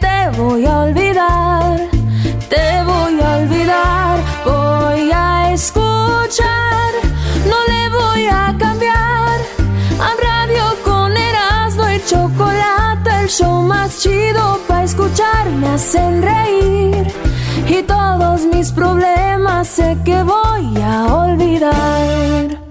te voy a olvidar. Te voy a olvidar, voy a escuchar, no le voy a cambiar. A radio con Erasmo y chocolate, el show más chido para escuchar me hacen reír. Y todos mis problemas sé que voy a olvidar.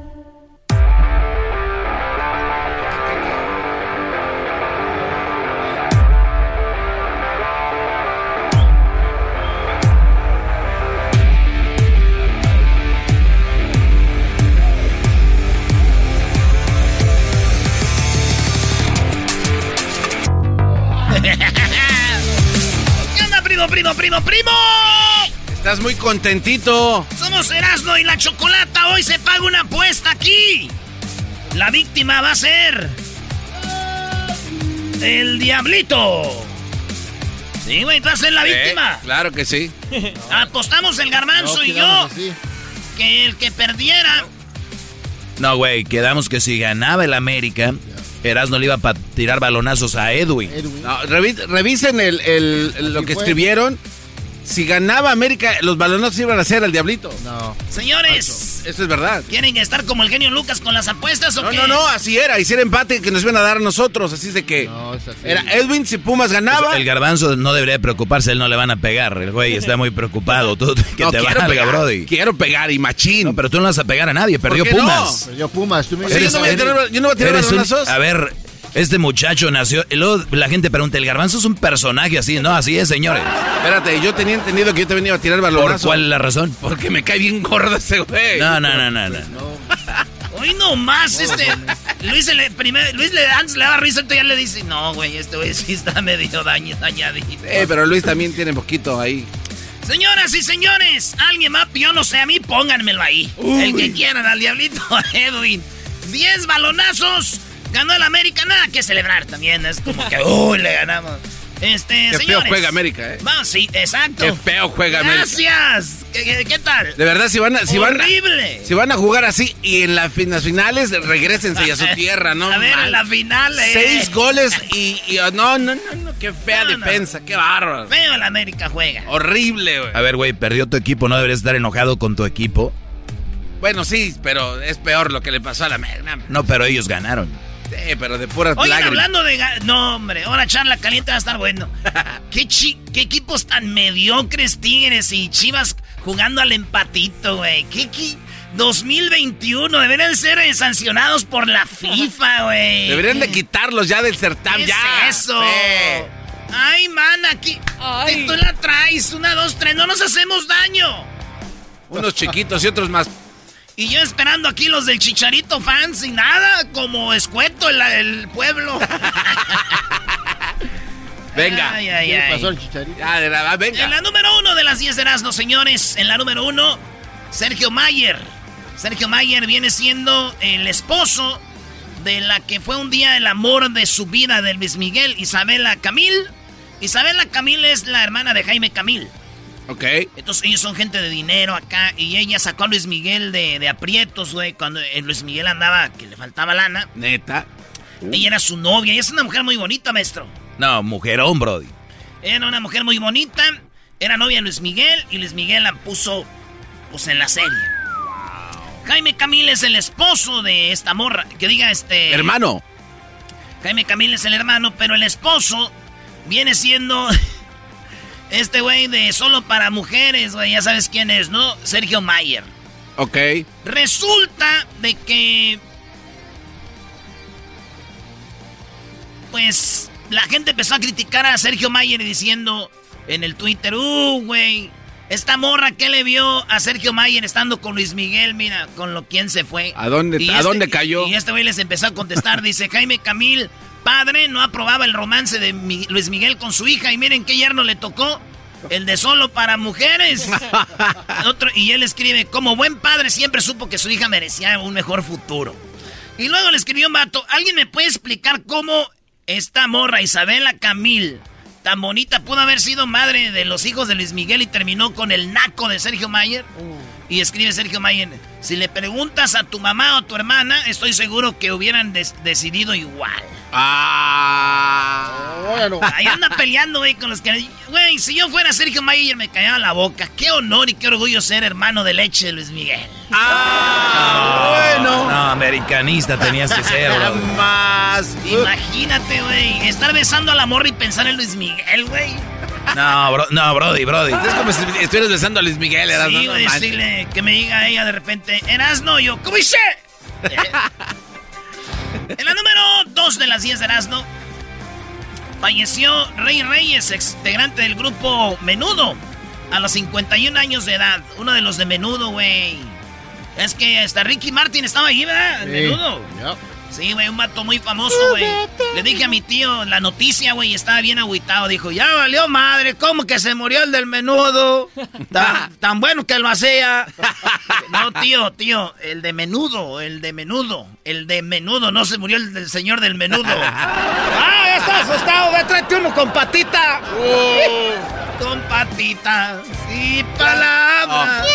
Primo, primo, primo, primo? Estás muy contentito. Somos Erasmo y la Chocolata. Hoy se paga una apuesta aquí. La víctima va a ser. El Diablito. Sí, güey, va a ser la Eh, víctima. claro que sí. Apostamos el garbanzo No, y yo. así. Que el que perdiera. No, güey, quedamos que si ganaba el América, Erasmo le iba a tirar balonazos a Edwin. Edwin. No, revi- revisen el, el- lo Sí que escribieron. Si ganaba América, los balones iban a ser al diablito. No. Señores, Eso es verdad. ¿quieren estar como el genio Lucas con las apuestas o No, qué? no, no, así era. Hiciera empate que nos iban a dar a nosotros. Así es de que No, es así. era Edwin si Pumas ganaba. El garbanzo no debería preocuparse, él no le van a pegar. El güey está muy preocupado. Tú, que no, te quiero valga, pegar, brody. Quiero pegar y machín. No, pero tú no vas a pegar a nadie, perdió qué no? Pumas. Perdió Pumas. Tú me O sea, yo no voy a tirar- yo no voy a tirar Eres un- balonazos. a ver, este muchacho nació. Y luego la gente pregunta: ¿el garbanzo es un personaje así? No, así es, señores. Espérate, yo tenía entendido que yo te venía a tirar ¿Por balonazo. cuál es la razón? Porque me cae bien gordo ese güey. No, no, no, no. no. Hoy nomás, este. Luis, le, primer, Luis le, antes le daba risa, entonces ya le dice: No, güey, este güey sí está medio daño, dañadito. Eh, pero Luis también tiene poquito ahí. Señoras y señores, alguien más, yo no sé, a mí pónganmelo ahí. El que quieran, al diablito Edwin. 10 balonazos, ganó el América, nada que celebrar también. Es como que, uy, le ganamos. Este, Qué feo juega América, eh. Vamos, sí, exacto. Qué feo juega América. Gracias. ¿Qué, qué, qué tal? De verdad, si van a, si van, Horrible. si van a jugar así y en la las finales, regresense a su tierra, ¿no? A ver, Mal. en la final, eh. Seis goles y, y- oh, no, no, no, no, qué fea No, no. defensa, qué bárbaro. Feo el América juega. Horrible, güey. A ver, güey, perdió tu equipo, ¿no deberías estar enojado con tu equipo? Bueno, sí, pero es peor lo que le pasó a la América. No, pero ellos ganaron. Sí, pero de puras Oigan, lágrimas. hablando de... No, hombre, ahora charla caliente va a estar bueno. ¿Qué, chi- ¿Qué equipos tan mediocres Tigres y Chivas jugando al empatito, güey? ¿Qué, qué 2021 deberían ser eh, sancionados por la FIFA, güey. Deberían de quitarlos ya del certamen, ¿Qué ya. es eso? Sí. Ay, man, aquí... que Tú la traes, una, dos, tres, no nos hacemos daño. Unos chiquitos y otros más. Y yo esperando aquí los del Chicharito fans y nada, como escueto el, el pueblo. Venga. Ay, ay, ¿Qué ay. pasó al chicharito? De la- En venga. la número uno de las 10 de Erasmo, señores. En la número uno, Sergio Mayer. Sergio Mayer viene siendo el esposo de la que fue un día el amor de su vida de Luis Miguel, Isabela Camil. Isabela Camil es la hermana de Jaime Camil. Ok. Entonces ellos son gente de dinero acá y ella sacó a Luis Miguel de, de aprietos, güey, cuando eh, Luis Miguel andaba que le faltaba lana. Neta. Ella era su novia y es una mujer muy bonita, maestro. No, mujerón, Brody. Era una mujer muy bonita, era novia de Luis Miguel y Luis Miguel la puso pues en la serie. Jaime Camil es el esposo de esta morra, que diga este... Hermano. Jaime Camil es el hermano, pero el esposo viene siendo este güey de solo para mujeres, güey, ya sabes quién es, ¿no? Sergio Mayer. Ok. Resulta de que pues la gente empezó a criticar a Sergio Mayer diciendo en el Twitter, uh, güey, esta morra que le vio a Sergio Mayer estando con Luis Miguel, mira, con lo quien se fue. ¿A dónde, Y ¿a este- dónde cayó? Y este güey les empezó a contestar, dice Jaime Camil, padre, no aprobaba el romance de Mi- Luis Miguel con su hija y miren qué yerno le tocó. El de solo para mujeres. Otro, y él escribe, como buen padre siempre supo que su hija merecía un mejor futuro. Y luego le escribió un vato, ¿alguien me puede explicar cómo esta morra Isabela Camil, tan bonita, pudo haber sido madre de los hijos de Luis Miguel y terminó con el naco de Sergio Mayer? Y escribe Sergio Mayer, si le preguntas a tu mamá o a tu hermana, estoy seguro que hubieran des- decidido igual. Ah. Bueno. Ahí anda peleando, güey, con los que... Güey, si yo fuera Sergio Mayer me callaba la boca. Qué honor y qué orgullo ser hermano de leche de Luis Miguel. Ah, bueno. No, americanista tenías que ser, Nada Brody. más. Imagínate, güey, estar besando a la morra y pensar en Luis Miguel, güey. No, bro, no, Brody, Brody. Es como si estuvieras besando a Luis Miguel. Eras, Sí, no, decirle que me diga ella de repente, Erasno, yo, ¿cómo hice? Eh. en la número 2 de las 10 de Erasno, falleció Rey Reyes, ex integrante del grupo Menudo, a los 51 años de edad. Uno de los de Menudo, güey. Es que hasta Ricky Martin estaba ahí, ¿verdad? Sí. Menudo. Ya. Sí, güey, un vato muy famoso, güey. Le dije a mi tío la noticia, güey, y estaba bien agüitado. Dijo, ya valió madre, ¿cómo que se murió el del menudo? Tan, tan bueno que lo hacía. No, tío, tío, el de menudo, el de menudo, el de menudo, no se murió el del señor del menudo. ¡Ah, está asustado! ¡Ve, tráete uno con patita! Con patita y palabras.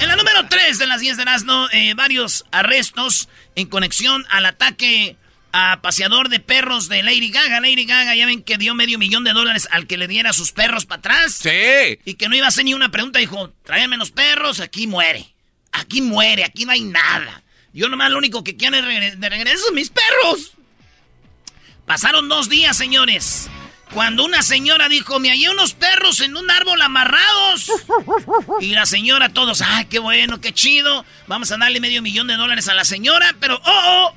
En la número 3 de las 10 de Erasmo, eh, varios arrestos en conexión al ataque a paseador de perros de Lady Gaga. Lady Gaga, ya ven que dio medio millón de dólares al que le diera sus perros para atrás. Sí. Y que no iba a hacer ni una pregunta. Dijo, tráiganme los perros, aquí muere. Aquí muere, aquí no hay nada. Yo nomás lo único que quiero es de regreso mis perros. Pasaron dos días, señores. Cuando una señora dijo, me hallé unos perros en un árbol amarrados. Y la señora, todos, ay, qué bueno, qué chido. Vamos a darle medio millón de dólares a la señora. Pero, oh, oh,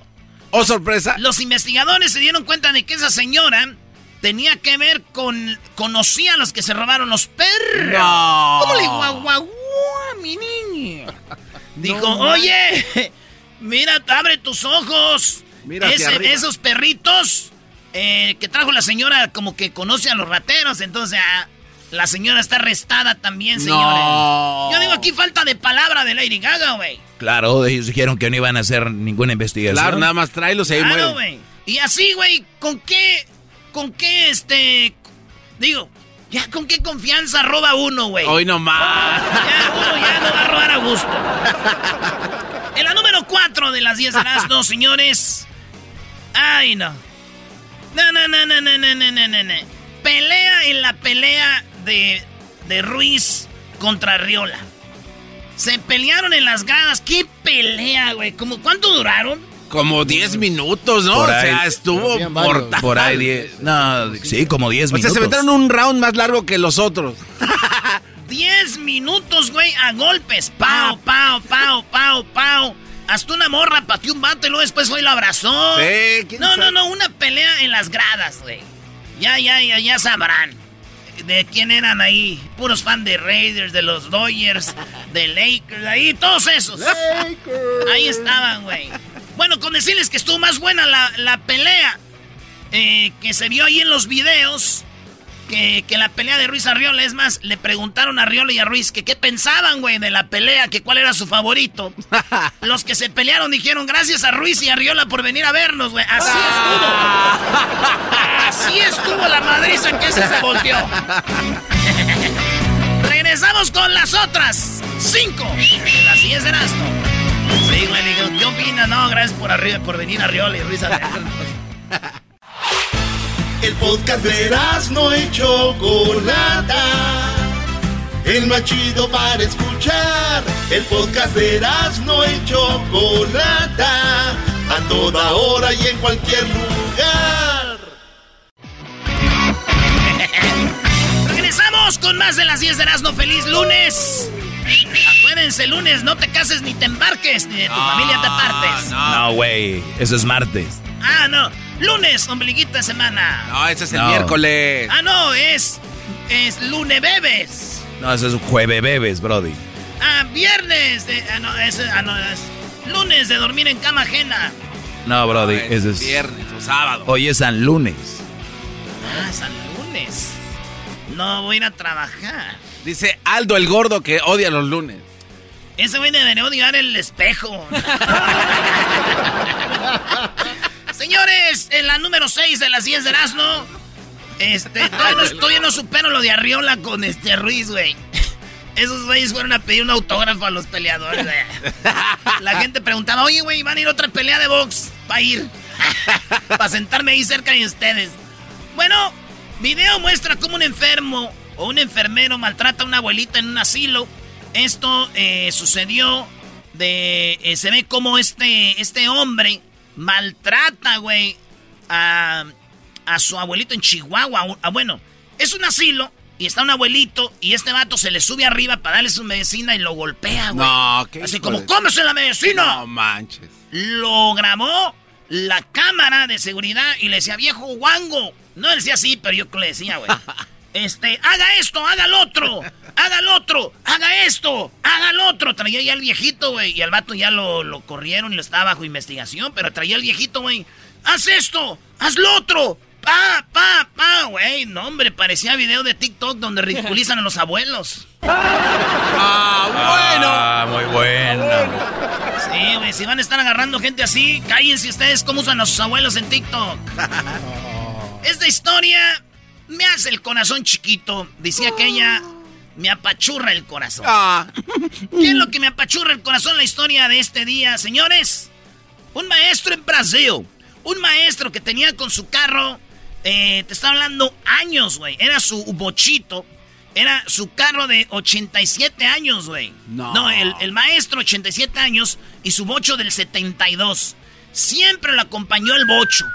Oh, sorpresa. los investigadores se dieron cuenta de que esa señora tenía que ver con... Conocía a los que se robaron los perros. No. ¿Cómo le guau, guau, guau, mi niña? Dijo, No oye, mira, abre tus ojos. Mira Ese- esos perritos eh, que trajo la señora como que conoce a los rateros, entonces ah, la señora está arrestada también, señores. No. Yo digo, aquí falta de palabra de Lady Gaga, güey. Claro, ellos dijeron que no iban a hacer ninguna investigación. Claro, nada más tráelos ahí Claro, mueren. güey. Y así, güey, ¿con qué, con qué, este, digo, ya con qué confianza roba uno, güey? Hoy nomás. Ya, uno ya no va a robar a gusto. En la número 4 de las 10 de las dos, señores. Ay, no. No, no, no, no, no, no, no, no, no, no. Pelea en la pelea de, de Ruiz contra Riola. Se pelearon en las gradas. ¿Qué pelea, güey? ¿Cómo, ¿Cuánto duraron? Como 10 minutos, ¿no? Por o ahí. sea, estuvo mortal. Por ahí, diez, no, sí, como 10 O sea, minutos. se metieron un round más largo que los otros. 10 minutos, güey, a golpes. Pau, pau, pau, pau, pau. Hasta una morra pateó un vato y luego después fue y lo abrazó. Sí, ¿quién no, no, sabe? no, una pelea en las gradas, güey. Ya, ya, ya, ya sabrán. De quién eran ahí. Puros fan de Raiders, de los Dodgers, de Lakers, ahí, todos esos. Ahí estaban, güey. Bueno, con decirles que estuvo más buena la, la pelea eh, que se vio ahí en los videos. Que, que, la pelea de Ruiz Arriola, es más, le preguntaron a Arriola y a Ruiz que qué pensaban, güey, de la pelea, que cuál era su favorito. Los que se pelearon dijeron gracias a Ruiz y Arriola por venir a vernos, güey. Así estuvo. Así estuvo la madriza que se, se volteó. Regresamos con las otras cinco las 10 de Erasmo. Sí, güey, digo, ¿qué opinas? No, gracias por, arriba, por venir a Riola y Ruiz a vernos. El podcast de no y Chocolata. El más chido para escuchar. El podcast de no y Chocolata. A toda hora y en cualquier lugar. Regresamos con más de las 10 de Erasmo. ¡Feliz lunes! Acuérdense, lunes no te cases ni te embarques, ni de tu familia te partes. No, güey, eso es martes. Ah, no. Lunes, ombliguito de semana. No, ese es el miércoles. Ah, no, es. Es lunes bebes. No, eso es jueves bebes, Brody. Ah, viernes. De, ah, no, es, ah, no, es lunes de dormir en cama ajena. No, Brody, No, eso es. Viernes o sábado. Hoy es San Lunes. Ah, San lunes. No voy a ir a trabajar. Dice Aldo el gordo que odia los lunes. Ese güey debería odiar el espejo. Señores, en la número 6 de las 10 de Erasmo, este, todavía no, todavía no supero lo de Arriola con este Ruiz, güey. Esos güeyes fueron a pedir un autógrafo a los peleadores. La gente preguntaba, oye, güey, ¿van a ir a otra pelea de box? Para ir. Para sentarme ahí cerca de ustedes. Bueno, video muestra cómo un enfermo o un enfermero maltrata a una abuelita en un asilo. Esto eh, sucedió de... eh, se ve como este, este hombre maltrata, güey, a, a su abuelito en Chihuahua. Ah, bueno, es un asilo y está un abuelito y este vato se le sube arriba para darle su medicina y lo golpea, güey. No, qué Así como, de- cómese la medicina. No manches. Lo grabó la cámara de seguridad y le decía, viejo guango. No le decía así, pero yo le decía, güey. Este, haga esto, haga el otro, haga el otro, haga esto, haga el otro. Traía ya el viejito, güey, y al vato ya lo, lo corrieron y lo estaba bajo investigación, pero traía el viejito, güey. Haz esto, haz lo otro, pa, pa, pa, güey. No, hombre, parecía video de TikTok donde ridiculizan a los abuelos. Ah, Ah, muy bueno. Sí, güey, si van a estar agarrando gente así, cállense ustedes cómo usan a sus abuelos en TikTok. Esta historia me hace el corazón chiquito. Decía que ella me apachurra el corazón. Ah, ¿Qué es lo que me apachurra el corazón la historia de este día, señores? Un maestro en Brasil. Un maestro que tenía con su carro, eh, te está hablando años, güey. Era su bochito. Era su carro de 87 años, güey. No. el, el maestro 87 años y su bocho del 72. Siempre lo acompañó el bocho.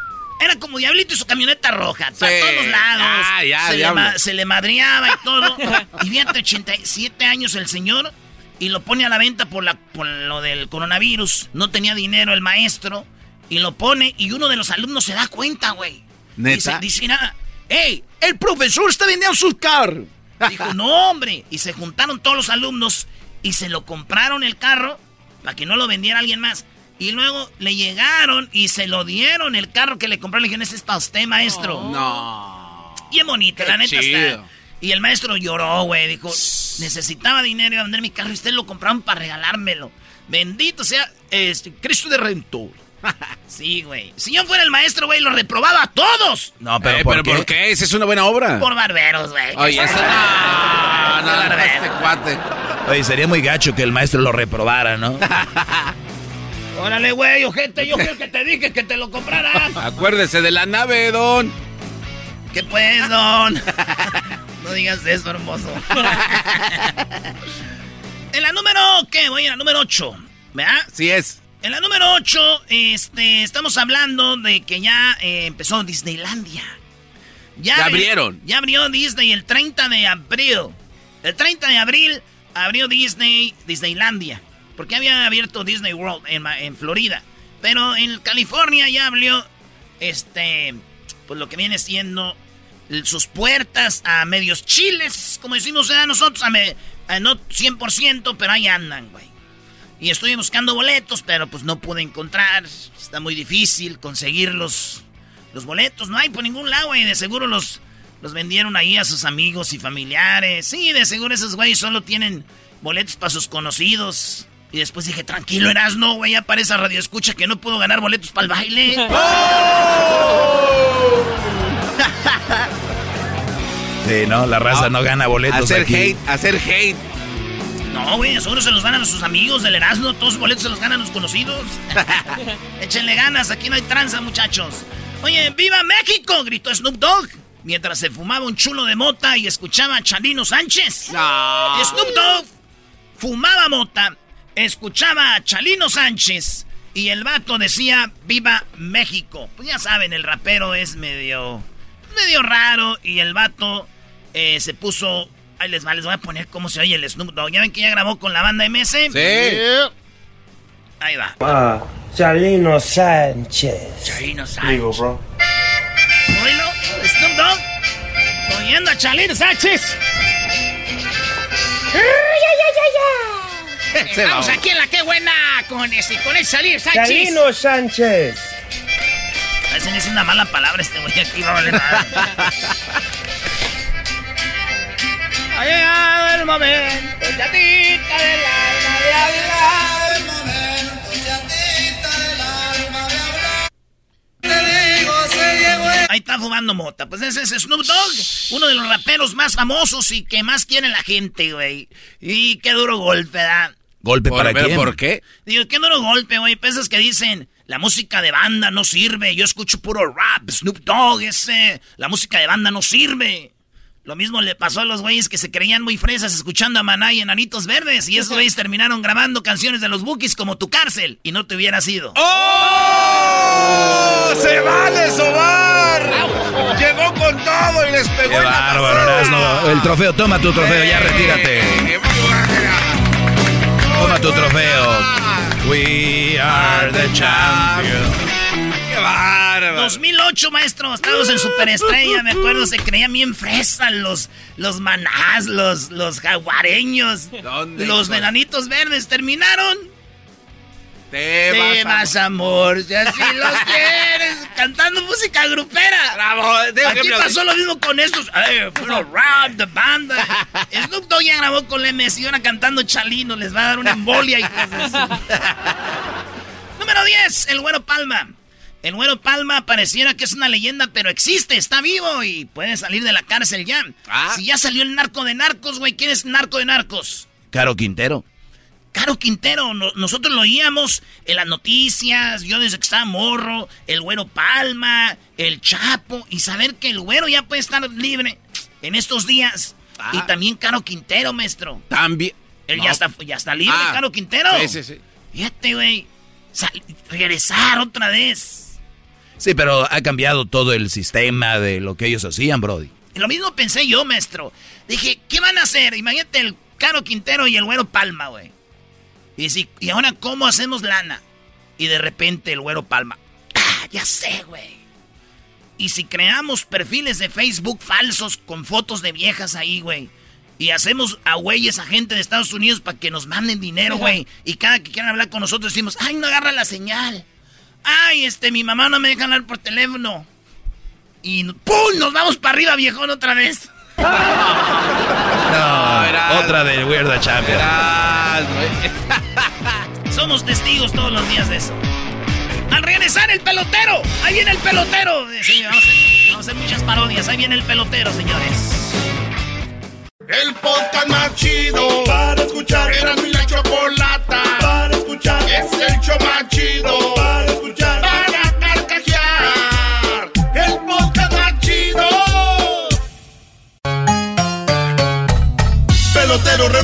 Era como Diablito y su camioneta roja. A Sí. todos lados. Ah, ya, se, le ma- se le madreaba y todo. y fíjate, 87 años el señor y lo pone a la venta por, la, por lo del coronavirus. No tenía dinero el maestro y lo pone y uno de los alumnos se da cuenta, güey. ¿Neta? Dice, dice nada, ¡Ey! ¡El profesor está vendiendo su carro! Dijo, no, hombre. Y se juntaron todos los alumnos y se lo compraron el carro para que no lo vendiera alguien más. Y luego le llegaron y se lo dieron el carro que le compraron. Le dijeron, ese es para usted, maestro. no. Bien bonito, Qué la neta chido. está. Y el maestro lloró, güey. Dijo, necesitaba dinero y iba a vender mi carro y ustedes lo compraron para regalármelo. Bendito sea este, Cristo de Redentor. sí, güey. Si yo fuera el maestro, güey, lo reprobaba a todos. No, pero, Eh, ¿por, pero qué? ¿por qué? Esa es una buena obra. Por barberos, güey. Oye, esa no, no, no, Barbero. este cuate. Oye, sería muy gacho que el maestro lo reprobara, ¿no? Órale, güey, ojete, yo el que te dije que te lo compraran. Acuérdese de la nave, don. ¿Qué pues, don? no digas eso, hermoso. en la número, ¿qué? Voy a la número 8, ¿verdad? Sí es. En la número 8, este, estamos hablando de que ya eh, empezó Disneylandia. Ya abri- abrieron. Ya abrió Disney el 30 de abril. El 30 de abril abrió Disney, Disneylandia. Porque había abierto Disney World en, en Florida. Pero en California ya abrió, este, pues lo que viene siendo sus puertas a medios chiles, como decimos a nosotros, a, me- a no 100%, pero ahí andan, güey. Y estoy buscando boletos, pero pues no pude encontrar. Está muy difícil conseguir los, los boletos. No hay por ningún lado, güey. De seguro los, Los vendieron ahí a sus amigos y familiares. Sí, de seguro esos güeyes solo tienen boletos para sus conocidos. Y después dije, tranquilo, eras no, güey, ya para esa radio escucha que no puedo ganar boletos para el baile. sí, no, la raza no, gana boletos. Hacer hate, hacer hate. No, güey, seguro se los ganan a sus amigos del Erasmo, todos los boletos se los ganan a los conocidos. Échenle ganas, aquí no hay tranza, muchachos. Oye, ¡viva México! gritó Snoop Dogg mientras se fumaba un chulo de mota y escuchaba a Chalino Sánchez. Snoop Dogg fumaba mota escuchaba a Chalino Sánchez y el vato decía Viva México. Pues ya saben, el rapero es medio, medio raro y el vato eh, se puso... Ahí les va, les voy a poner cómo se oye el Snoop Dogg. ¿Ya ven que ya grabó con la banda MS? Sí. Ahí va. Ah, Chalino Sánchez. Chalino Sánchez. Digo, bro. Oílo, Snoop Dogg. Oyendo a Chalino Sánchez. ¡Ay, ay, ay, ay, ay! Estamos aquí en la que buena con ese, con el salir Sánchez. Salino Sánchez. Parece que es una mala palabra este güey aquí, no vale nada. ha llegado el momento, chatita del alma de hablar. El momento, chatita del alma de hablar. Te digo, se llegó Ahí está fumando mota. Pues ese es Snoop Dogg, uno de los raperos más famosos y que más quiere la gente, güey. Y qué duro golpe, ¿verdad? ¿Golpe para quién? ¿Por qué? Digo, qué duro golpe, güey. Pesas que dicen, la música de banda no sirve. Yo escucho puro rap, Snoop Dogg, ese. La música de banda no sirve. Lo mismo le pasó a los güeyes que se creían muy fresas escuchando a Maná y Enanitos Verdes. Y esos güeyes terminaron grabando canciones de los Bookies como Tu Cárcel. Y no te hubiera sido. ¡Oh! ¡Se vale, Sobar! Llegó con todo y les pegó Qué bárbaro, no, El trofeo, toma tu trofeo, ya retírate. Tu trofeo. We are the champions. ¡Qué bárbaro! 2008, maestro. Estábamos en Superestrella. Me acuerdo, se creían bien fresas los, los manás, los, los jaguareños. los enanitos verdes. Terminaron Temas, amor, si así los quieres. Cantando música grupera. Bravo. Aquí pasó lo mismo con estos. puro rap de banda. Snoop Dogg ya grabó con la MS y ahora cantando Chalino. Les va a dar una embolia y cosas Número 10, el Güero Palma. El Güero Palma pareciera que es una leyenda, pero existe, está vivo y puede salir de la cárcel ya. Ah. Si ya salió el narco de narcos, güey, ¿quién es narco de narcos? Caro Quintero. Caro Quintero, nosotros lo oíamos en las noticias, yo desde que estaba morro, el güero Palma, el Chapo, y saber que el güero ya puede estar libre en estos días. Y ah. también Caro Quintero, maestro. También. Él ya, está, ya está libre, ah. Caro Quintero. Sí, sí, sí. Fíjate, güey. Regresar otra vez. Sí, pero ha cambiado todo el sistema de lo que ellos hacían, Brody. Lo mismo pensé yo, maestro. Dije, ¿qué van a hacer? Imagínate el Caro Quintero y el güero Palma, güey. Y, si, y ahora, ¿cómo hacemos lana? Y de repente el güero palma. ¡Ah, ya sé, güey! Y si creamos perfiles de Facebook falsos con fotos de viejas ahí, güey. Y hacemos a güeyes a gente de Estados Unidos para que nos manden dinero, güey. Y cada que quieran hablar con nosotros decimos, ay, no agarra la señal. Ay, este, mi mamá no me deja hablar por teléfono. Y ¡pum! Nos vamos para arriba, viejón, otra vez. No, otra de Weird Champion. Somos testigos todos los días de eso. Al regresar el pelotero, ahí viene el pelotero. vamos, a hacer, muchas parodias. Ahí viene el pelotero, señores. El podcast más chido para escuchar. Era mi la chocolata para escuchar. Es el show más chido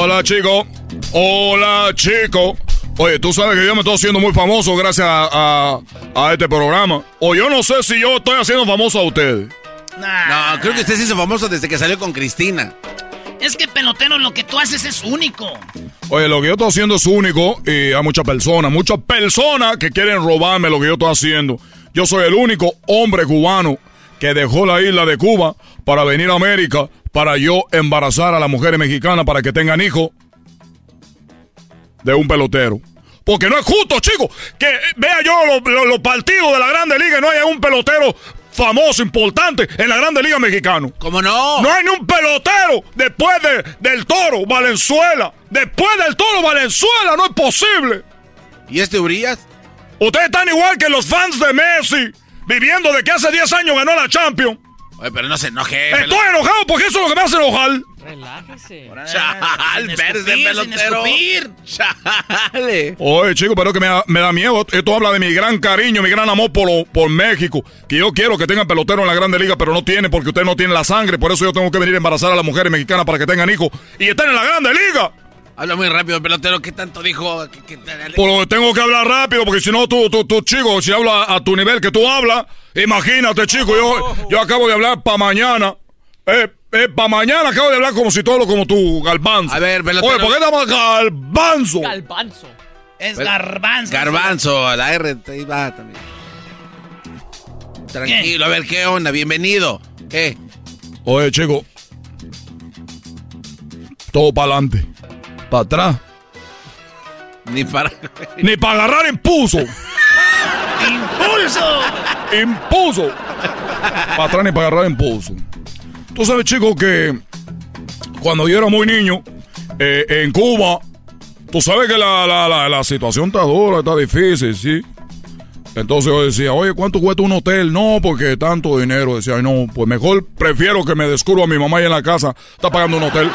Hola, chico. Hola, chico. Oye, tú sabes que yo me estoy haciendo muy famoso gracias a, a, este programa. O yo no sé si yo estoy haciendo famoso a ustedes. No, creo que usted se hizo famoso desde que salió con Cristina. Es que pelotero, lo que tú haces es único. Oye, lo que yo estoy haciendo es único y hay muchas personas, muchas personas que quieren robarme lo que yo estoy haciendo. Yo soy el único hombre cubano que dejó la isla de Cuba para venir a América para yo embarazar a las mujeres mexicanas para que tengan hijos de un pelotero. Porque no es justo, chicos, que vea yo los, partidos de la Grande Liga y no haya un pelotero famoso, importante en la Grande Liga Mexicana. ¿Cómo no? No hay ni un pelotero después del Toro Valenzuela. Después del Toro Valenzuela, no es posible. ¿Y este Urias? Ustedes están igual que los fans de Messi, viviendo de que hace 10 años ganó la Champions. Oye, pero no se enoje. Estoy enojado porque eso es lo que me hace enojar. Relájese. Chal, verde pelotero. Chale. Oye, chico, pero que me da, me da, miedo. Esto habla de mi gran cariño, mi gran amor por, por México. Que yo quiero que tengan pelotero en la Grande Liga, pero no tiene porque usted no tiene la sangre. Por eso yo tengo que venir a embarazar a las mujeres mexicanas para que tengan hijos y estén en la Grande Liga. Habla muy rápido, pelotero. ¿Qué tanto dijo? Por lo que tengo que hablar rápido, porque si no, tú, tú, tú, chico, si habla a tu nivel que tú hablas, imagínate, chico, yo, yo acabo de hablar para mañana. Eh, eh, para mañana acabo de hablar como si todo lo como tú, Galbanzo. A ver, pelotero. Oye, ¿por qué llamas Galbanzo? Galbanzo. Es Garbanzo. Garbanzo, a la R va también. Tranquilo, a ver, ¿qué onda? Bienvenido. ¿Qué? Oye, chico. Todo para adelante para atrás. Ni para... Ni para agarrar impulso. ¡Impulso! ¡Impulso! Para atrás ni para agarrar impulso. Tú sabes, chicos, que cuando yo era muy niño, eh, en Cuba, tú sabes que la, la, la, situación está dura, está difícil, ¿sí? Entonces yo decía, oye, ¿cuánto cuesta un hotel? No, porque tanto dinero. Decía, no, pues mejor prefiero que me descubra a mi mamá ahí en la casa. Está pagando un hotel.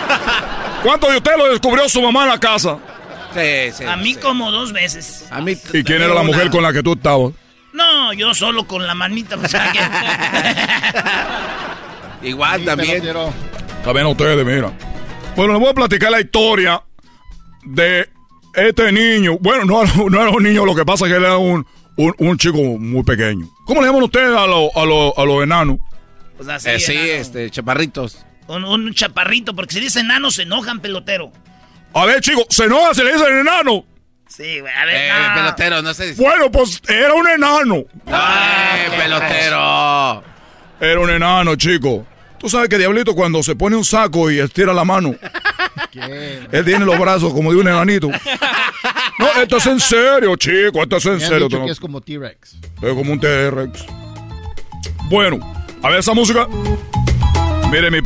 ¿Cuánto de usted lo descubrió su mamá en la casa? Sí, sí. A mí como dos veces. A mí ¿Y quién era la mujer con la que tú estabas? No, yo solo con la manita. Pues, Igual también. También ustedes, mira. Bueno, les voy a platicar la historia de este niño. Bueno, no, no era un niño, lo que pasa es que él era un, un, chico muy pequeño. ¿Cómo le llaman ustedes a los a a los enanos? Pues así, eh, sí, este, chaparritos. Un, chaparrito, porque si dice enano se enojan, pelotero. A ver, chico, se enoja, se le dice enano. Sí, güey, a ver. Eh, pelotero, no sé. Bueno, pues era un enano. ¡Ay, pelotero! Era un enano, chico. Tú sabes que Diablito cuando se pone un saco y estira la mano, él tiene los brazos como de un enanito. No, esto es en serio, chico, esto es en serio. que es como T-Rex. Es como un T-Rex. Bueno, a ver esa música. Mire, mi,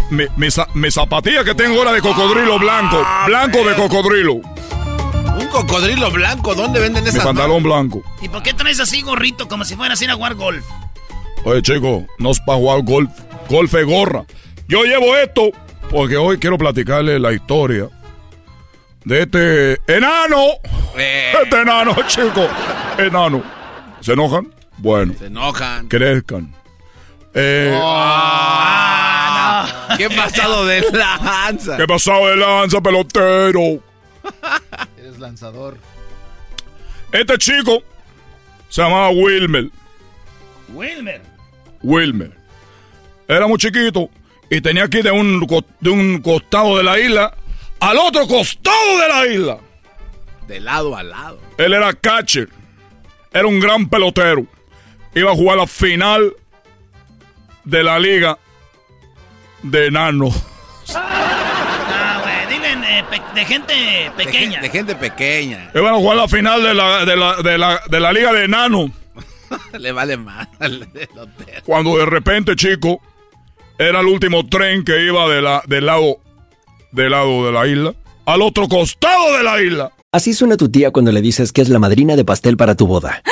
mi, zapatilla que tengo ahora de cocodrilo blanco. Blanco de cocodrilo. ¿Un cocodrilo blanco? ¿Dónde venden esas? Mi pantalón blanco. ¿Y por qué traes así gorrito como si fueras a ir a jugar golf? Oye, chico, no es para jugar golf. Golf es gorra. Yo llevo esto porque hoy quiero platicarle la historia de este enano. Eh. Este enano, chico. Enano. ¿Se enojan? Bueno. Se enojan. Crezcan. Eh, oh. ¿Qué pasado de lanza? ¿Qué pasado de lanza, pelotero? Eres lanzador. Este chico se llamaba Wilmer. Wilmer. Wilmer. Era muy chiquito y tenía que ir de un, de un costado de la isla al otro costado de la isla. De lado a lado. Él era catcher. Era un gran pelotero. Iba a jugar la final de la liga de enano. Ah, güey, dile eh, de gente pequeña. De, gente pequeña. Iban a jugar la final de la, de la, de la, de la liga de enano. Le vale mal. Cuando de repente, chico, era el último tren que iba de la, del lado, del lado de la isla al otro costado de la isla. Así suena tu tía cuando le dices que es la madrina de pastel para tu boda.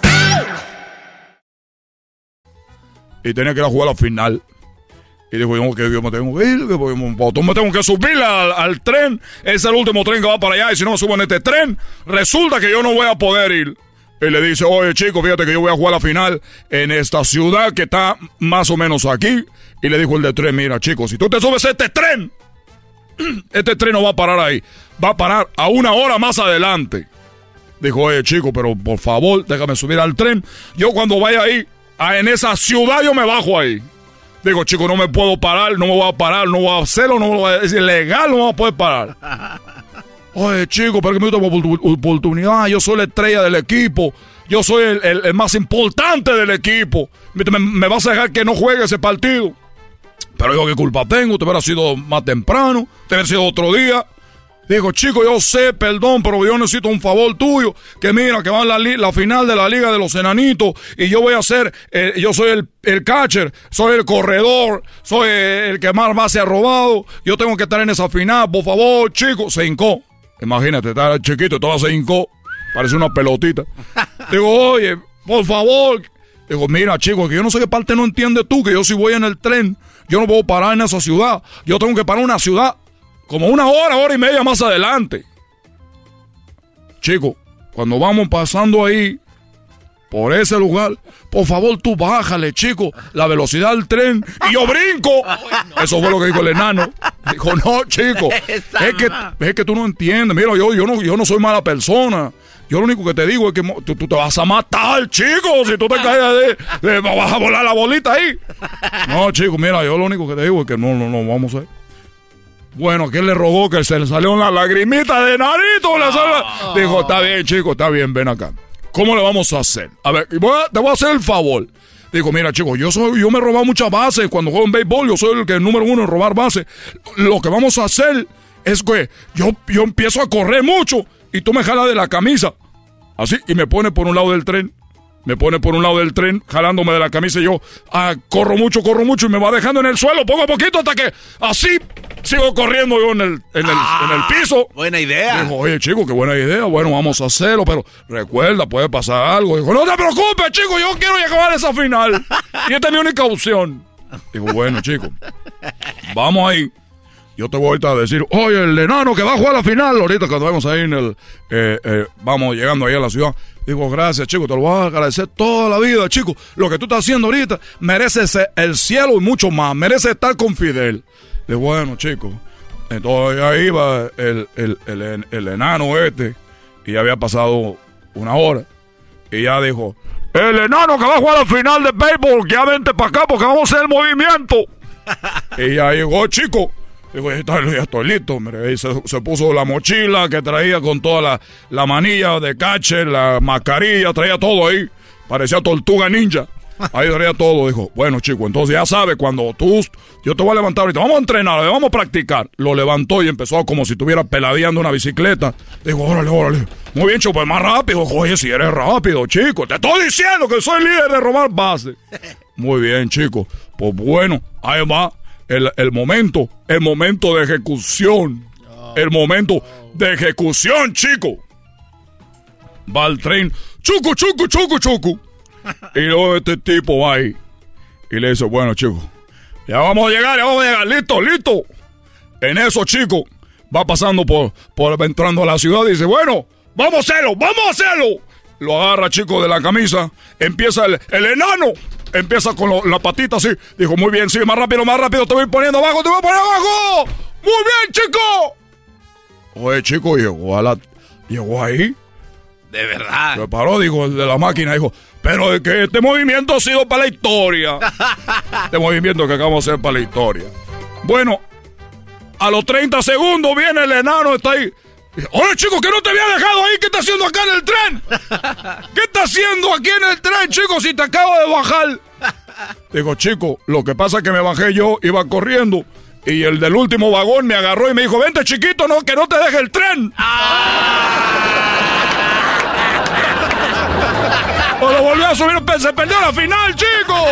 Y tenía que ir a jugar la final. Y dijo, yo, que yo me tengo que ir, que voy- yo me tengo que subir al, al tren. Es el último tren que va para allá. Y si no me subo en este tren, resulta que yo no voy a poder ir. Y le dice, oye chico, fíjate que yo voy a jugar la final en esta ciudad que está más o menos aquí. Y le dijo el de tren, mira chico, si tú te subes a este tren, este tren no va a parar ahí. Va a parar a una hora más adelante. Dijo, oye chico, pero por favor, déjame subir al tren. Yo cuando vaya ahí, a- en esa ciudad, yo me bajo ahí. Digo, chico, no me puedo parar, no me voy a parar, no voy a hacerlo, no me voy a, es ilegal, no me voy a poder parar. Oye, chico, pero que me oportu- oportunidad, yo soy la estrella del equipo, yo soy el, el- el más importante del equipo. Me, me- me vas a dejar que no juegue ese partido. Pero yo, ¿qué culpa tengo? Te hubiera sido más temprano, te hubiera sido otro día. Dijo, chico, yo sé, perdón, pero yo necesito un favor tuyo. Que mira, que va la, la final de la Liga de los Enanitos y yo voy a ser, eh, yo soy el, el catcher, soy el corredor, soy el que más base ha robado. Yo tengo que estar en esa final, por favor, chico. Se hincó. Imagínate, está chiquito, todo se hincó. Parece una pelotita. Digo, oye, por favor. Digo, mira, chico, que yo no sé qué parte no entiendes tú, que yo si voy en el tren, yo no puedo parar en esa ciudad. Yo tengo que parar en una ciudad como una hora, hora y media más adelante. Chico, cuando vamos pasando ahí, por ese lugar, por favor tú bájale, chico, la velocidad del tren y yo brinco. Eso fue lo que dijo el enano. Dijo, no, chico, es que, es que tú no entiendes. Mira, yo, yo, no, yo no soy mala persona. Yo lo único que te digo es que tú, tú te vas a matar, chico, si tú te caes de, de- vas a volar la bolita ahí. No, chico, mira, yo lo único que te digo es que no, no, no, vamos a ver. Bueno, que le rogó que se le salió una lagrimita de narito. le salió- Dijo, está bien, chico, está bien, ven acá. ¿Cómo le vamos a hacer? A ver, voy a- te voy a hacer el favor. Digo, mira, chico, yo soy, yo me he robado muchas bases. Cuando juego en béisbol, yo soy el que número uno en robar bases. Lo que vamos a hacer es que yo, yo empiezo a correr mucho y tú me jalas de la camisa. Así, y me pone por un lado del tren. Me pone por un lado del tren, jalándome de la camisa y yo ah, corro mucho, corro mucho y me va dejando en el suelo poco a poquito hasta que así sigo corriendo yo en el, en el, en el piso. Buena idea. Dijo, oye, chico, qué buena idea. Bueno, vamos a hacerlo, pero recuerda, puede pasar algo. Dijo, no te preocupes, chico, yo quiero llegar a esa final. Y esta es mi única opción. Digo, bueno, chico, vamos ahí. Yo te voy a decir, oye, el enano que va a jugar la final, ahorita cuando vamos ahí en el, eh, eh, vamos llegando ahí a la ciudad. Digo, gracias, chico, te lo voy a agradecer toda la vida, chico. Lo que tú estás haciendo ahorita merece ser el cielo y mucho más, merece estar con Fidel. Digo, bueno, chico. Entonces ahí va el, el, el, el enano este, y ya había pasado una hora. Y ya dijo, el enano que va a jugar la final de béisbol, que ya vente para acá porque vamos a hacer el movimiento. y ya llegó, chico. Digo, ya estoy, listo. Mire, y se, se puso la mochila que traía con toda la, la manilla de cache, la mascarilla, traía todo ahí. Parecía tortuga ninja. Ahí traía todo. Dijo, bueno, chico, entonces ya sabes, cuando tú, yo te voy a levantar ahorita, vamos a entrenar, vamos a practicar. Lo levantó y empezó como si estuviera peladeando una bicicleta. Dijo, órale, órale. Muy bien, chico, pues más rápido. Oye, si eres rápido, chico. Te estoy diciendo que soy líder de robar bases. Muy bien, chico. Pues bueno, ahí va el, el momento, el momento de ejecución. El momento de ejecución, chico. Va el tren, chucu, chucu, chucu, chucu. Y luego este tipo va ahí. Y le dice, bueno, chico, ya vamos a llegar, ya vamos a llegar, listo, listo. En eso, chico, va pasando por, por entrando a la ciudad y dice, bueno, vamos a hacerlo, vamos a hacerlo. Lo agarra, chico, de la camisa, empieza el, el enano, empieza con lo- la patita así. Dijo, muy bien, sigue más rápido, más rápido, te voy poniendo abajo, te voy a poner abajo. Muy bien, chico. Oye, chico, llegó a la, llegó ahí. De verdad. Se paró, dijo el de la máquina, dijo, pero es que este movimiento ha sido para la historia. este movimiento que acabamos de hacer para la historia. Bueno, a los 30 segundos viene el enano, está ahí. Oye, chico, que no te había dejado ahí. ¿Qué está haciendo acá en el tren? ¿Qué está haciendo aquí en el tren, chico, si te acabo de bajar? Digo, chico, lo que pasa es que me bajé yo, iba corriendo. Y el del último vagón me agarró y me dijo, vente chiquito, no, que no te deje el tren. O lo volvió a subir, se perdió la final, chico.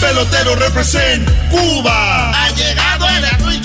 Pelotero represent Cuba.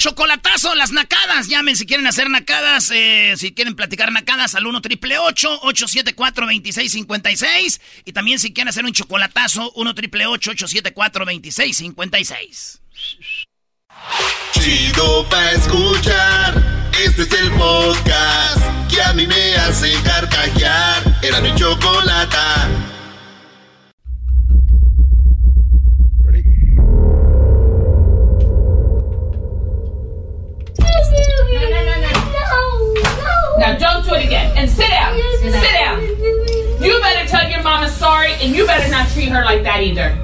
Chocolatazo, las nacadas. Llamen si quieren hacer nacadas, eh, si quieren platicar nacadas al 1 triple 874 2656 Y también si quieren hacer un chocolatazo, 1 triple 874 2656 Chido pa' escuchar. Este es el podcast que a mí me hace carcajear. Era mi chocolate. Don't do it again. And sit down. Sit down. You better tell your mama sorry, and you better not treat her like that either.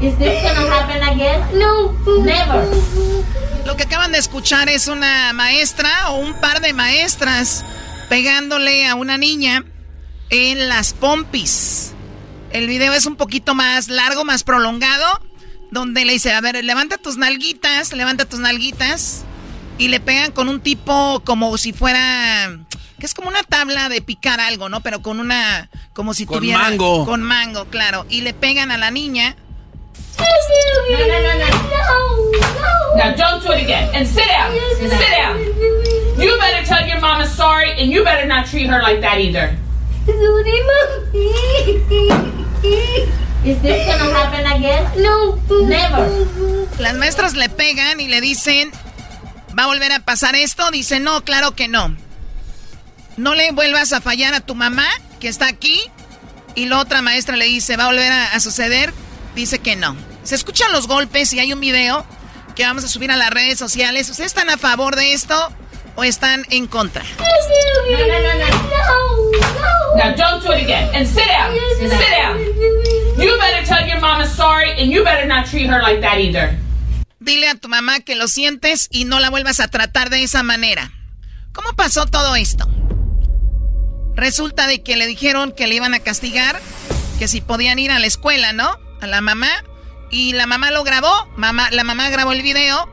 Is this gonna happen again? No. Never. Lo que acaban de escuchar es una maestra o un par de maestras pegándole a una niña en las pompis. El video es un poquito más largo, más prolongado, donde le dice, a ver, levanta tus nalguitas, levanta tus nalguitas, y le pegan con un tipo como si fuera, que es como una tabla de picar algo, ¿no? Pero con una, como si Con tuviera... mango. Con mango, claro. Y le pegan a la niña. No, no, no, no. Now don't do it again. And sit down. Sit down. You better tell your mama sorry, and you better not treat her like that either. Is this gonna happen again? No. Never. Las maestras le pegan y le dicen, ¿va a volver a pasar esto? Dice, no, claro que no. No le vuelvas a fallar a tu mamá, que está aquí. Y la otra maestra le dice, ¿va a volver a, suceder? Dice que no. Se escuchan los golpes y hay un video que vamos a subir a las redes sociales. ¿Ustedes están a favor de esto o están en contra? No, no, no, no. Now don't do it again. And sit down. Sit down. You better tell your mama sorry, and you better not treat her like that either. Dile a tu mamá que lo sientes y no la vuelvas a tratar de esa manera. ¿Cómo pasó todo esto? Resulta de que le dijeron que le iban a castigar, que si podían ir a la escuela, ¿no? A la mamá. Y la mamá lo grabó, mamá, la mamá grabó el video.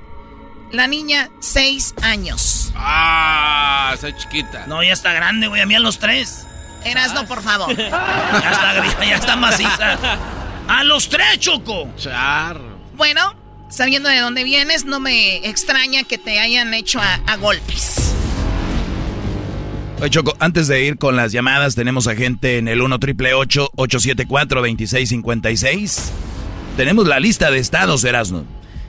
La niña, seis años. Ah, está chiquita. No, ya está grande, güey, a mí a los tres. Erasno, por favor. ya está, ya está maciza. A los tres, Choco. Charro. Bueno, sabiendo de dónde vienes, no me extraña que te hayan hecho a, a golpes. Oye, Choco, antes de ir con las llamadas, tenemos a gente en el 1 triple 874 2656 Tenemos la lista de estados, Erasno.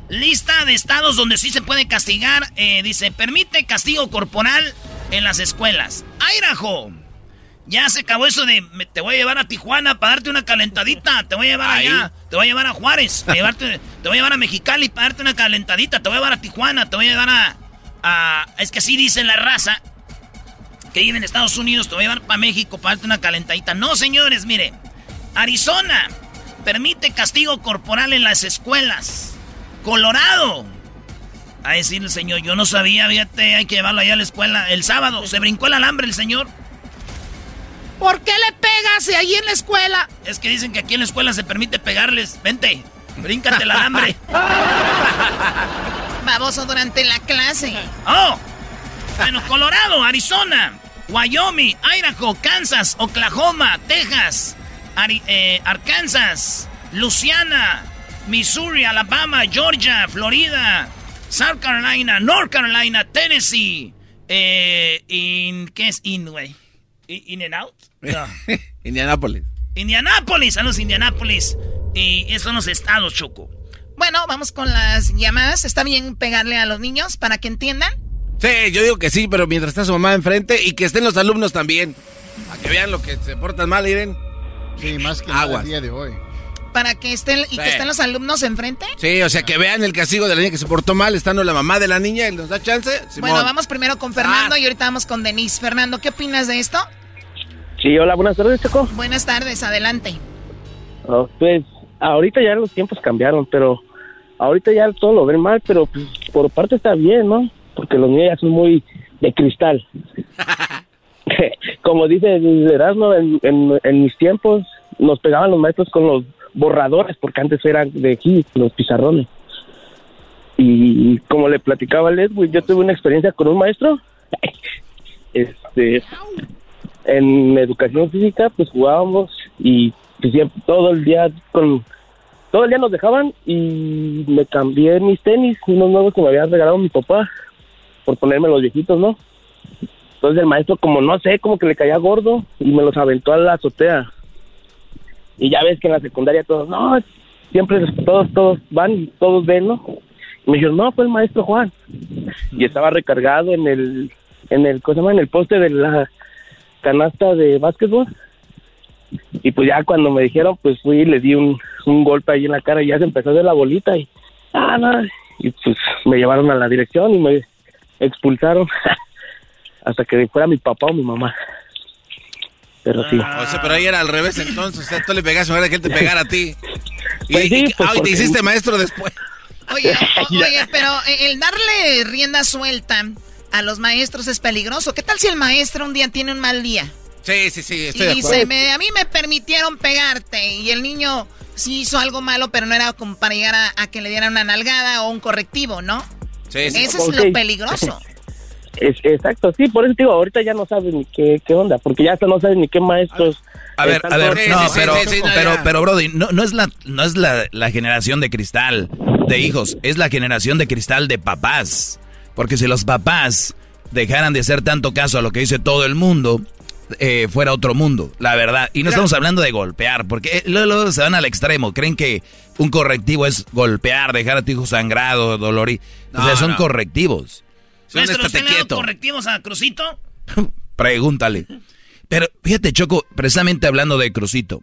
Lista de estados donde sí se puede castigar. eh, dice, permite castigo corporal en las escuelas. Idaho. Ya se acabó eso de me- te voy a llevar a Tijuana para darte una calentadita. Te voy a llevar Ahí. allá. Te voy a llevar a Juárez. Te, llevarte- te voy a llevar a Mexicali para darte una calentadita. Te voy a llevar a Tijuana. Te voy a llevar a. a- es que así dice la raza que vive en Estados Unidos. Te voy a llevar para México para darte una calentadita. No, señores, mire. Arizona permite castigo corporal en las escuelas. Colorado. A decir el señor, yo no sabía, fíjate, hay que llevarlo allá a la escuela. El sábado se brincó el alambre el señor. ¿Por qué le pegas y ahí en la escuela? Es que dicen que aquí en la escuela se permite pegarles. Vente, bríncate el alambre. Baboso durante la clase. Oh, bueno, Colorado, Arizona, Wyoming, Idaho, Kansas, Oklahoma, Texas, Ari- eh, Arkansas, Louisiana, Missouri, Alabama, Georgia, Florida, South Carolina, North Carolina, Tennessee, eh, in, ¿qué es in, güey? In, in and out? No. Indianápolis. Indianápolis, a los Indianápolis. Y esos son los estados, Choco. Bueno, vamos con las llamadas. ¿Está bien pegarle a los niños para que entiendan? Sí, yo digo que sí, pero mientras está su mamá enfrente y que estén los alumnos también. Para que vean lo que se portan mal, miren. Sí, más que Aguas. el día de hoy. Para que estén, y que estén los alumnos enfrente. Sí, o sea, que vean el castigo de la niña que se portó mal, estando la mamá de la niña y nos da chance. Simón. Bueno, vamos primero con Fernando y ahorita vamos con Denise. Fernando, ¿qué opinas de esto? Sí, hola, buenas tardes, Choco. Buenas tardes, adelante. Oh, pues ahorita ya los tiempos cambiaron, pero ahorita ya todo lo ven mal, pero pues, por parte está bien, ¿no? Porque los niños ya son muy de cristal. Como dice Erasmo, en, en, en mis tiempos nos pegaban los maestros con los borradores, porque antes eran de aquí, los pizarrones. Y como le platicaba a Leslie, yo tuve una experiencia con un maestro. este en educación física pues jugábamos y pues, siempre todo el día con todo el día nos dejaban y me cambié mis tenis unos nuevos que me había regalado mi papá por ponerme los viejitos no entonces el maestro como no sé como que le caía gordo y me los aventó a la azotea. Y ya ves que en la secundaria todos no siempre todos todos van y todos ven no y me dijeron no fue el maestro Juan y estaba recargado en el en el ¿cómo se en el poste de la canasta de básquetbol. Y pues ya cuando me dijeron, pues fui y le di un, un golpe ahí en la cara y ya se empezó a hacer la bolita y, ah, no, y pues me llevaron a la dirección y me expulsaron hasta que fuera mi papá o mi mamá. Pero sí. O sea, pero ahí era al revés entonces. O sea, tú le pegaste, ahora que él te pegara a ti. Y, Pues sí, y- pues ah, y te hiciste maestro después. Oye, o- oye, pero el darle rienda suelta a los maestros es peligroso. ¿Qué tal si el maestro un día tiene un mal día? Sí, sí, sí, Y de dice, me- a mí me permitieron pegarte y el niño sí hizo algo malo, pero no era como para llegar a, a que le dieran una nalgada o un correctivo, ¿no? Sí, sí. Ese es lo peligroso. Es, exacto, sí, por eso te digo, ahorita ya no sabes ni qué, qué onda, porque ya hasta no sabes ni qué maestros. A ver, a ver, no, pero, pero, pero, Brody, no, no es la, no es la, la generación de cristal de hijos, es la generación de cristal de papás. Porque si los papás dejaran de hacer tanto caso a lo que dice todo el mundo, eh, fuera otro mundo, la verdad. Y no estamos hablando de golpear, porque eh, luego, luego se van al extremo, creen que un correctivo es golpear, dejar a tu hijo sangrado, dolorido. o sea, son no. correctivos. Maestro, ¿usted le correctivos a Crucito? Pregúntale. Pero fíjate, Choco, precisamente hablando de Crucito,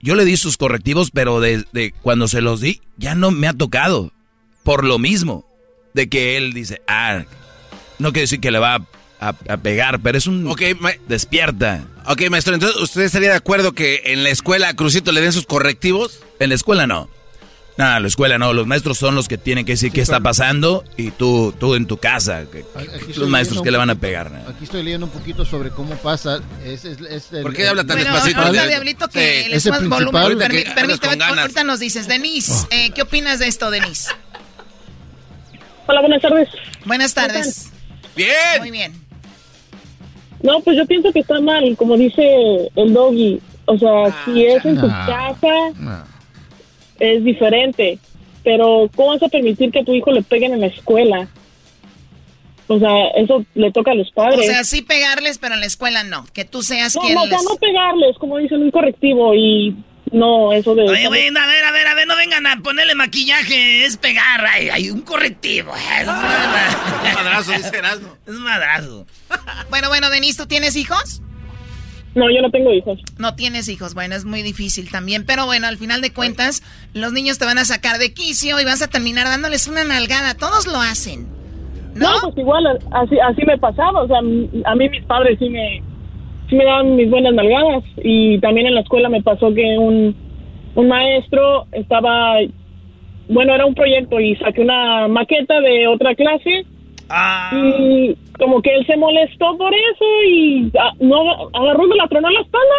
yo le di sus correctivos, pero desde cuando se los di, ya no me ha tocado. Por lo mismo, de que él dice, ah, no quiere decir que le va a, a- a pegar, pero es un despierta. Ok, maestro, entonces, ¿usted estaría de acuerdo que en la escuela a Crucito le den sus correctivos? En la escuela no. No, en la escuela no. Los maestros son los que tienen que decir qué está pasando y tú, tú en tu casa. que- Aquí los maestros que le van a pegar. ¿no? Aquí estoy leyendo un poquito sobre cómo pasa. Es, es- es el- ¿Por qué habla tan Bueno, despacito? ahorita. Diablito, que Sí. le Ese subas volumen. Ahorita que permíteme, nos dices. Denise, eh, ¿qué opinas de esto, Denise? Hola, buenas tardes. Buenas tardes. Bien. Muy bien. No, pues yo pienso que está mal, como dice el doggy. O sea, si es en tu no. casa, es diferente. Pero, ¿cómo vas a permitir que a tu hijo le peguen en la escuela? O sea, eso le toca a los O padres. sea, sí pegarles, pero en la escuela no. Que tú seas no, quien no, o sea, les... no pegarles, como dicen, un correctivo y no, eso de... Oye, güey, a ver, a ver, a ver, no vengan a ponerle maquillaje, es pegar, hay, hay un correctivo. Es un madrazo, dice Erasmo. Es un madrazo. Bueno, bueno, Denise, ¿tú tienes hijos? No, yo no tengo hijos. No tienes hijos, bueno, es muy difícil también, pero bueno, al final de cuentas, los niños te van a sacar de quicio y vas a terminar dándoles una nalgada, todos lo hacen. No, pues igual, así, así me pasaba. O sea, a mí mis padres sí me, sí me daban mis buenas nalgadas. Y también en la escuela me pasó que un, un maestro estaba, bueno, era un proyecto y saqué una maqueta de otra clase. Y como que él se molestó por eso y ah, no agarró y me la tronó la espalda.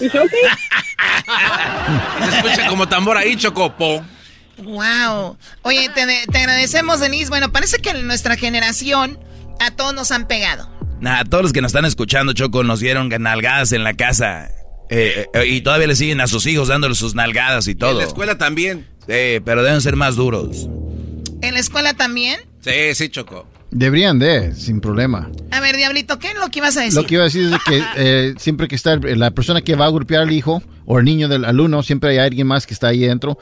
Y ok. Se escucha como tambor ahí, Chocopo. Wow. Oye, te, te agradecemos, Denise. Bueno, parece que en nuestra generación a todos nos han pegado. Nah, todos los que nos están escuchando, Choco, nos dieron nalgadas en la casa. Eh, eh, y todavía le siguen a sus hijos dándoles sus nalgadas y todo. En la escuela también. Sí, pero deben ser más duros. ¿En la escuela también? Sí, sí, Choco. Deberían de, sin problema. A ver, Diablito, ¿qué es lo que ibas a decir? Lo que iba a decir es de que eh, siempre que está la persona que va a golpear al hijo o el niño del alumno, siempre hay alguien más que está ahí dentro.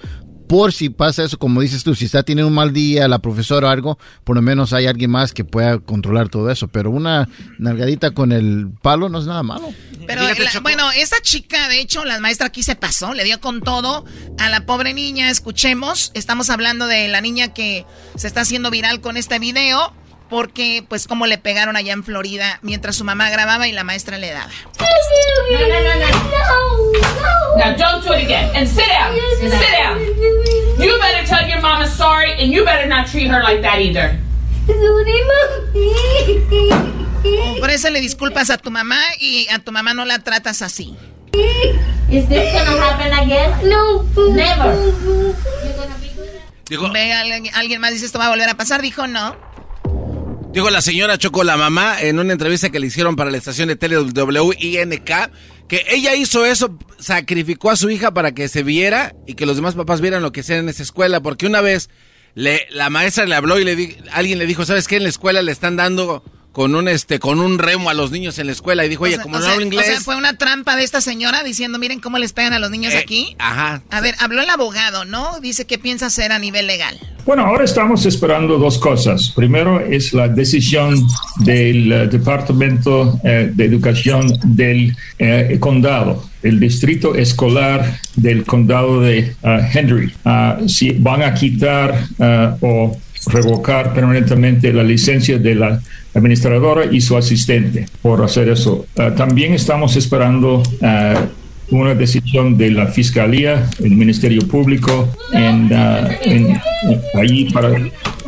Por si pasa eso, como dices tú, si está teniendo un mal día la profesora o algo, por lo menos hay alguien más que pueda controlar todo eso. Pero una nalgadita con el palo no es nada malo. Pero la- bueno, esa chica, de hecho, la maestra aquí se pasó, le dio con todo a la pobre niña. Escuchemos, estamos hablando de la niña que se está haciendo viral con este video. Porque, pues, como le pegaron allá en Florida mientras su mamá grababa y la maestra le daba. No, no, no, no. Now don't do it again. And sit down. Sit down. You better tell your mama sorry, and you better not treat her like that either. Ofrécele disculpas a tu mamá y a tu mamá no la tratas así. Is this gonna happen again? No. Never. Dijo, Ve, alguien, alguien más dice esto va a volver a pasar. Dijo no. Dijo la señora Choco, la mamá, en una entrevista que le hicieron para la estación de tele WINK, que ella hizo eso, sacrificó a su hija para que se viera y que los demás papás vieran lo que hacían en esa escuela, porque una vez le, la maestra le habló y le di- alguien le dijo, ¿sabes qué? En la escuela le están dando con un este con un remo a los niños en la escuela y dijo, oye, O sea- como no sea- hablo inglés. O sea, fue una trampa de esta señora diciendo, miren cómo les pegan a los niños Eh, aquí. Ajá. A ver, habló el abogado, ¿no? Dice qué piensa hacer a nivel legal. Bueno, ahora estamos esperando dos cosas. Primero es la decisión del eh, Departamento eh, de Educación del eh, condado, el distrito escolar del condado de ah, Henry. Ah, si van a quitar ah, o revocar permanentemente la licencia de la administradora y su asistente por hacer eso. Ah, también estamos esperando ah, una decisión de la Fiscalía, el Ministerio Público, en, ah, en- ahí para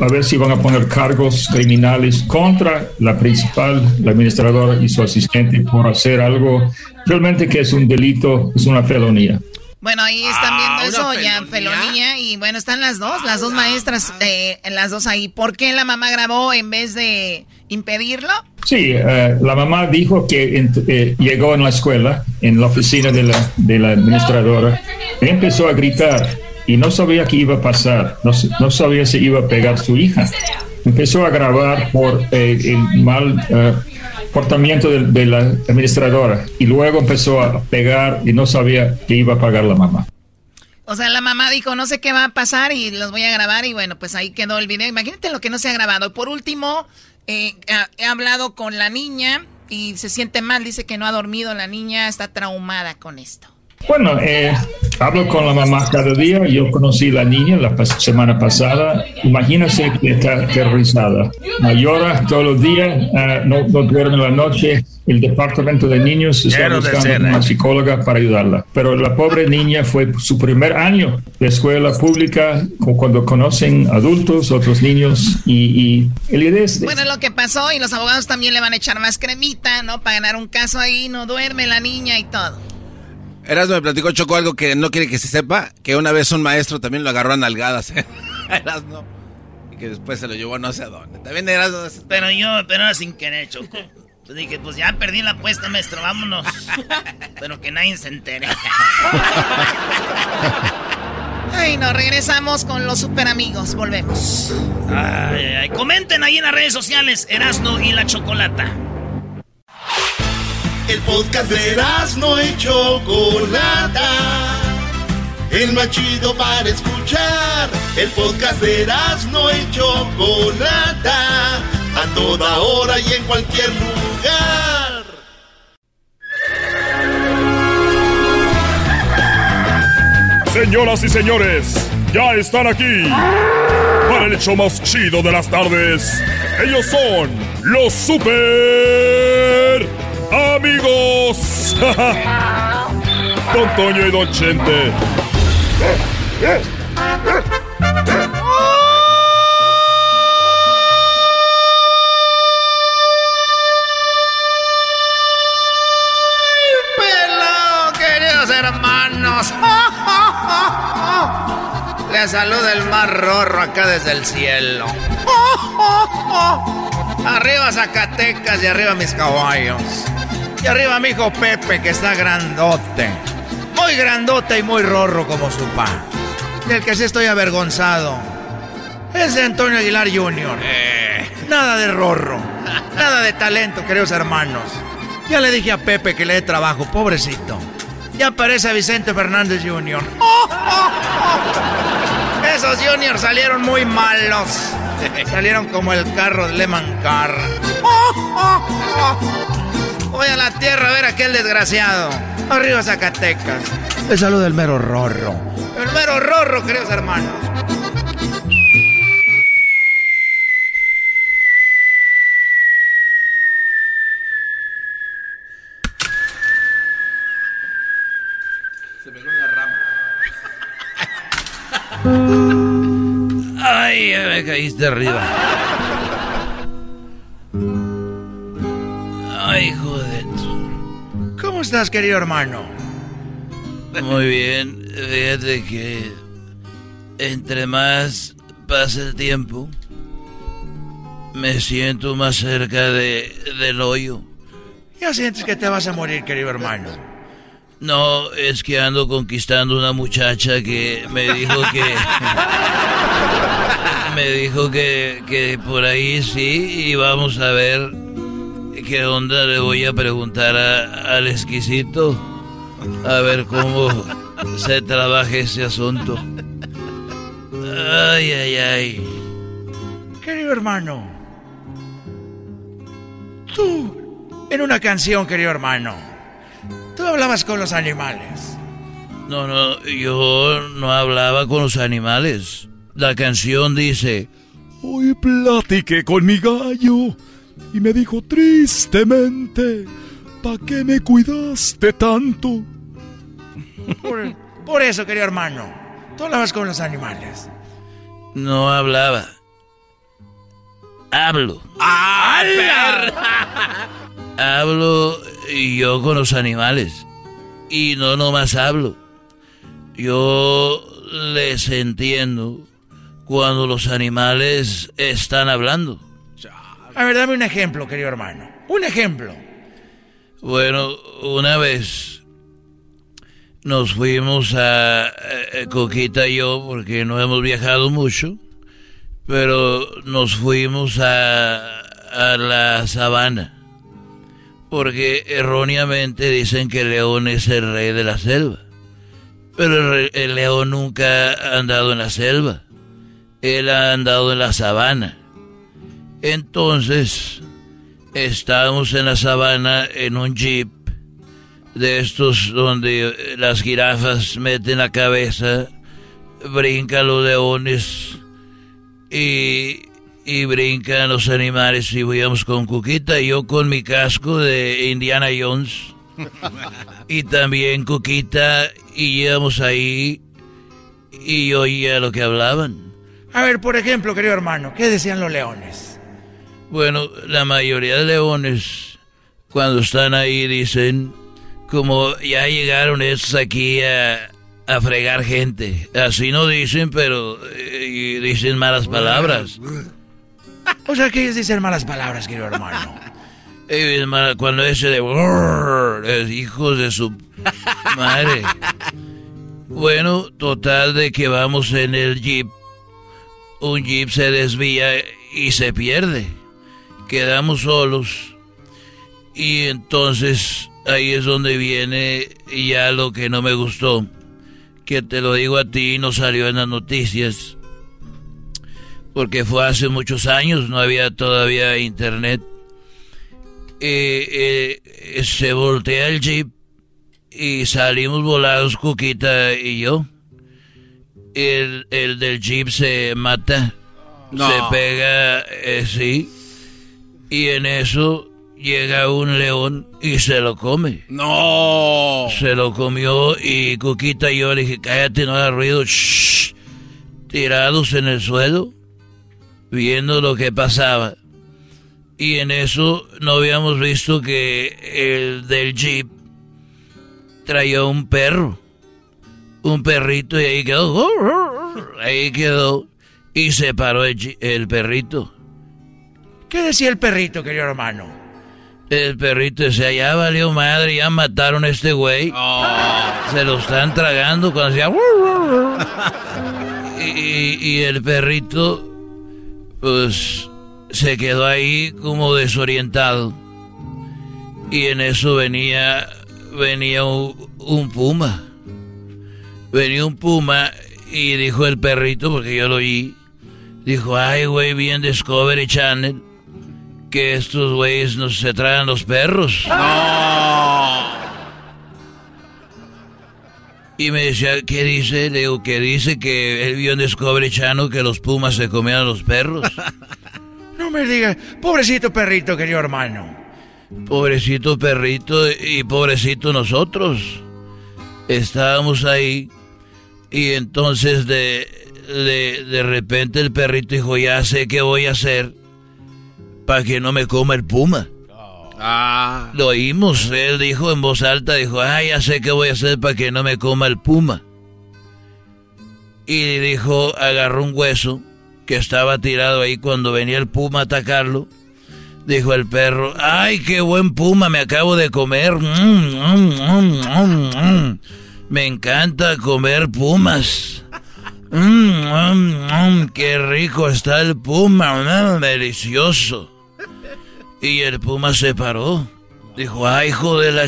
ver si van a poner cargos criminales contra la principal, la administradora y su asistente por hacer algo realmente que es un delito, es una felonía. Bueno, ahí están Ah, viendo eso, ya felonía. Y bueno, están las dos, las dos maestras, eh, las dos ahí. ¿Por qué la mamá grabó en vez de impedirlo? Sí, eh, la mamá dijo que eh, llegó en la escuela, en la oficina de la, de la administradora, empezó a gritar y no sabía qué iba a pasar, no, no sabía si iba a pegar su hija. Empezó a grabar por eh, el mal comportamiento de, de la administradora y luego empezó a pegar y no sabía que iba a pagar la mamá. O sea, la mamá dijo, no sé qué va a pasar y los voy a grabar. Y bueno, pues ahí quedó el video. Imagínate lo que no se ha grabado. Por último, eh, he hablado con la niña y se siente mal. Dice que no ha dormido. La niña está traumada con esto. Bueno, eh, hablo con la mamá cada día. Yo conocí a la niña la pas- semana pasada. Imagínese que está aterrorizada. Llora todos los días, ah, no, no duerme la noche. El departamento de niños está Quiero buscando decir, una eh. psicóloga para ayudarla. Pero la pobre niña fue su primer año de escuela pública, cu- cuando conocen adultos, otros niños. Y, y la idea es... Bueno, lo que pasó y los abogados también le van a echar más cremita, ¿no? Para ganar un caso ahí. No duerme la niña y todo. Erasmo me platicó Choco algo que no quiere que se sepa, que una vez un maestro también lo agarró a nalgadas. ¿eh? Erasmo. Y que después se lo llevó no sé a dónde. También Erasmo... Pero yo, pero era sin querer, Choco. Pues dije, pues ya perdí la apuesta, maestro, vámonos. Pero que nadie se entere. Ay, no, regresamos con los super amigos. Volvemos. Ay, ay, ay. Comenten ahí en las redes sociales, Erasno y la Chocolata. El podcast de Erasmo y Chocolata. El más chido para escuchar. El podcast de Erasmo y Chocolata. A toda hora y en cualquier lugar. Señoras y señores, ya están aquí para el hecho más chido de las tardes. Ellos son los super amigos. Don Toño y Don Chente. Pelón, queridos hermanos. Les saluda el más rorro acá desde el cielo. Arriba Zacatecas y arriba mis caballos. Y arriba mi hijo Pepe que está grandote. Muy grandote y muy rorro como su pa. Y el que sí estoy avergonzado es de Antonio Aguilar Jr. Nada de rorro. Nada de talento, queridos hermanos. Ya le dije a Pepe que le dé trabajo, pobrecito. Ya parece a Vicente Fernández Jr. esos juniors salieron muy malos. Salieron como el carro de Lehman Car. Voy a la tierra a ver a aquel desgraciado. Arriba Zacatecas. El saludo del mero rorro. El mero rorro, queridos hermanos. Se pegó en la rama. Ay, ya me caíste arriba. Ay, joder. ¿Cómo estás, querido hermano? Muy bien. Fíjate que entre más pasa el tiempo, me siento más cerca de, del hoyo. Ya sientes que te vas a morir, querido hermano. No, es que ando conquistando una muchacha que me dijo que... me dijo que, que por ahí sí, y vamos a ver qué onda le voy a preguntar a- al exquisito. A ver cómo se trabaja ese asunto. Ay, ay, ay. Querido hermano. Tú, en una canción, querido hermano. Tú hablabas con los animales. No, no, yo no hablaba con los animales. La canción dice... Hoy platiqué con mi gallo y me dijo tristemente, ¿pa' qué me cuidaste tanto? Por, por eso, querido hermano. Tú hablabas con los animales. No hablaba. Hablo. Hablo yo con los animales. Y no nomás hablo. Yo les entiendo cuando los animales están hablando. A ver, dame un ejemplo, querido hermano. Un ejemplo. Bueno, una vez nos fuimos a, eh, Coquita y yo, porque no hemos viajado mucho, pero nos fuimos a, la sabana, porque erróneamente dicen que león es el rey de la selva, pero el león nunca ha andado en la selva, él ha andado en la sabana. Entonces, estábamos en la sabana en un jeep de estos donde eh, las jirafas meten la cabeza, brincan los leones y, y brincan los animales y íbamos con Cuquita y yo con mi casco de Indiana Jones y también Cuquita y íbamos ahí y yo oía lo que hablaban. A ver, por ejemplo, querido hermano, ¿qué decían los leones? Bueno, la mayoría de leones, cuando están ahí, dicen, como ya llegaron estos aquí a, a fregar gente. Así no dicen, pero eh, dicen malas palabras. O sea, que ellos dicen malas palabras, querido hermano. Cuando ese de... Es hijos de su madre. Bueno, total de que vamos en el jeep. Un jeep se desvía y se pierde. Quedamos solos. Y entonces ahí es donde viene ya lo que no me gustó. Que te lo digo a ti, no salió en las noticias. Porque fue hace muchos años, no había todavía internet. Eh, eh, se voltea el jeep y salimos volados, Cuquita y yo. El, el del jeep se mata, No. se pega, eh, sí. Y en eso llega un león y se lo come. No. Se lo comió y Cuquita y yo le dije, cállate, no hagas ruido. shh". Tirados en el suelo, viendo lo que pasaba. Y en eso no habíamos visto que el del jeep traía un perro. Un perrito y ahí quedó. Ahí quedó. Y se paró el, perrito. ¿Qué decía el perrito, querido hermano? El perrito decía, ya valió madre, ya mataron a este güey. Se lo están tragando cuando decía... y, y- y el perrito, pues, se quedó ahí como desorientado. Y en eso venía, venía un, un puma. Venía un puma Y dijo el perrito, porque yo lo oí, dijo, ay, güey, bien Discovery Channel, que estos güeyes nos se traen los perros. Y me decía, ¿qué dice? Le digo, que dice que él vio en Discovery Channel que los pumas se comían a los perros. No me digas, pobrecito perrito, querido hermano. Pobrecito perrito y pobrecito nosotros. Estábamos ahí y entonces de, de, de repente el perrito dijo, ya sé qué voy a hacer para que no me coma el puma. Ah. Lo oímos, él dijo en voz alta, dijo, ah, ya sé qué voy a hacer para que no me coma el puma. Y dijo, agarró un hueso que estaba tirado ahí cuando venía el puma a atacarlo. Dijo el perro, ay, qué buen puma me acabo de comer. Mm, mm, mm, me encanta comer pumas. qué rico está el puma, delicioso. Y el puma se paró. Dijo, ay, hijo de la...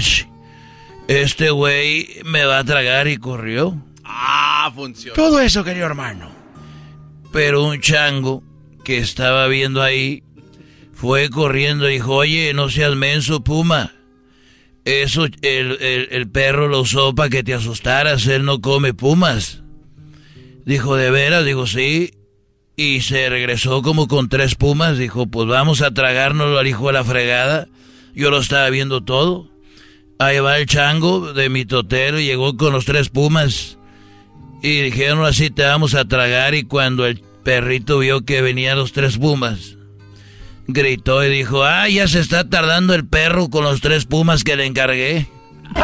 este güey me va a tragar y corrió. Ah, funciona. Todo eso, querido hermano. Pero un chango que estaba viendo ahí fue corriendo y dijo, oye, no seas menso, puma. Eso el, el, el perro lo usó para que te asustaras, él no come pumas. Dijo, ¿de veras? Digo, sí. Y se regresó como con tres pumas. Dijo, pues vamos a tragárnoslo al hijo de la fregada. Yo lo estaba viendo todo. Ahí va el chango de mi totero y llegó con los tres pumas. Y dijeron así te vamos a tragar. Y cuando el perrito vio que venían los tres pumas, gritó y dijo, ah, ya se está tardando el perro con los tres pumas que le encargué.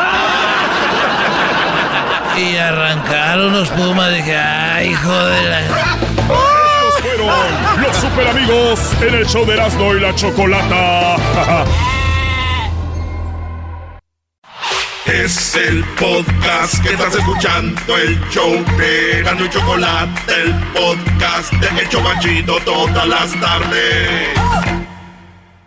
y arrancaron los pumas. Dije, ay, hijo de la... Los super amigos en el show de Erasmo y la Chocolata. Es el podcast que estás escuchando, el show de Erasmo y Chocolate, el podcast de El Chobachito todas las tardes.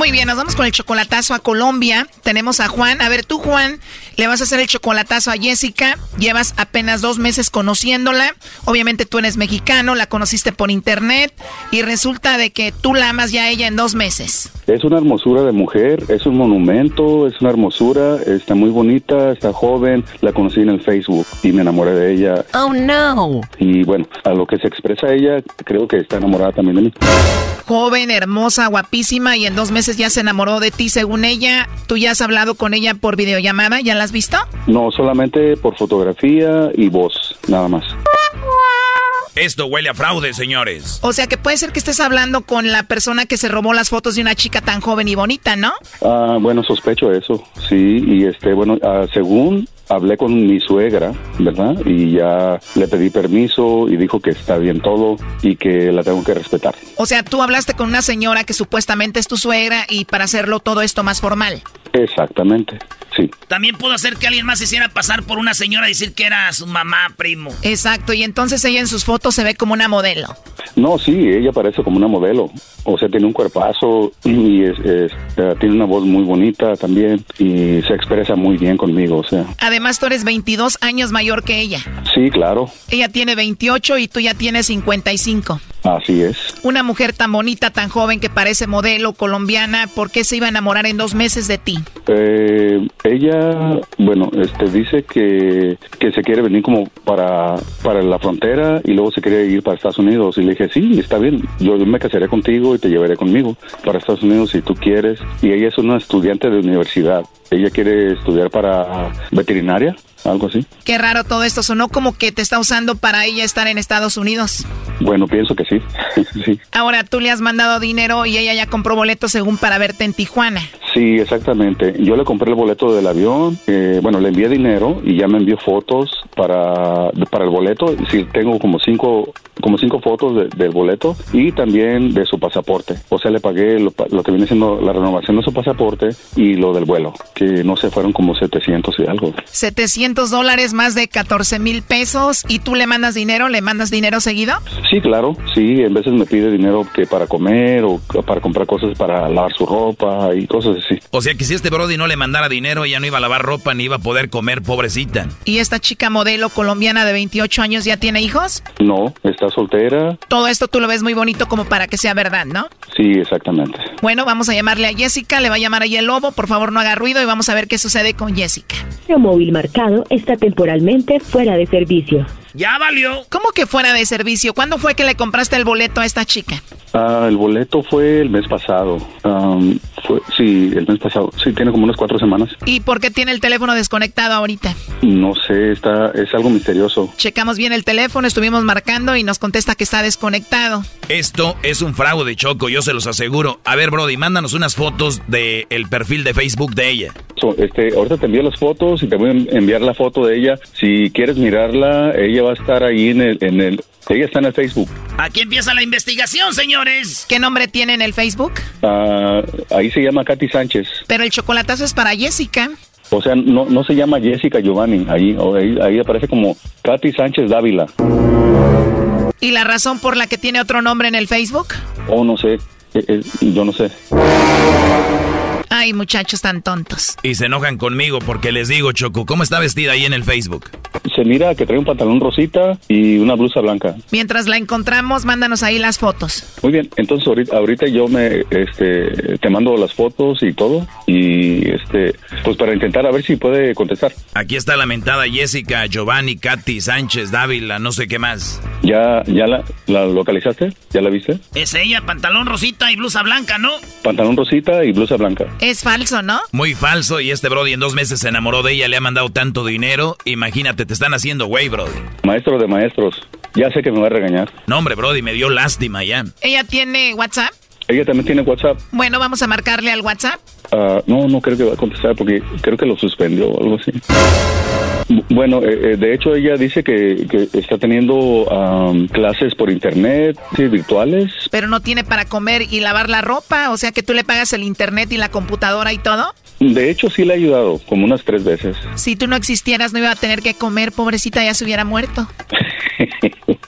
Muy bien, nos vamos con el chocolatazo a Colombia. Tenemos a Juan. A ver, tú, Juan, le vas a hacer el chocolatazo a Jessica. Llevas apenas dos meses conociéndola. Obviamente tú eres mexicano, la conociste por internet y resulta de que tú la amas ya a ella en dos meses. Es una hermosura de mujer, es un monumento, es una hermosura, está muy bonita, está joven, la conocí en el Facebook y me enamoré de ella. Oh, no. Y bueno, a lo que se expresa ella, creo que está enamorada también de mí. Joven, hermosa, guapísima y en dos meses ya se enamoró de ti según ella. ¿Tú ya has hablado con ella por videollamada? ¿Ya la has visto? No, solamente por fotografía y voz, nada más. Esto huele a fraude, señores. O sea que puede ser que estés hablando con la persona que se robó las fotos de una chica tan joven y bonita, ¿no? Ah, bueno, sospecho eso, sí, y este, bueno, ah, según hablé con mi suegra, ¿verdad? Y ya le pedí permiso y dijo que está bien todo y que la tengo que respetar. O sea, tú hablaste con una señora que supuestamente es tu suegra y para hacerlo todo esto más formal. Exactamente, sí. También pudo hacer que alguien más se hiciera pasar por una señora y decir que era su mamá, primo. Exacto, y entonces ella en sus fotos se ve como una modelo. No, sí, ella parece como una modelo. O sea, tiene un cuerpazo y es, es- eh, tiene una voz muy bonita también y se expresa muy bien conmigo, o sea. Además, tú eres 22 años mayor que ella. Sí, claro, Ella tiene 28 y tú ya tienes 55. Así es. Una mujer tan bonita, tan joven que parece modelo colombiana, ¿por qué se iba a enamorar en dos meses de ti? Eh, ella, bueno, este dice que, que se quiere venir como para, para la frontera y luego se quiere ir para Estados Unidos. Y le dije, sí, está bien, yo me casaré contigo y te llevaré conmigo para Estados Unidos si tú quieres. Y ella es una estudiante de universidad. Ella quiere estudiar para veterinaria, algo así. Qué raro todo esto, sonó como que te está usando para ella estar en Estados Unidos. Bueno, pienso que sí. sí. Ahora tú le has mandado dinero y ella ya compró boletos según para verte en Tijuana. Sí, exactamente. Yo le compré el boleto del avión, eh, bueno, le envié dinero y ya me envió fotos para, para el boleto. Sí, tengo como cinco, como cinco fotos de- del boleto y también de su pasaporte. O sea, le pagué lo, lo que viene siendo la renovación de su pasaporte y lo del vuelo, que no sé, fueron como 700 y algo. 700 dólares, más de 14 mil pesos. ¿Y tú le mandas dinero? ¿Le mandas dinero seguido? Sí, claro, sí, en veces me pide dinero que para comer o para comprar cosas para lavar su ropa y cosas así. O sea que si este Brody no le mandara dinero, ella no iba a lavar ropa ni iba a poder comer, pobrecita. ¿Y esta chica modelo colombiana de 28 años ya tiene hijos? No, está soltera. Todo esto tú lo ves muy bonito como para que sea verdad, ¿no? Sí, exactamente. Bueno, vamos a llamarle a Jessica, le va a llamar ahí el lobo, por favor no haga ruido y vamos a ver qué sucede con Jessica. El móvil marcado está temporalmente fuera de servicio. Ya valió. ¿Cómo que fuera de servicio? ¿Cuándo fue que le compraste el boleto a esta chica? Ah, el boleto fue el mes pasado. Fue, sí, el mes pasado. Sí, tiene como unas cuatro semanas. ¿Y por qué tiene el teléfono desconectado ahorita? No sé, está, es algo misterioso. Checamos bien el teléfono, estuvimos marcando y nos contesta que está desconectado. Esto es un fraude, Choco, yo se los aseguro. A ver, Brody, mándanos unas fotos del el perfil de Facebook de ella. So, este, ahorita te envío las fotos y te voy a enviar la foto de ella. Si quieres mirarla, ella va a estar ahí en el, en el, ella está en el Facebook. Aquí empieza la investigación, señores. ¿Qué nombre tiene en el Facebook? Ah, ahí se llama Katy Sánchez. Pero el chocolatazo es para Jessica. O sea, no, no se llama Jessica Giovanni. Ahí, ahí, ahí aparece como Katy Sánchez Dávila. ¿Y la razón por la que tiene otro nombre en el Facebook? O no sé, eh, eh, yo no sé. Ay, muchachos tan tontos. Y se enojan conmigo porque les digo, Choco, ¿cómo está vestida ahí en el Facebook? Se mira que trae un pantalón rosita y una blusa blanca. Mientras la encontramos, mándanos ahí las fotos. Muy bien, entonces ahorita, ahorita yo me, este, te mando las fotos y todo y este, pues para intentar a ver si puede contestar. Aquí está la mentada Jessica, Giovanni, Katy, Sánchez, Dávila, no sé qué más. ¿Ya, ya la, la localizaste? ¿Ya la viste? Es ella, pantalón rosita y blusa blanca, ¿no? Pantalón rosita y blusa blanca. Es falso, ¿no? Muy falso y este Brody en dos meses se enamoró de ella, le ha mandado tanto dinero. Imagínate, te están haciendo güey, Brody. Maestro de maestros, ya sé que me va a regañar. No, hombre, Brody, me dio lástima ya. ¿Ella tiene WhatsApp? Ella también tiene WhatsApp. Bueno, vamos a marcarle al WhatsApp. Ah, no, no creo que va a contestar porque creo que lo suspendió o algo así. Bu- Bueno, eh, eh, de hecho ella dice que, que está teniendo am, clases por internet, sí, virtuales. Pero no tiene para comer y lavar la ropa. O sea que tú le pagas el internet y la computadora y todo. De hecho sí le ha ayudado como unas tres veces. Si tú no existieras, no iba a tener que comer. Pobrecita, ya se hubiera muerto.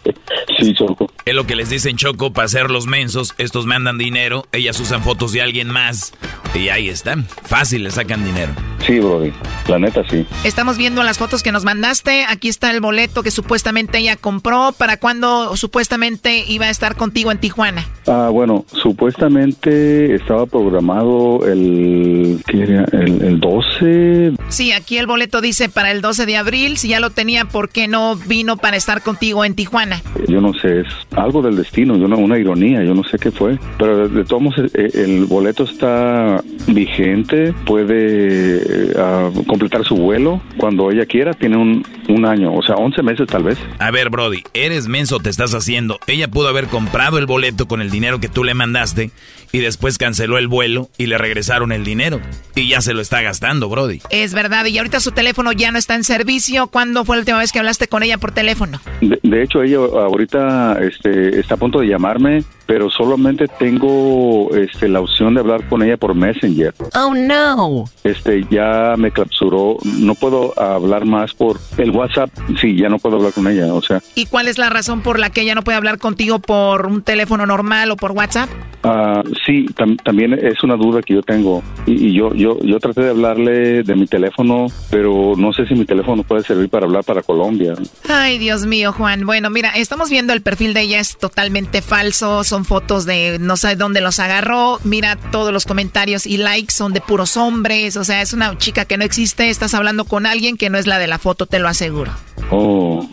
sí, Choco. Es lo que les dicen Choco para hacer los mensos. Estos mandan dinero, ellas usan fotos de alguien más. Y ahí están. Fácil, le sacan dinero. Sí, Brody. La neta sí. Estamos viendo las fotos que nos mandaste. Aquí está el boleto que supuestamente ella compró. ¿Para cuándo supuestamente iba a estar contigo en Tijuana? Ah, bueno, supuestamente estaba programado el, ¿qué era? el, el 12. Sí, aquí el boleto dice para el 12 de abril. Si ya lo tenía, ¿por qué no vino para estar contigo en Tijuana? Yo no sé, es algo del destino, yo no, una ironía, yo no sé qué fue. Pero de, de todos modos, eh, el boleto está vigente, puede ah, completar su vuelo cuando ella quiera, tiene un, un año, o sea, 11 meses tal vez. A ver, Brody, eres menso, te estás haciendo. Ella pudo haber comprado el boleto con el dinero que tú le mandaste y después canceló el vuelo y le regresaron el dinero. Y ya se lo está gastando, Brody. Es verdad, y ahorita su teléfono ya no está en servicio. ¿Cuándo fue la última vez que hablaste con ella por teléfono? De, de hecho, ella ahorita este, está a punto de llamarme, pero solamente tengo este, la opción de hablar con ella por Messenger. Oh, no. Este, ya me clausuró, no puedo hablar más por el WhatsApp, sí, ya no puedo hablar con ella, o sea, ¿Y cuál es la razón por la que ella no puede hablar contigo por un teléfono normal o por WhatsApp? ah, sí, tam- también es una duda que yo tengo, y, y yo, yo, yo traté de hablarle de mi teléfono, pero no sé si mi teléfono puede servir para hablar para Colombia. Ay, Dios mío, Juan. Bueno, mira, estamos viendo el perfil de ella, es totalmente falso. Son fotos de no sé dónde los agarró. Mira, todos los comentarios y likes son de puros hombres. O sea, es una chica que no existe. Estás hablando con alguien que no es la de la foto, te lo aseguro. Oh,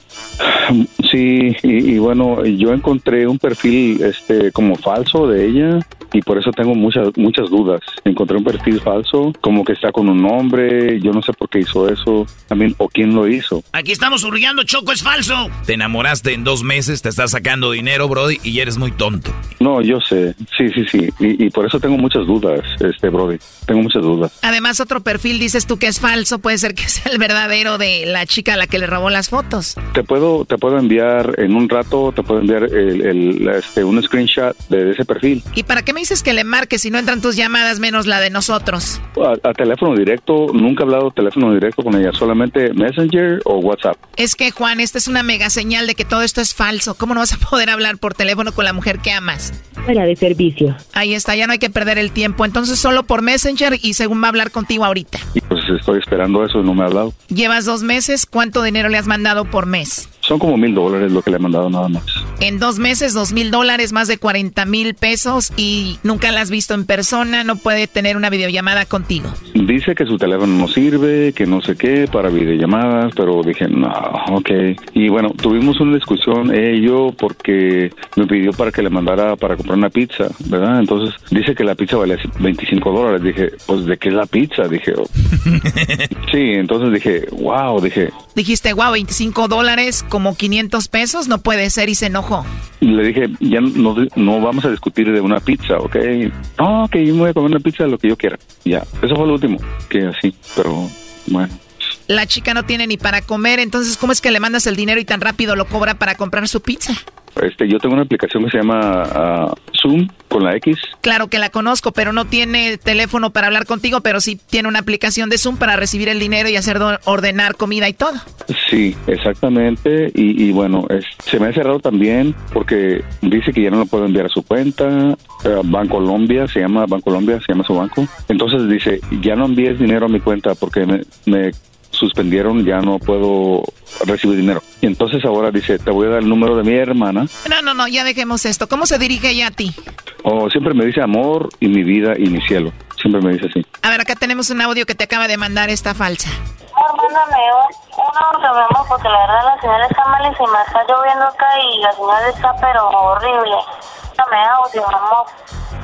Sí, y, y bueno, yo encontré un perfil este como falso de ella y por eso tengo muchas muchas dudas. Encontré un perfil falso, como que está con un hombre, yo no sé por qué hizo eso, también o quién lo hizo. Aquí estamos hurgando, Choco, es falso. Te enamoraste en dos meses, te estás sacando dinero, Brody, y eres muy tonto. No, yo sé, sí, sí, sí, y, y por eso tengo muchas dudas, este Brody, tengo muchas dudas. Además, otro perfil dices tú que es falso, puede ser que sea el verdadero de la chica a la que le robó las fotos. Te puedo te puedo enviar en un rato, te puedo enviar el, el, este, un screenshot de ese perfil. ¿Y para qué me dices que le marques si no entran tus llamadas menos la de nosotros? A, a teléfono directo, nunca he hablado teléfono directo con ella, solamente Messenger o WhatsApp. Es que, Juan, esta es una mega señal de que todo esto es falso. ¿Cómo no vas a poder hablar por teléfono con la mujer que amas? Fuera de servicio. Ahí está, ya no hay que perder el tiempo. Entonces, solo por Messenger y según va a hablar contigo ahorita. Y pues estoy esperando eso y no me ha hablado. Llevas dos meses, ¿cuánto dinero le has mandado por mes? Thanks. Son como mil dólares lo que le he mandado nada más. En dos meses, dos mil dólares, más de 40 mil pesos y nunca la has visto en persona, no puede tener una videollamada contigo. Dice que su teléfono no sirve, que no sé qué, para videollamadas, pero dije, no, ok. Y bueno, tuvimos una discusión ella y yo porque me pidió para que le mandara para comprar una pizza, ¿verdad? Entonces dice que la pizza valía 25 dólares. Dije, pues, ¿de qué es la pizza? Dije, oh. sí, entonces dije, wow, dije, Dijiste, wow, 25 dólares, como 500 pesos, no puede ser y se enojó. le dije, ya no, no vamos a discutir de una pizza, ¿ok? No, que yo me voy a comer una pizza lo que yo quiera. Ya, eso fue lo último, que así, pero bueno. La chica no tiene ni para comer, entonces, ¿cómo es que le mandas el dinero y tan rápido lo cobra para comprar su pizza? Este, yo tengo una aplicación que se llama ah, Zoom con la X. Claro que la conozco, pero no tiene teléfono para hablar contigo, pero sí tiene una aplicación de Zoom para recibir el dinero y hacer ordenar comida y todo. Sí, exactamente. Y, y bueno, es- se me ha cerrado también porque dice que ya no lo puedo enviar a su cuenta. eh, Bancolombia, se llama Bancolombia, se llama su banco. Entonces dice, ya no envíes dinero a mi cuenta porque me, me suspendieron, ya no puedo recibir dinero. Y entonces ahora dice, te voy a dar el número de mi hermana. No, no, no, ya dejemos esto. ¿Cómo se dirige ella a ti? O siempre me dice amor y mi vida y mi cielo. Siempre me dice así. A ver, acá tenemos un audio que te acaba de mandar esta falsa. Mándame uno, lo vemos porque la verdad la señal está malísima. Está lloviendo acá y la señal está pero horrible. Mándame audio, amor.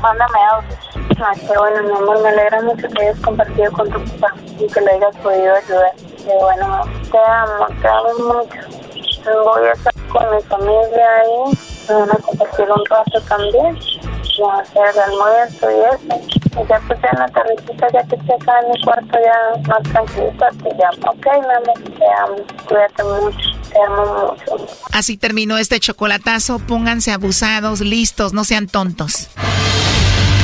Mándame audio. Ay, qué bueno, mi amor. Me alegra mucho que hayas compartido con tu papá y que le hayas podido ayudar. Qué bueno, te amo, te amo mucho. Voy a estar con mi familia ahí. Me van a compartir un rato también. Vamos a hacer almuerzo y eso. Y ya pues ya en la tardecita, ya que esté acá en mi cuarto ya más tranquilita, te llamo. Ok, mi amor, te amo. Cuídate mucho. Te amo mucho. Así terminó este chocolatazo. Pónganse abusados, listos, no sean tontos.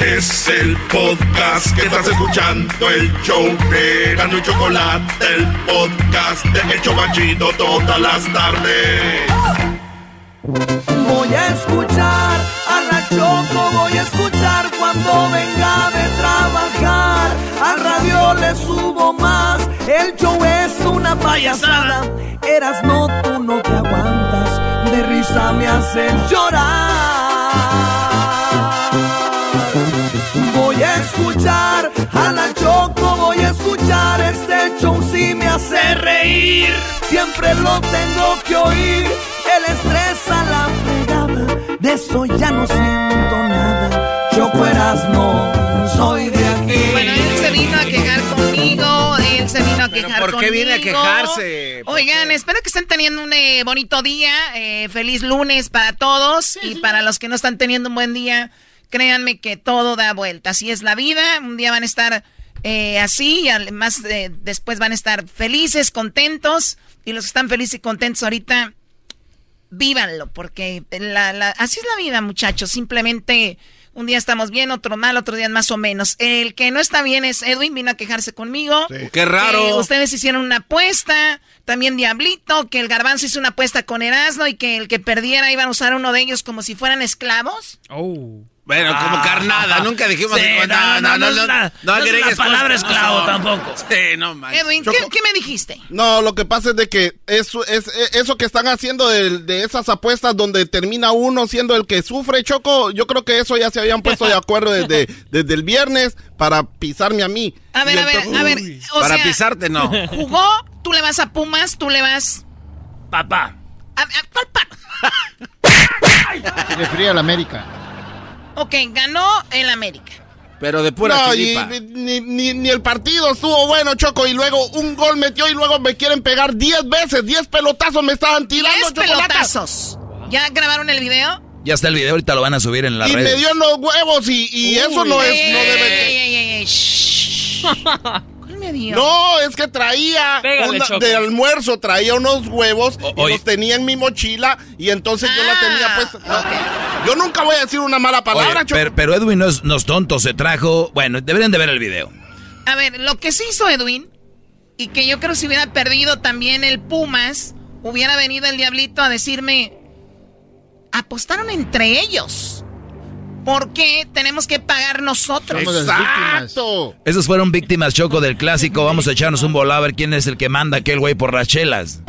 Es el podcast que estás escuchando, el show de Gano y Chocolate, el podcast de El Chobachito todas las tardes. Voy a escuchar a la Choco, voy a escuchar cuando venga de trabajar. Al radio le subo más, el show es una payasada. Eras no, tú no te aguantas, de risa me haces llorar. Escuchar a la Choco, voy a escuchar este show si me hace reír. Siempre lo tengo que oír, el estrés a la fregada, de eso ya no siento nada. Choco eras no, soy de aquí. Bueno, él se vino a quejar conmigo, él se vino a quejar ¿por qué viene a conmigo. quejarse? ¿Por Oigan, espero que estén teniendo un eh, bonito día, eh, feliz lunes para todos y para los que no están teniendo un buen día, créanme que todo da vuelta, así es la vida, un día van a estar eh, así y además eh, después van a estar felices, contentos y los que están felices y contentos ahorita, vívanlo, porque la, la- así es la vida, muchachos. Simplemente un día estamos bien, otro mal, otro día más o menos. El que no está bien es Edwin, vino a quejarse conmigo. Qué raro. Eh, ustedes hicieron una apuesta, también Diablito, que el Garbanzo hizo una apuesta con Erasmo y que el que perdiera iban a usar uno de ellos como si fueran esclavos. Oh. Bueno, como carnada, nunca dijimos Sí, que- no, no, no, es la- no es agregues la palabra cosas. esclavo tampoco. Sí, no manches. Edwin, ¿qué, qué me dijiste? No, lo que pasa es de que eso, es, eso que están haciendo de, de esas apuestas donde termina uno siendo el que sufre, Choco, yo creo que eso ya se habían puesto de acuerdo desde, desde el viernes para pisarme a mí. A ver, a ver, a ver. O Para sea, pisarte, no. Jugó, tú le vas a Pumas, tú le vas. Papá. A- a- ¿Cuál pa? Se refería a la América. Ok, ganó el América. Pero de pura No, y- ni, ni- ni el partido estuvo bueno, Choco, y luego un gol metió y luego me quieren pegar 10 veces, 10 pelotazos me estaban tirando, Diez Chocolata. pelotazos. ¿Ya grabaron el video? Ya está el video, ahorita lo van a subir en las Y me redes. dio en los huevos y, y eso no es, Ey, no ey, debe ey, ey, No, es que traía Pégale, una- Choco. de almuerzo, traía unos huevos y oye. los tenía en mi mochila y entonces yo la tenía Ah, pues. Yo nunca voy a decir una mala palabra, Oye, pero, pero Edwin no es, no es tonto, se trajo... Bueno, deberían de ver el video. A ver, lo que sí hizo Edwin, y que yo creo si hubiera perdido también el Pumas, hubiera venido el diablito a decirme, apostaron entre ellos. ¿Por qué tenemos que pagar nosotros? Exacto. Esos fueron víctimas, Choco, del clásico. Vamos a echarnos un volado a ver quién es el que manda aquel güey por las chelas.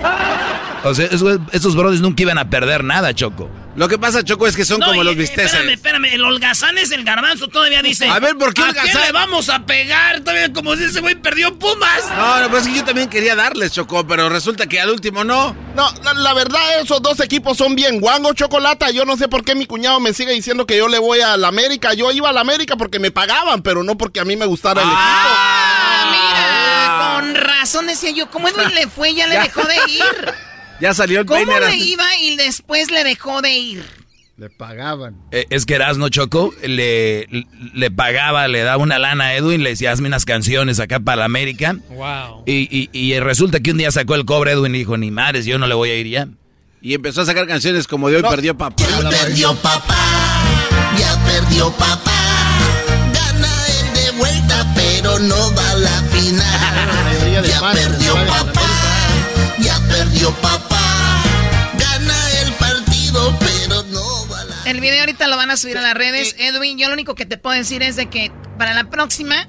O sea, esos, esos brothers nunca iban a perder nada, Choco. Lo que pasa, Choco, es que son No, como y- los bisteces. Espérame, espérame. El holgazán es el garbanzo. Todavía dice. A ver, ¿por qué ¿A holgazán? le vamos a pegar? Todavía como si ese güey perdió Pumas. No, no, pues es que yo también quería darles, Choco, pero resulta que al último no. No, la, la verdad, esos dos equipos son bien guangos, Chocolata. Yo no sé por qué mi cuñado me sigue diciendo que yo le voy a la América. Yo iba a la América porque me pagaban, pero no porque a mí me gustara el Ah, mira, con razón decía yo, ¿cómo Edwin le fue? Ya le Ya. dejó de ir. Ya salió el ¿Cómo peine. le iba y después le dejó de ir? Le pagaban. Eh, es que Erasno Choco le, le pagaba, le daba una lana a Edwin, le decía, hazme unas canciones acá para la América. Wow. Y, y, y resulta que un día sacó el cobre Edwin y dijo, ni madres, yo no le voy a ir ya. Y empezó a sacar canciones como de hoy perdió papá. perdió papá, ya perdió papá. Gana él de vuelta, pero no va a la final. Ya perdió papá, ya perdió papá. El video ahorita lo van a subir a las redes. Edwin, yo lo único que te puedo decir es de que para la próxima,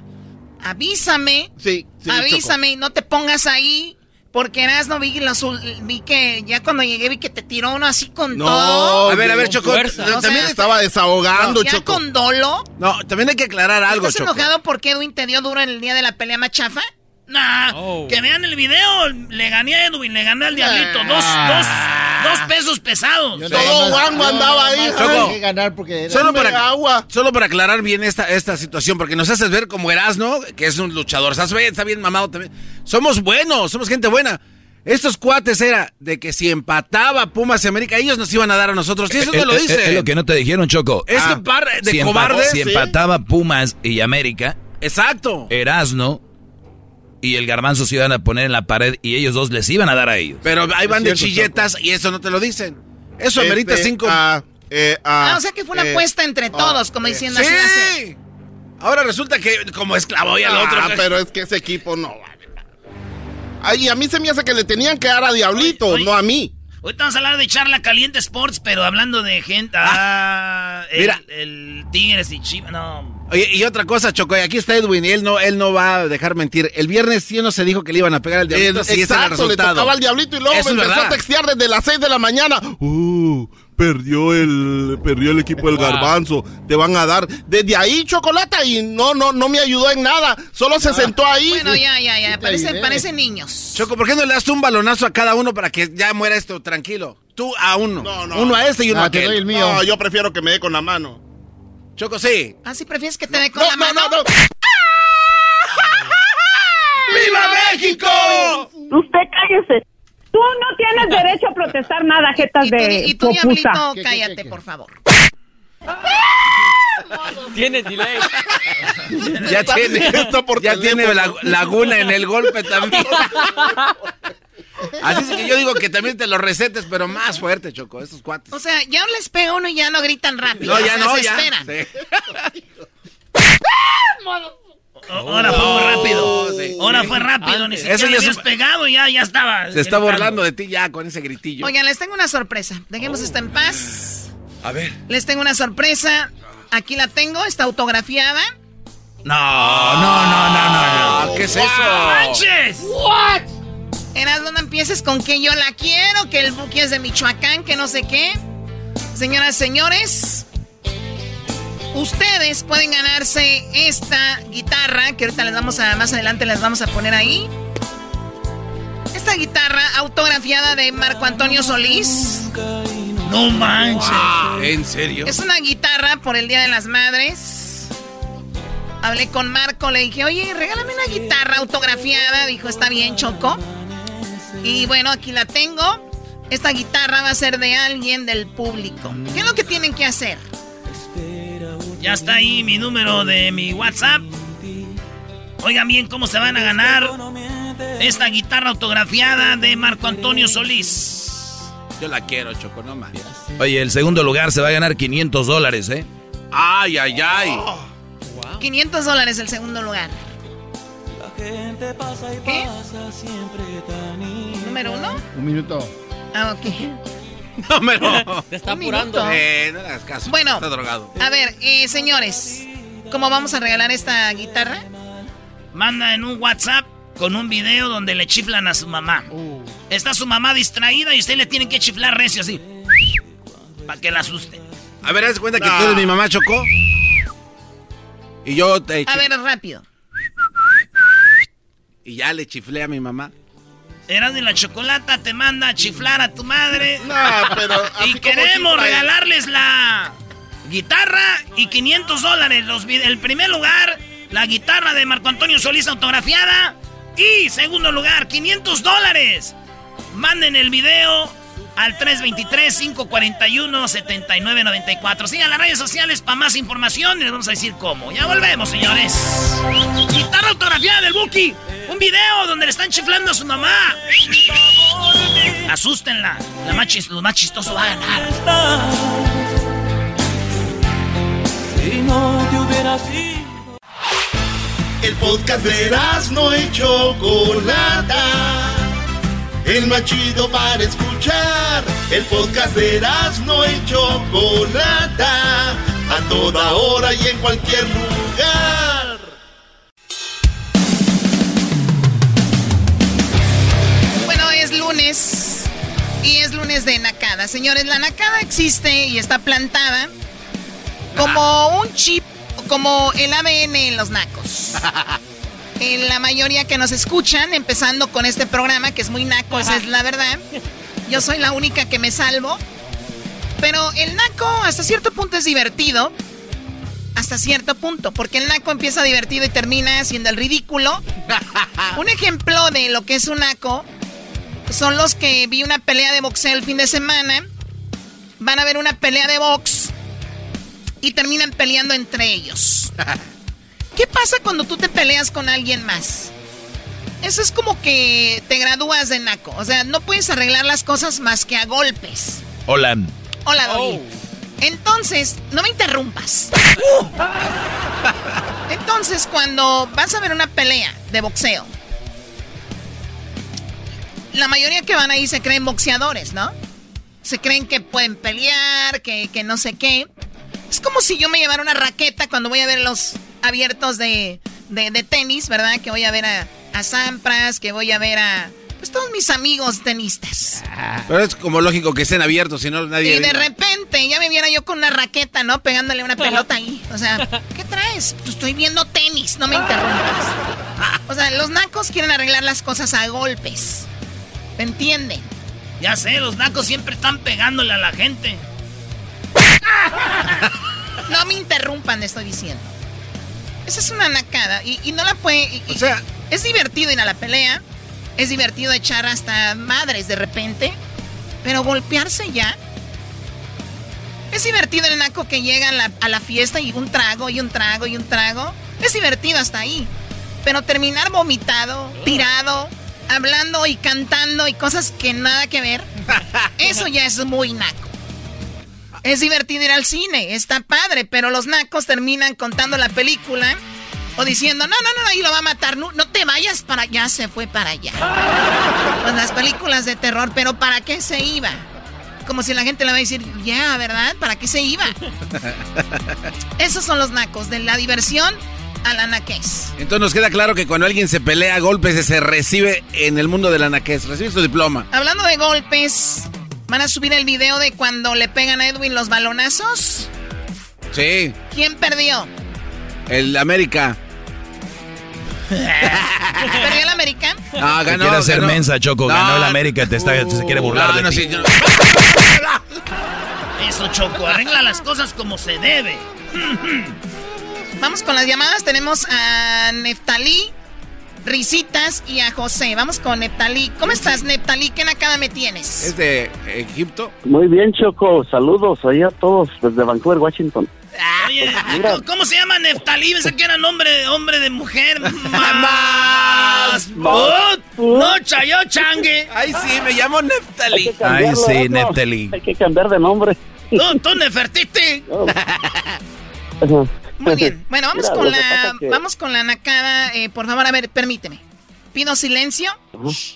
avísame. Sí, sí, avísame y no te pongas ahí. Porque eras no vi, los vi que ya cuando llegué vi que te tiró uno así con No, todo. A ver, a ver, Choco. fuerza. t- O sea, También estaba desahogando, ya Choco. con dolo. No, también hay que aclarar algo, ¿Estás Choco. enojado porque Edwin te dio duro en el día de la pelea más chafa? Nah, Oh. que vean el video. Le gané a Edwin, le gané al Diablito. Ah. dos, dos pesos pesados. Todo guango andaba ahí. Choco. que ganar porque era- Solo para, agua. solo para aclarar bien esta, esta situación, porque nos haces ver como Erasno, que es un luchador. Estás bien, está bien mamado también. Somos buenos, somos gente buena. Estos cuates era de que si empataba Pumas y América, ellos nos iban a dar a nosotros. Y eso no lo Eh, eh, dice. Es lo que no te dijeron, Choco. Este Ah, par de si empa- cobardes. Si empataba Pumas y América, Exacto. Erasno y el garbanzo se iban a poner en la pared y ellos dos les iban a dar a ellos. Pero ahí van de chilletas y eso no te lo dicen. Eso Este, amerita cinco. ah, eh, ah, Ah, o sea que fue una eh, apuesta entre ah, todos, como eh, diciendo así va a ser. ¡Sí! Ahora resulta que como esclavo y al otro. Ah, pero es que ese equipo no vale. Ay, a mí se me hace que le tenían que dar a Diablito, Oye, oye. no a mí. Ahorita vamos a hablar de Charla Caliente Sports, pero hablando de gente. Ah, el, mira. el Tigres y Chivas. No. Oye, y otra cosa, Choco, y aquí está Edwin y él no, él no va a dejar mentir. El viernes sí no se dijo que le iban a pegar al diablito. Eh, sí, ese era el exacto, le tocaba al Diablito y luego Eso me empezó verdad. a textear desde las 6 de la mañana. Uh, perdió el, perdió el equipo del Wow. garbanzo. Te van a dar. Desde ahí, Chocolata, y no, no, no me ayudó en nada. Solo se sentó ahí. Bueno, ya, ya, ya. Parece, parecen niños. Choco, ¿por qué no le das un balonazo a cada uno para que ya muera esto tranquilo? Tú a uno. No, no. Uno a este y uno Ah, a aquel. doy el mío. No, yo prefiero que me dé con la mano. Choco, sí. ¿Ah, sí prefieres que te dé con No, la no, mano? no, no. ¡Viva México! Usted cállese. Tú no tienes derecho a protestar nada, jetas Y tú, de y tú popusa. Diablito, ¿Qué, qué, cállate, qué, qué? por favor. Tiene delay. Ya tiene, Está por ya tiene la- laguna en el golpe también. Así es que yo digo que también te lo recetes, pero más fuerte, Choco, estos cuates. O sea, ya les pega uno y ya no gritan rápido. No, ya o sea, no, se ya. esperan. Sí. Ahora fue muy rápido. sí. Ahora fue rápido. Ni siquiera Eso le ya habías es- pegado y ya, ya estaba. Se está burlando de ti ya con ese gritillo. Oigan, les tengo una sorpresa. Dejemos esto en paz. A ver. Les tengo una sorpresa. Aquí la tengo, está autografiada. No, no, no, no, no. no. ¿Qué es eso? ¡Manches! ¿What? Erasmo, no empieces con que yo la quiero, que el Buki es de Michoacán, que no sé qué. Señoras, señores, ustedes pueden ganarse esta guitarra, que ahorita les vamos a, más adelante les vamos a poner ahí. Esta guitarra autografiada de Marco Antonio Solís. No manches. ¿En serio? Es una guitarra por el Día de las Madres. Hablé con Marco, le dije, oye, regálame una guitarra autografiada. Dijo, está bien, Choco. Y bueno, aquí la tengo. Esta guitarra va a ser de alguien del público. ¿Qué es lo que tienen que hacer? Ya está ahí mi número de mi WhatsApp. Oigan bien cómo se van a ganar esta guitarra autografiada de Marco Antonio Solís. Yo la quiero, Choco, no más. Oye, el segundo lugar se va a ganar 500 dólares, ¿eh? Ay, ay, ay. 500 dólares el segundo lugar. ¿Qué? ¿Número uno? Un minuto. Ah, ok. Número. Te está apurando. minuto. Eh, no le hagas caso. Bueno. Está drogado. A ver, eh, señores, ¿cómo vamos a regalar esta guitarra? Manda en un WhatsApp con un video donde le chiflan a su mamá. Está su mamá distraída y usted le tiene que chiflar recio así. Para que la asuste. A ver, haz cuenta que tú eres mi mamá, Choco. Y yo te... A ver, rápido. Y ya le chiflé a mi mamá. Eras de la chocolata, te manda a chiflar a tu madre. No, pero y queremos regalarles la guitarra y 500 dólares. Los, el primer lugar, la guitarra de Marco Antonio Solís autografiada. Y segundo lugar, 500 dólares. Manden el video al 323-541-7994. Sigan las redes sociales para más información y les vamos a decir cómo. Ya volvemos, señores. Guitarra autografiada del Buki. Un video donde le están chiflando a su mamá. Asústenla. La más chis- lo más chistoso va a ganar. Si no te hubieras ido. El podcast de no y Chocolata. El más chido para escuchar. El podcast de no y Chocolata. A toda hora y en cualquier lugar. Y es lunes de nacada. Señores, la nacada existe y está plantada como un chip, como el ADN en los nacos. En la mayoría que nos escuchan, empezando con este programa, que es muy naco, esa es la verdad. Yo soy la única que me salvo. Pero el naco hasta cierto punto es divertido. Hasta cierto punto, porque el naco empieza divertido y termina haciendo el ridículo. Un ejemplo de lo que es un naco son los que vi una pelea de boxeo el fin de semana. Van a ver una pelea de box y terminan peleando entre ellos. ¿Qué pasa cuando tú te peleas con alguien más? Eso es como que te gradúas de naco. O sea, no puedes arreglar las cosas más que a golpes. Hola. Hola, Doggy. Entonces, no me interrumpas. Entonces, cuando vas a ver una pelea de boxeo, la mayoría que van ahí se creen boxeadores, ¿no? Se creen que pueden pelear, que, que no sé qué. Es como si yo me llevara una raqueta cuando voy a ver los abiertos de, de, de tenis, ¿verdad? Que voy a ver a, a Sampras, que voy a ver a... Pues todos mis amigos tenistas. Pero es como lógico que estén abiertos, si no nadie... Y de repente ya me viera yo con una raqueta, ¿no? Pegándole una pelota ahí. O sea, ¿qué traes? Pues estoy viendo tenis, no me interrumpas. O sea, los nacos quieren arreglar las cosas a golpes. ¿Me entienden? Ya sé, los nacos siempre están pegándole a la gente. No me interrumpan, estoy diciendo. Esa es una nacada y, y no la puede... o sea... Es divertido ir a la pelea, es divertido echar hasta madres de repente, pero golpearse ya... Es divertido el naco que llega a la, a la fiesta y un trago y un trago y un trago. Es divertido hasta ahí. Pero terminar vomitado, tirado, hablando y cantando y cosas que nada que ver, eso ya es muy naco. Es divertido ir al cine, está padre, pero los nacos terminan contando la película o diciendo, no, no, no, ahí lo va a matar, no, no te vayas para allá, se fue para allá. Pues las películas de terror, pero ¿para qué se iba? Como si la gente le va a decir, ya, ¿verdad? ¿Para qué se iba? Esos son los nacos, de la diversión a la naquez. Entonces nos queda claro que cuando alguien se pelea a golpes se recibe en el mundo de la naquez, recibe su diploma. Hablando de golpes, ¿van a subir el video de cuando le pegan a Edwin los balonazos? Sí. ¿Quién perdió? El América. ¿Perdió el América? No, ganó. quiere hacer ganó. mensa, Choco. No. Ganó el América. Te está, se quiere burlar No, de no, ti. sí, Eso, Choco, arregla las cosas como se debe. Vamos con las llamadas. Tenemos a Neftalí, Risitas y a José. Vamos con Neftalí. ¿Cómo estás, Neftalí? ¿Qué nacada me tienes? ¿Es de Egipto? Muy bien, Choco. Saludos ahí a todos desde Vancouver, Washington. Oye, ¿cómo- ¿cómo se llama Neftalí? Pensé que era nombre, hombre de mujer. Mamás. No, chayo changue. Ay, sí, me llamo Neftalí. Ay, sí, ¿no? Neftali. Hay que cambiar de nombre. Tú, tú Nefertiti. Muy bien. Bueno, vamos Mira, con la que- vamos con la nacada. Eh, por favor, a ver, permíteme. Pido silencio.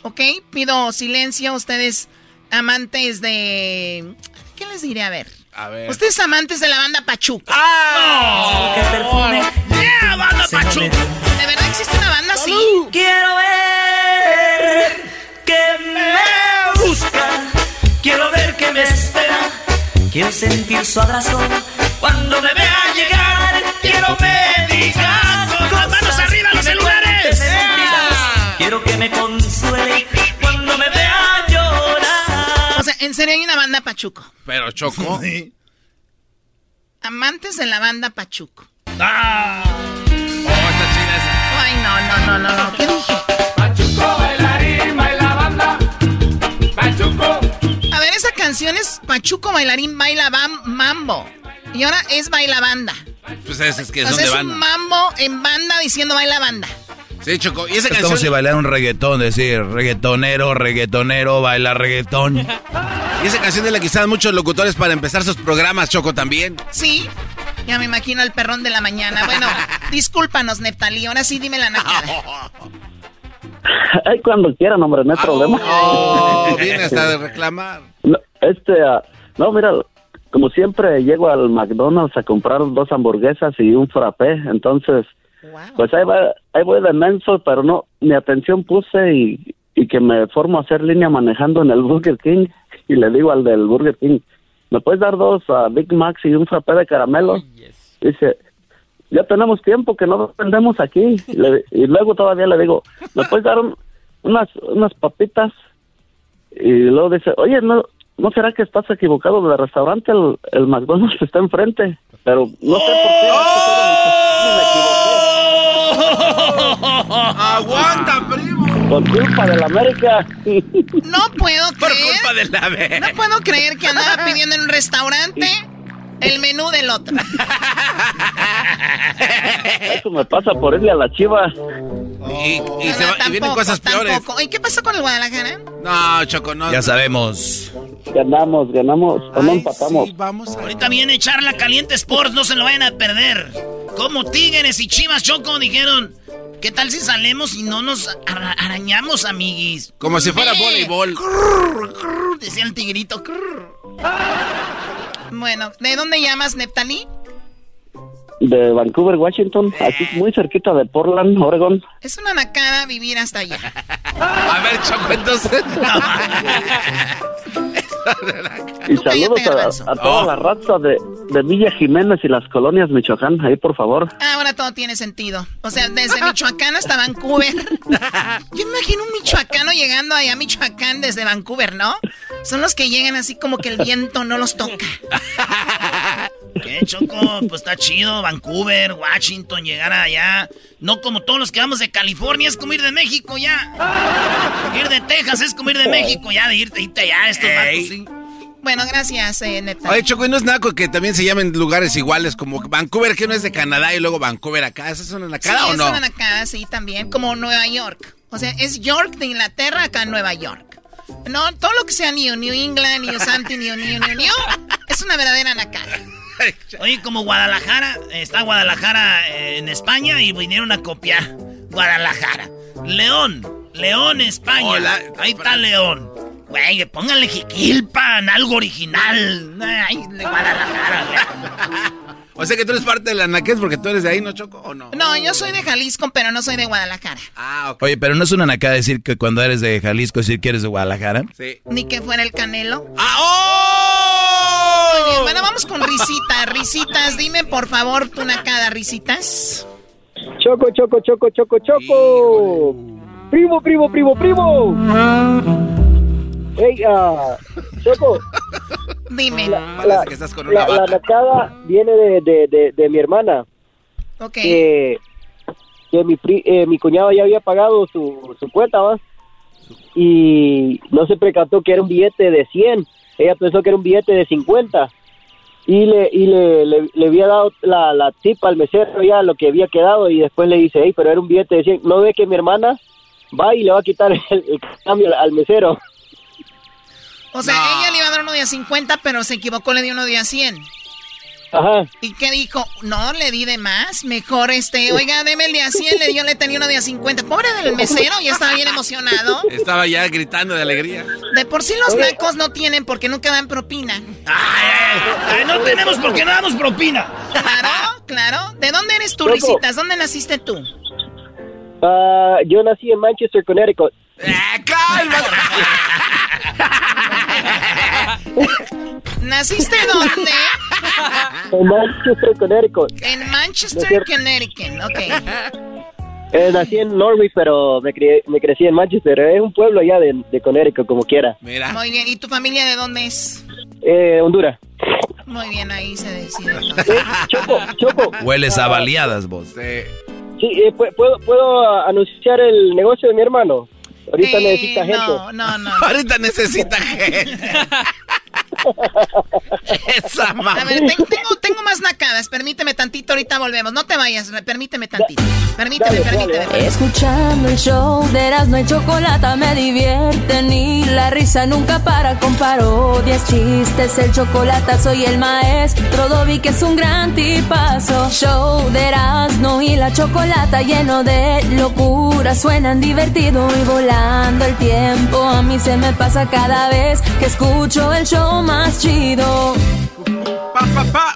¿Ok? Pido silencio. Ustedes amantes de... ¿Qué les diré? A ver. A ver. Ustedes amantes de la banda Pachuca. ¡Ah! ¡Yeah, banda Pachuca! ¿De verdad existe una banda así? Quiero ver que me busca, quiero ver que me espera, quiero sentir su abrazo cuando me vea llegar, quiero me diga Con las manos arriba, los celulares. Quiero que me consuele cuando me vea llorar. O sea, en serio hay una banda Pachuco. Pero Choco. Amantes de la banda Pachuco. Ah. Oh, está chida esa. Ay, no, no, no, no, no. ¿Qué dije? A ver, esa canción es Pachuco bailarín baila bam- mambo. Y ahora es baila banda. Pues es, es que O son sea, es un mambo en banda diciendo baila banda. Sí, Choco. Y esa Es como canción. si bailara un reggaetón, decir reggaetonero, reggaetonero, baila reggaetón. Y esa canción de la que usaban muchos locutores para empezar sus programas, Choco, también. Sí, ya me imagino al perrón de la mañana. Bueno, discúlpanos, Neftalí. Ahora sí dime la nacada. Ay, cuando quieran, hombre, no hay problema. Oh, viene hasta de reclamar. No, este, ah, no, mira, como siempre llego al McDonald's a comprar dos hamburguesas y un frappé, entonces, pues ahí, va, ahí voy de menso, pero no, mi atención puse y, y que me formo a hacer línea manejando en el Burger King y le digo al del Burger King, ¿me puedes dar dos ah, Big Macs y un frappé de caramelo? Dice, ya tenemos tiempo que no vendemos aquí. Y, le- y luego todavía le digo, ¿me puedes dar un- unas, unas papitas? Y luego dice, oye, ¿no, ¿no será que estás equivocado del restaurante? El, el McDonald's está enfrente. Pero no sé por qué. ¡Aguanta, primo! Por culpa de la América. No puedo Por creer. culpa de la vez. No puedo creer que andaba pidiendo en un restaurante el menú del otro. Eso me pasa por irle a la chiva. Y, y se y vienen cosas peores. tampoco. ¿Y qué pasó con el Guadalajara? No, Choco, no. Ya sabemos. Ganamos, ganamos. O no empatamos. sí, vamos a... Ahorita viene Charla Caliente Sports, no se lo vayan a perder. Como Tigres y Chivas Choco dijeron, ¿qué tal si salemos y no nos ara- arañamos, amiguis? Como si fuera Eh, voleibol. crrr, crrr, decía el tigrito. crrr. Bueno, ¿de dónde llamas, Neptalí? De Vancouver, Washington. Aquí muy cerquita de Portland, Oregon. Es una nacada vivir hasta allá. A ver, Choco, entonces. Y saludos a, a toda Oh. la raza de, de Villa Jiménez y las colonias Michoacán. Ahí, por favor. Ah, Ahora todo tiene sentido. O sea, desde Michoacán hasta Vancouver. Yo imagino un michoacano llegando allá a Michoacán desde Vancouver, ¿no? Son los que llegan así como que el viento no los toca. ¿Qué, Choco? Pues está chido. Vancouver, Washington, llegar allá. No como todos los que vamos de California, es como ir de México ya. Ir de Texas es como ir de México ya, de irte, irte allá. Estos vatos, sí. Bueno, gracias, eh, Neptalí. Oye, Choco, ¿y no es naco que también se llamen lugares iguales como Vancouver, que no es de Canadá, y luego Vancouver acá? ¿Esa es una Sí, nacada o no? sí, también, como Nueva York. O sea, es York de Inglaterra, acá en Nueva York. No, todo lo que sea New, New England, New Something, New, New, New, New, es una verdadera nacada. Oye, como Guadalajara, está Guadalajara eh, en España y vinieron a copiar Guadalajara. León, León, España. Hola, Ahí está León. Güey, pónganle Jiquilpan, algo original. Ay, de Guadalajara, güey. O sea que tú eres parte de la naquez porque tú eres de ahí, ¿no, Choco? ¿O no? No, yo soy de Jalisco, pero no soy de Guadalajara. Ah, ok. Oye, pero no es una nacada decir que cuando eres de Jalisco decir que eres de Guadalajara. Sí. Ni que fuera el Canelo. ¡Ah, oh! Vamos con Risitas. Risitas, dime por favor tu nacada, Risitas. Choco, choco, choco, choco, choco. Primo, primo, primo, primo. Hey, ah, Choco. Dime. La, Parece que estás con una la, la nacada viene de, de, de, de mi hermana. Ok. Que, que mi, pri- eh, mi cuñado ya había pagado su, su cuenta, ¿va? Y no se percató que era un billete de 100. Ella pensó que era un billete de 50. Y le, y le, le, le había dado la, la tip al mesero ya lo que había quedado y después le dice, hey, pero era un billete de 100. ¿No ve que mi hermana va y le va a quitar el, el cambio al, mesero? O sea, ella le iba a dar uno de a 50, pero se equivocó, le dio uno de a 100. Ajá. ¿Y qué dijo? No, le di de más. Mejor este, oiga, deme el de a 100, le dio, le tenía uno de a 50. Pobre del mesero, ya estaba bien emocionado. Estaba ya gritando de alegría. De por sí los nacos no tienen porque nunca dan propina. Ay, no tenemos porque no damos propina. Claro, claro. ¿De dónde eres tú. Risitas? ¿Dónde naciste tú? Ah, yo nací en Manchester, Connecticut. ¿Naciste dónde? En Manchester, Connecticut. En Manchester. Connecticut. Ok. Eh, nací en Norwich, pero me, crié- me crecí en Manchester. Es un pueblo allá de, de Connecticut, como quiera. Mira. Muy bien. ¿Y tu familia de dónde es? Eh, Honduras. Muy bien, ahí se decide. Choco, Choco. Hueles a baleadas vos. Sí, eh, pu- ¿puedo, ¿puedo anunciar el negocio de mi hermano? Ahorita Eh, necesita gente. No, no, no. Ahorita necesita gente. Esa A ver, ten- tengo, tengo más nacadas. Permíteme tantito, ahorita volvemos. No te vayas, permíteme tantito. Permíteme, permíteme. Escuchando el show de Erasmo y Chocolata me divierte ni la risa nunca para con parodias, chistes, el chocolate soy el maestro Dobby que es un gran tipazo. Show de Erasmo y la Chocolata lleno de locura, suenan divertido y volando el tiempo. A mí se me pasa cada vez que escucho el show más chido. Pa, pa, pa.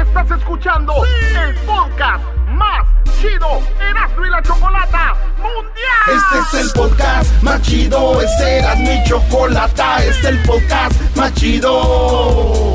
Estás escuchando el podcast más chido Erasmo y la Chocolata Mundial. Este es el podcast más chido, este era mi chocolata, este es el podcast más chido.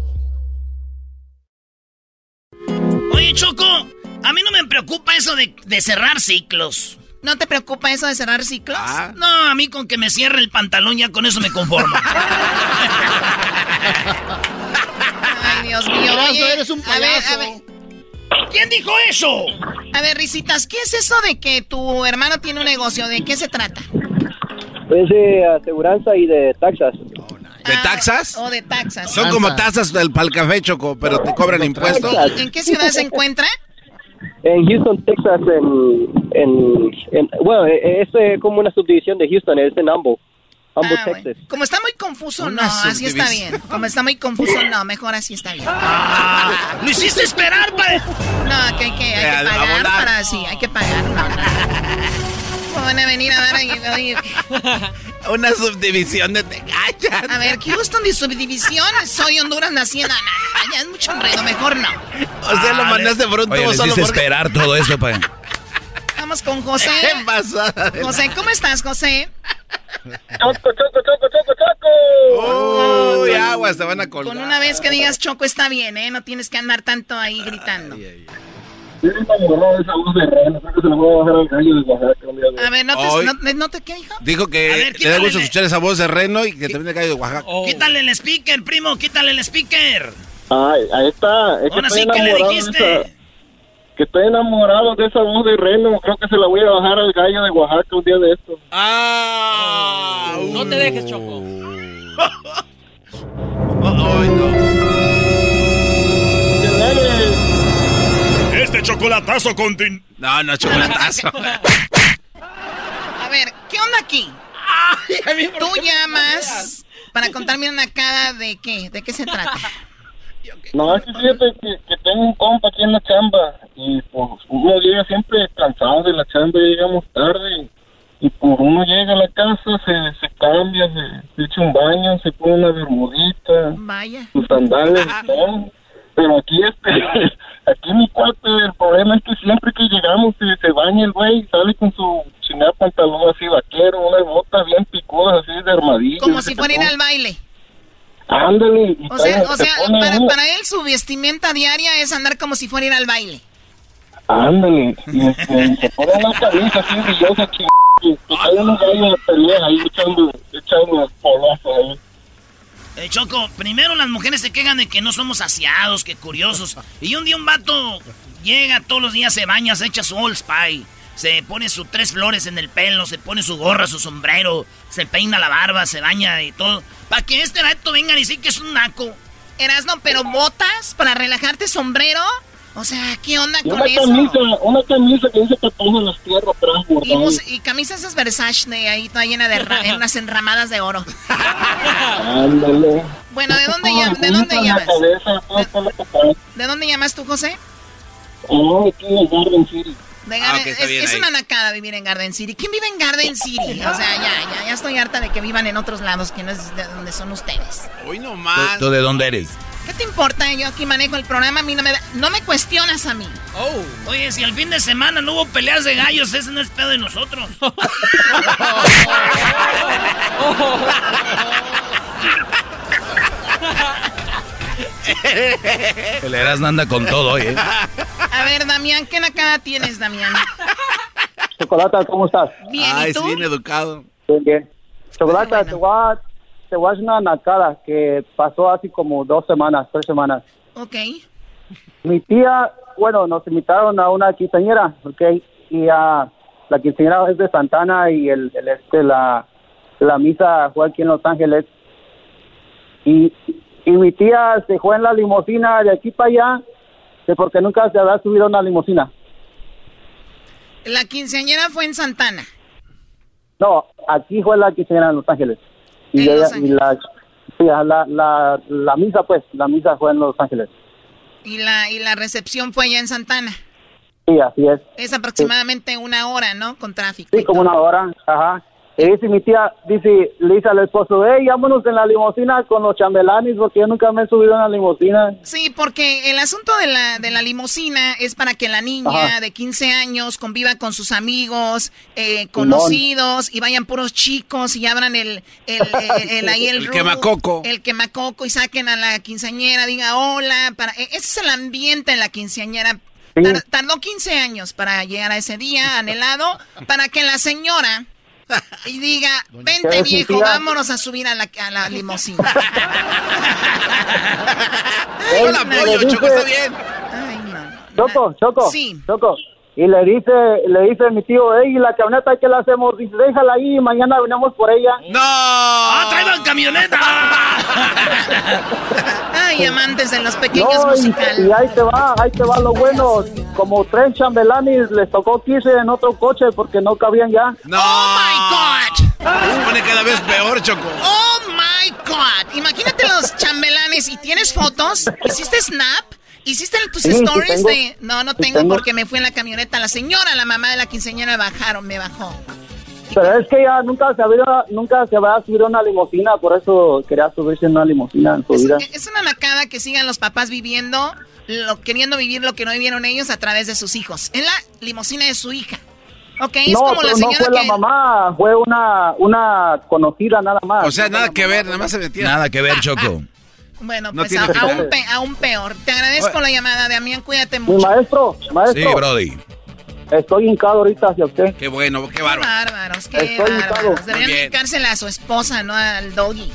Oye, Choco, a mí no me preocupa eso de, de cerrar ciclos. ¿No te preocupa eso de cerrar ciclos? No, a mí con que me cierre el pantalón ya con eso me conformo. Ay, Dios mío. Oye, eres un a ver, payaso. a ver. ¿Quién dijo eso? A ver, Risitas, ¿qué es eso de que tu hermano tiene un negocio? ¿De qué se trata? Es de aseguranza y de taxas. ¿De taxas? O de taxas. Son como tazas del pal café, Choco, pero te cobran impuestos. ¿En qué ciudad se encuentra? En Houston, Texas, en, en, en- bueno, eh, es eh, como una subdivisión de Houston, es en Humble, Humble, Ah, Texas. Como está muy confuso, Una no, así está bien. Como está muy confuso, no, mejor así está bien. ¡Lo hiciste esperar, pa! No, que hay que, hay que pagar para sí, hay que pagar. No, no. ¿Cómo van a venir a dar ahí? Una subdivisión de Tegachas. A ver, Houston de subdivisión, soy Honduras naciendo. No, ya es mucho enredo, mejor no. O sea, lo mandaste por un Oye, tubo solo esperar todo esto para... Vamos con José. ¿Qué pasada de- José, ¿cómo estás, José? Choco, choco, choco, choco, choco. Uy, aguas, te van a colgar. Con una vez que digas Choco está bien, ¿eh? No tienes que andar tanto ahí gritando. Estoy enamorado de esa voz de reno, creo que se la voy a bajar al gallo de Oaxaca un día de- A ver, ¿no Hoy- te, no, no te qué dijo? Dijo que ver, le da gusto escuchar esa voz de reno y que también le cae de Oaxaca. Quítale el speaker, primo, quítale el speaker. Ay, ahí está. Es que Ahora estoy sí, ¿qué le dijiste? esa- Que estoy enamorado de esa voz de reno. Creo que se la voy a bajar al gallo de Oaxaca un día de esto. Ah, No te dejes, Choco. Chocolatazo continúa. No, no, chocolatazo. A ver, ¿qué onda aquí? Tú llamas para contarme una cara de qué, de qué se trata. No, es que fíjate que, que tengo un compa aquí en la chamba y pues uno llega siempre cansado de la chamba, llegamos tarde y pues uno llega a la casa, se, se cambia, se, se echa un baño, se pone una bermudita, Vaya. sus sandalias y todo. Pero aquí este, aquí mi cuate, el problema es que siempre que llegamos se, se baña el güey, sale con su chingada pantalón así vaquero, unas botas bien picudas así de armadillo. Como si fuera ir al baile. Ándale. y O sea, o se sea para, él su vestimenta diaria es andar como si fuera a ir al baile. Ándale, y este, se pone una camisa así brillosa que hay unos gallos de pelea ahí echando, echando polazos ahí. Eh, Choco, primero las mujeres se quejan de que no somos aseados, que curiosos. Y un día un vato llega todos los días, se baña, se echa su Old. Se pone sus tres flores en el pelo, se pone su gorra, su sombrero, se peina la barba, se baña y todo. Para que este vato venga a decir que es un naco. Erasno, pero botas para relajarte, sombrero. O sea, ¿qué onda Y con una eso? camisa, una camisa que dice que pone las tierras atrás Y, y camisas esas Versace de ahí, toda llena de ra- en unas enramadas de oro. Ándale. Bueno, ¿de dónde, Como llam- ¿de dónde en la llamas? que trae. ¿De dónde llamas tú, José? Oh, aquí en Garden City. De Ah, Garden- ok, está es, bien es ahí. una nacada vivir en Garden City. ¿Quién vive en Garden City? O sea, ya, ya, ya estoy harta de que vivan en otros lados que no es de donde son ustedes. Hoy no ¿Tú, más. tú de dónde eres? ¿Qué te importa? Yo aquí manejo el programa, a mí no me, no me cuestionas a mí. Oh. Oye, si el fin de semana no hubo peleas de gallos, ese no es pedo de nosotros. El Erasmo anda con todo hoy, ¿eh? A ver, Damián, ¿qué nacada tienes, Damián? Chocolata, ¿cómo estás? Bien, ¿y Ay, tú? bien educado. Bien, bien. Chocolata, te, voy a, te voy a hacer una nacada que pasó hace como dos semanas, tres semanas. Ok. Mi tía, bueno, nos invitaron a una quinceañera, ¿ok? Y a la quinceañera es de Santana y el, el este, la, la misa fue aquí en Los Ángeles. Y, y mi tía se fue en la limusina de aquí para allá, que porque nunca se había subido a una limusina. La quinceañera fue en Santana. No, aquí fue la quinceañera en Los Ángeles. Y, ella- y la, la, la, la misa, pues, la misa fue en Los Ángeles. Y la, y la recepción fue allá en Santana. Sí, así es. Es aproximadamente una hora, ¿no? Con tráfico. Sí, como una hora, ajá. Y dice mi tía, dice, le dice al esposo, hey, vámonos en la limusina con los chambelanes, porque yo nunca me he subido en la limusina. Sí, porque el asunto de la, de la limusina es para que la niña Ajá. de 15 años conviva con sus amigos, eh, conocidos, y vayan puros chicos y abran el, el, el- el- ahí el, El quemacoco. El quemacoco y saquen a la quinceañera, diga hola. Para, e- ese es el ambiente en la quinceañera. Tar- tardó 15 años para llegar a ese día anhelado, para que la señora y diga, vente ¿Qué viejo, vámonos a subir a la, a la limusina. Yo la apoyo, Choco, está bien. Choco, Choco, Sí. Choco. Y le dice, le dice mi tío, hey, la camioneta, ¿qué la hacemos? Dice, déjala ahí, mañana venimos por ella. ¡No! ¡Ah, traigan camioneta! Ay, amantes de los pequeños No, y, musicales. y ahí te va, ahí te va lo bueno. Como tres chambelanes les tocó 15 en otro coche porque no cabían ya. ¡No! ¡Oh, my God! Se pone cada vez peor, Choco. ¡Oh, my God! Imagínate los chambelanes y tienes fotos. ¿Hiciste snap? ¿Hiciste tus Sí, sí stories tengo. de...? No, no Sí tengo tengo. porque me fui en la camioneta. La señora, la mamá de la quinceañera, bajaron, me bajó. Pero es que ya nunca se había, nunca se había subido a una limusina, por eso quería subirse en una limusina en su vida. Es una nacada que sigan los papás viviendo, lo, queriendo vivir lo que no vivieron ellos a través de sus hijos. En la limusina de su hija. Ok, es no, como la pero no señora fue que... la mamá, fue una, una conocida nada más. O sea, nada que ver, nada más se metía. Nada que ver, Choco. Bueno, No pues a- aún, pe- aún peor. Te agradezco la llamada, Damián. Cuídate Mi mucho. maestro, maestro. Sí, Brody. Estoy hincado ahorita hacia usted. Qué bueno, qué Qué bárbaro. bárbaros, qué Estoy bárbaros. hincado. Deberían dedicársela a su esposa, no al doggy.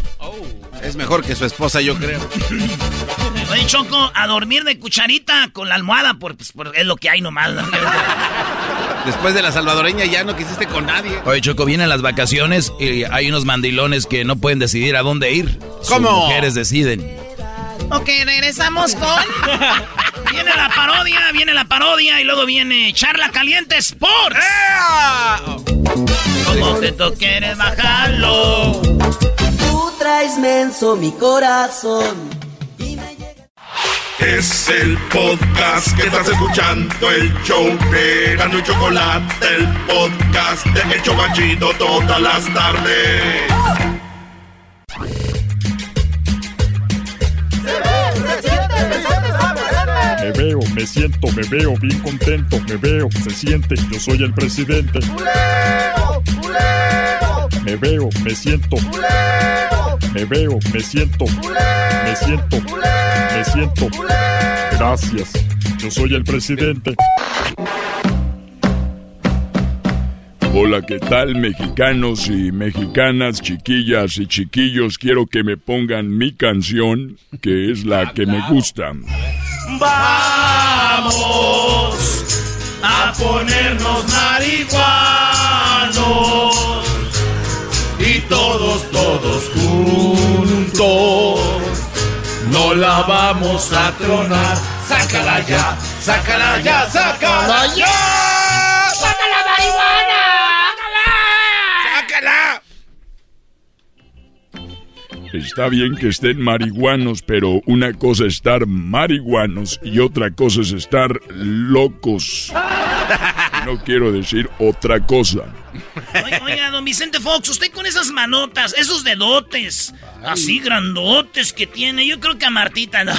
Es mejor que su esposa, yo creo. Oye, Choco, a dormir de cucharita con la almohada, por, pues, por- es lo que hay nomás. ¿no? Después de la salvadoreña ya no quisiste con nadie. Oye, Choco, vienen las vacaciones y hay unos mandilones que no pueden decidir a dónde ir. ¿Cómo? Sus mujeres deciden. Ok, regresamos con... viene la parodia, viene la parodia y luego viene Charla Caliente Sports. Como te toque bajarlo. Tú traes menso mi corazón. Es el podcast que estás escuchando, el show de Gano y Chocolate, el podcast de El Chocachito todas las tardes. Me veo, me siento, me veo bien contento, me veo, se siente, yo soy el presidente. Me veo, me siento. Me veo, me siento. Me siento. Me siento. Gracias. Yo soy el presidente. Hola, ¿qué tal mexicanos y mexicanas, chiquillas y chiquillos? Quiero que me pongan mi canción, que es la que me gusta. Vamos a ponernos marihuanos y todos, todos juntos no la vamos a tronar. Sácala ya, sácala ya, sácala ya. Está bien que estén marihuanos, pero una cosa es estar marihuanos y otra cosa es estar locos. No quiero decir otra cosa. Oiga, don Vicente Fox, usted con esas manotas, esos dedotes, así grandotes que tiene, yo creo que a Martita no.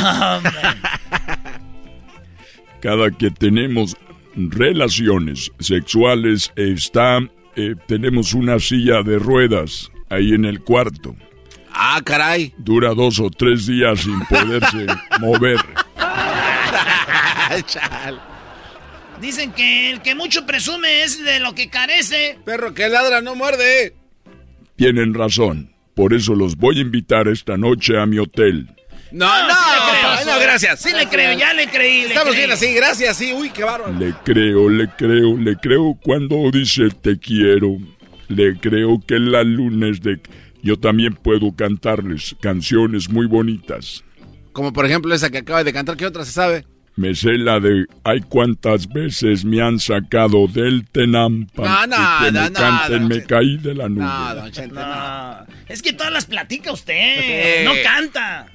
Cada que tenemos relaciones sexuales está, eh, tenemos una silla de ruedas ahí en el cuarto. Ah, caray. Dura dos o tres días sin poderse mover. Chal. Dicen que el que mucho presume es de lo que carece. Perro que ladra no muerde. Tienen razón. Por eso los voy a invitar esta noche a mi hotel. No, No, no, sí le creo. ay, no, gracias. Sí le creo, ya le creí. le Estamos creí. bien así, gracias, sí. Uy, qué bárbaro. Le creo, le creo, le creo cuando dice te quiero. Le creo que la lunes de... Yo también puedo cantarles canciones muy bonitas. Como por ejemplo esa que acaba de cantar, ¿qué otra se sabe? Me sé la de ay cuántas veces me han sacado del Tenampa. No, no, y que no, me no, canten, no, me caí de la nube. No, don Chente, no. No, es que todas las platica usted, Sí. no canta.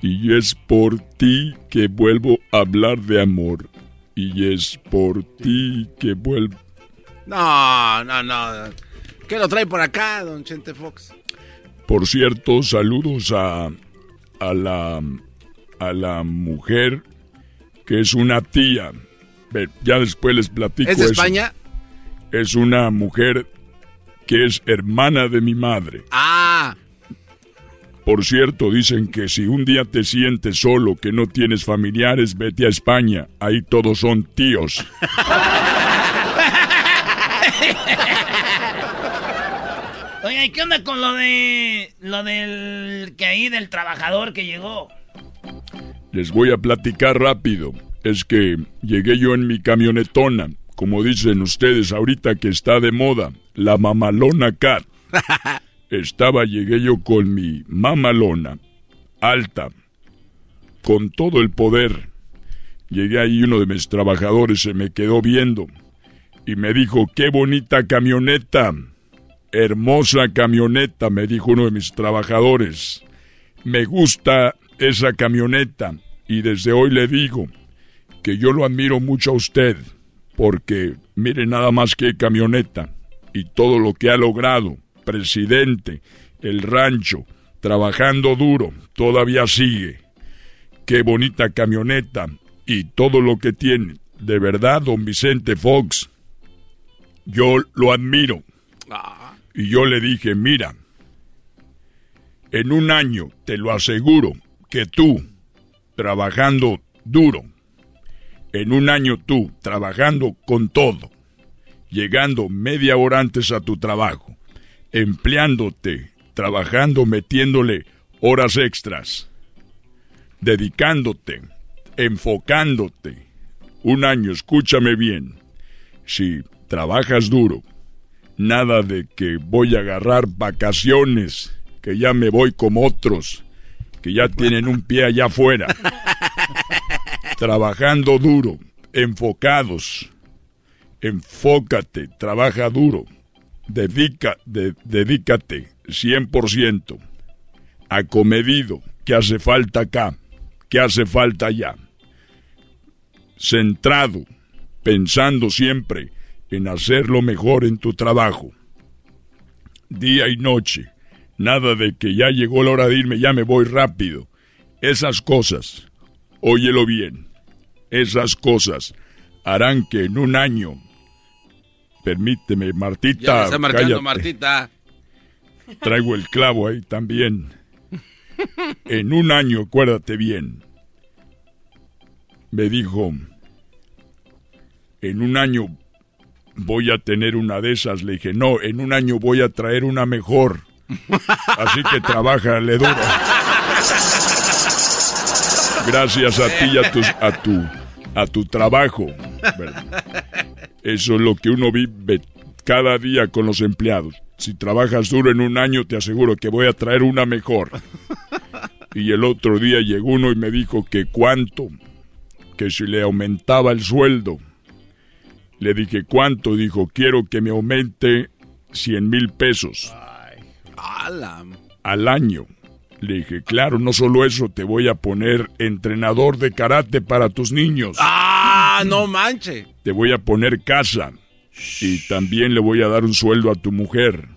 Y es por ti que vuelvo a hablar de amor. Y es por ti que vuelvo... No, no, no. ¿Qué lo trae por acá, don Chente Fox? Por cierto, saludos a, a la a la mujer que es una tía. Ya después les platico ¿Es de eso. España? Es una mujer que es hermana de mi madre. Ah, Por cierto, dicen que si un día te sientes solo, que no tienes familiares, vete a España. Ahí todos son tíos. Oiga, ¿y qué onda con lo de. lo del. que ahí del trabajador que llegó? Les voy a platicar rápido. Es que llegué yo en mi camionetona, como dicen ustedes ahorita que está de moda, la mamalona cat. Estaba, llegué yo con mi mamalona, alta, con todo el poder. Llegué ahí, uno de mis trabajadores se me quedó viendo y me dijo, qué bonita camioneta, hermosa camioneta, me dijo uno de mis trabajadores. Me gusta esa camioneta y desde hoy le digo que yo lo admiro mucho a usted porque mire nada más que camioneta y todo lo que ha logrado, presidente, el rancho, trabajando duro, todavía sigue. Qué bonita camioneta y todo lo que tiene. De verdad, don Vicente Fox, yo lo admiro. Y yo le dije, mira, en un año te lo aseguro que tú, trabajando duro, en un año tú, trabajando con todo, llegando media hora antes a tu trabajo, empleándote, trabajando, metiéndole horas extras, dedicándote, enfocándote, un año, escúchame bien, si trabajas duro, nada de que voy a agarrar vacaciones, que ya me voy como otros, que ya tienen un pie allá afuera. Trabajando duro, enfocados. Enfócate, trabaja duro. Dedica, de- dedícate 100%. Acomedido. ¿Qué hace falta acá? ¿Qué hace falta allá? Centrado, pensando siempre en hacer lo mejor en tu trabajo. Día y noche. Nada de que ya llegó la hora de irme, ya me voy rápido. Esas cosas, óyelo bien, esas cosas harán que en un año, permíteme, Martita, Ya me está marcando cállate. Martita. Traigo el clavo ahí también. En un año, acuérdate bien. Me dijo, en un año voy a tener una de esas. Le dije, no, en un año voy a traer una mejor. Así que trabájale duro. Gracias a ti y a tu, a tu, a tu trabajo. Eso es lo que uno vive cada día con los empleados. Si trabajas duro en un año, te aseguro que voy a traer una mejor. Y el otro día llegó uno y me dijo que cuánto, que si le aumentaba el sueldo. Le dije, ¿cuánto? Dijo, quiero que me aumente 100 mil pesos al año. Le dije, claro, no solo eso, te voy a poner entrenador de karate para tus niños. ¡Ah, no manche! Te voy a poner casa. Y también le voy a dar un sueldo a tu mujer.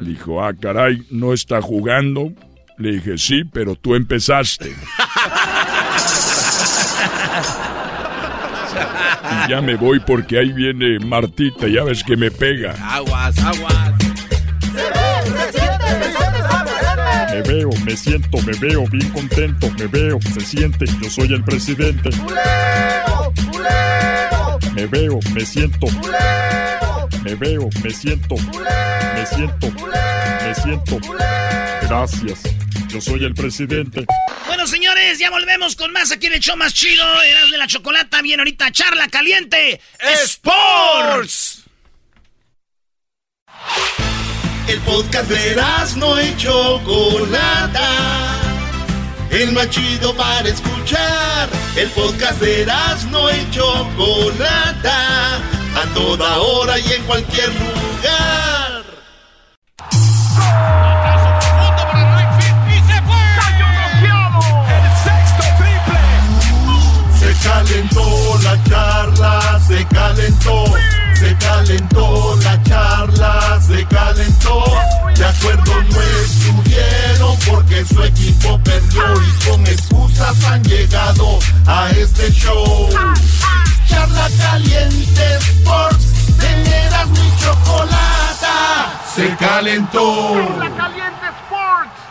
Dijo, ah, caray, ¿no está jugando? Le dije, sí, pero tú empezaste. Y ya me voy porque ahí viene Martita, ya ves que me pega. Aguas, aguas. Me veo, me siento, me veo bien contento, me veo, se siente, yo soy el presidente. Me veo, me siento. Me veo, me siento. Me siento. Me siento. Gracias. Yo soy el presidente. Bueno, señores, ya volvemos con más aquí en el show más chido. Eras de la chocolata. Bien, ahorita charla caliente. Sports. El podcast de no y Chocolata. El más chido para escuchar. El podcast de no y Chocolata. A toda hora y en cualquier lugar. Se calentó la charla, se calentó, se calentó la charla, se calentó. De acuerdo no estuvieron porque su equipo perdió y con excusas han llegado a este show. Charla caliente Sports, teneras mi chocolata, se calentó. Caliente Sports.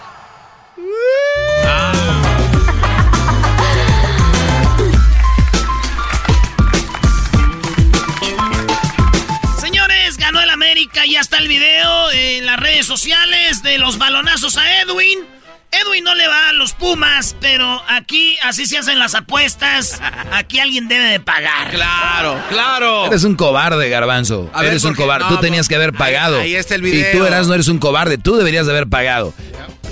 Señores, ganó el América. Ya está el video en las redes sociales de los balonazos a Edwin. Edwin no le va a los Pumas, pero aquí así se hacen las apuestas. Aquí alguien debe de pagar. Claro, claro. Eres un cobarde, Garbanzo. A ver, eres un cobarde. No, Tú tenías por- que haber ahí- pagado. ahí está el Y tú, video. Eras, no eres un cobarde. Tú deberías de haber pagado.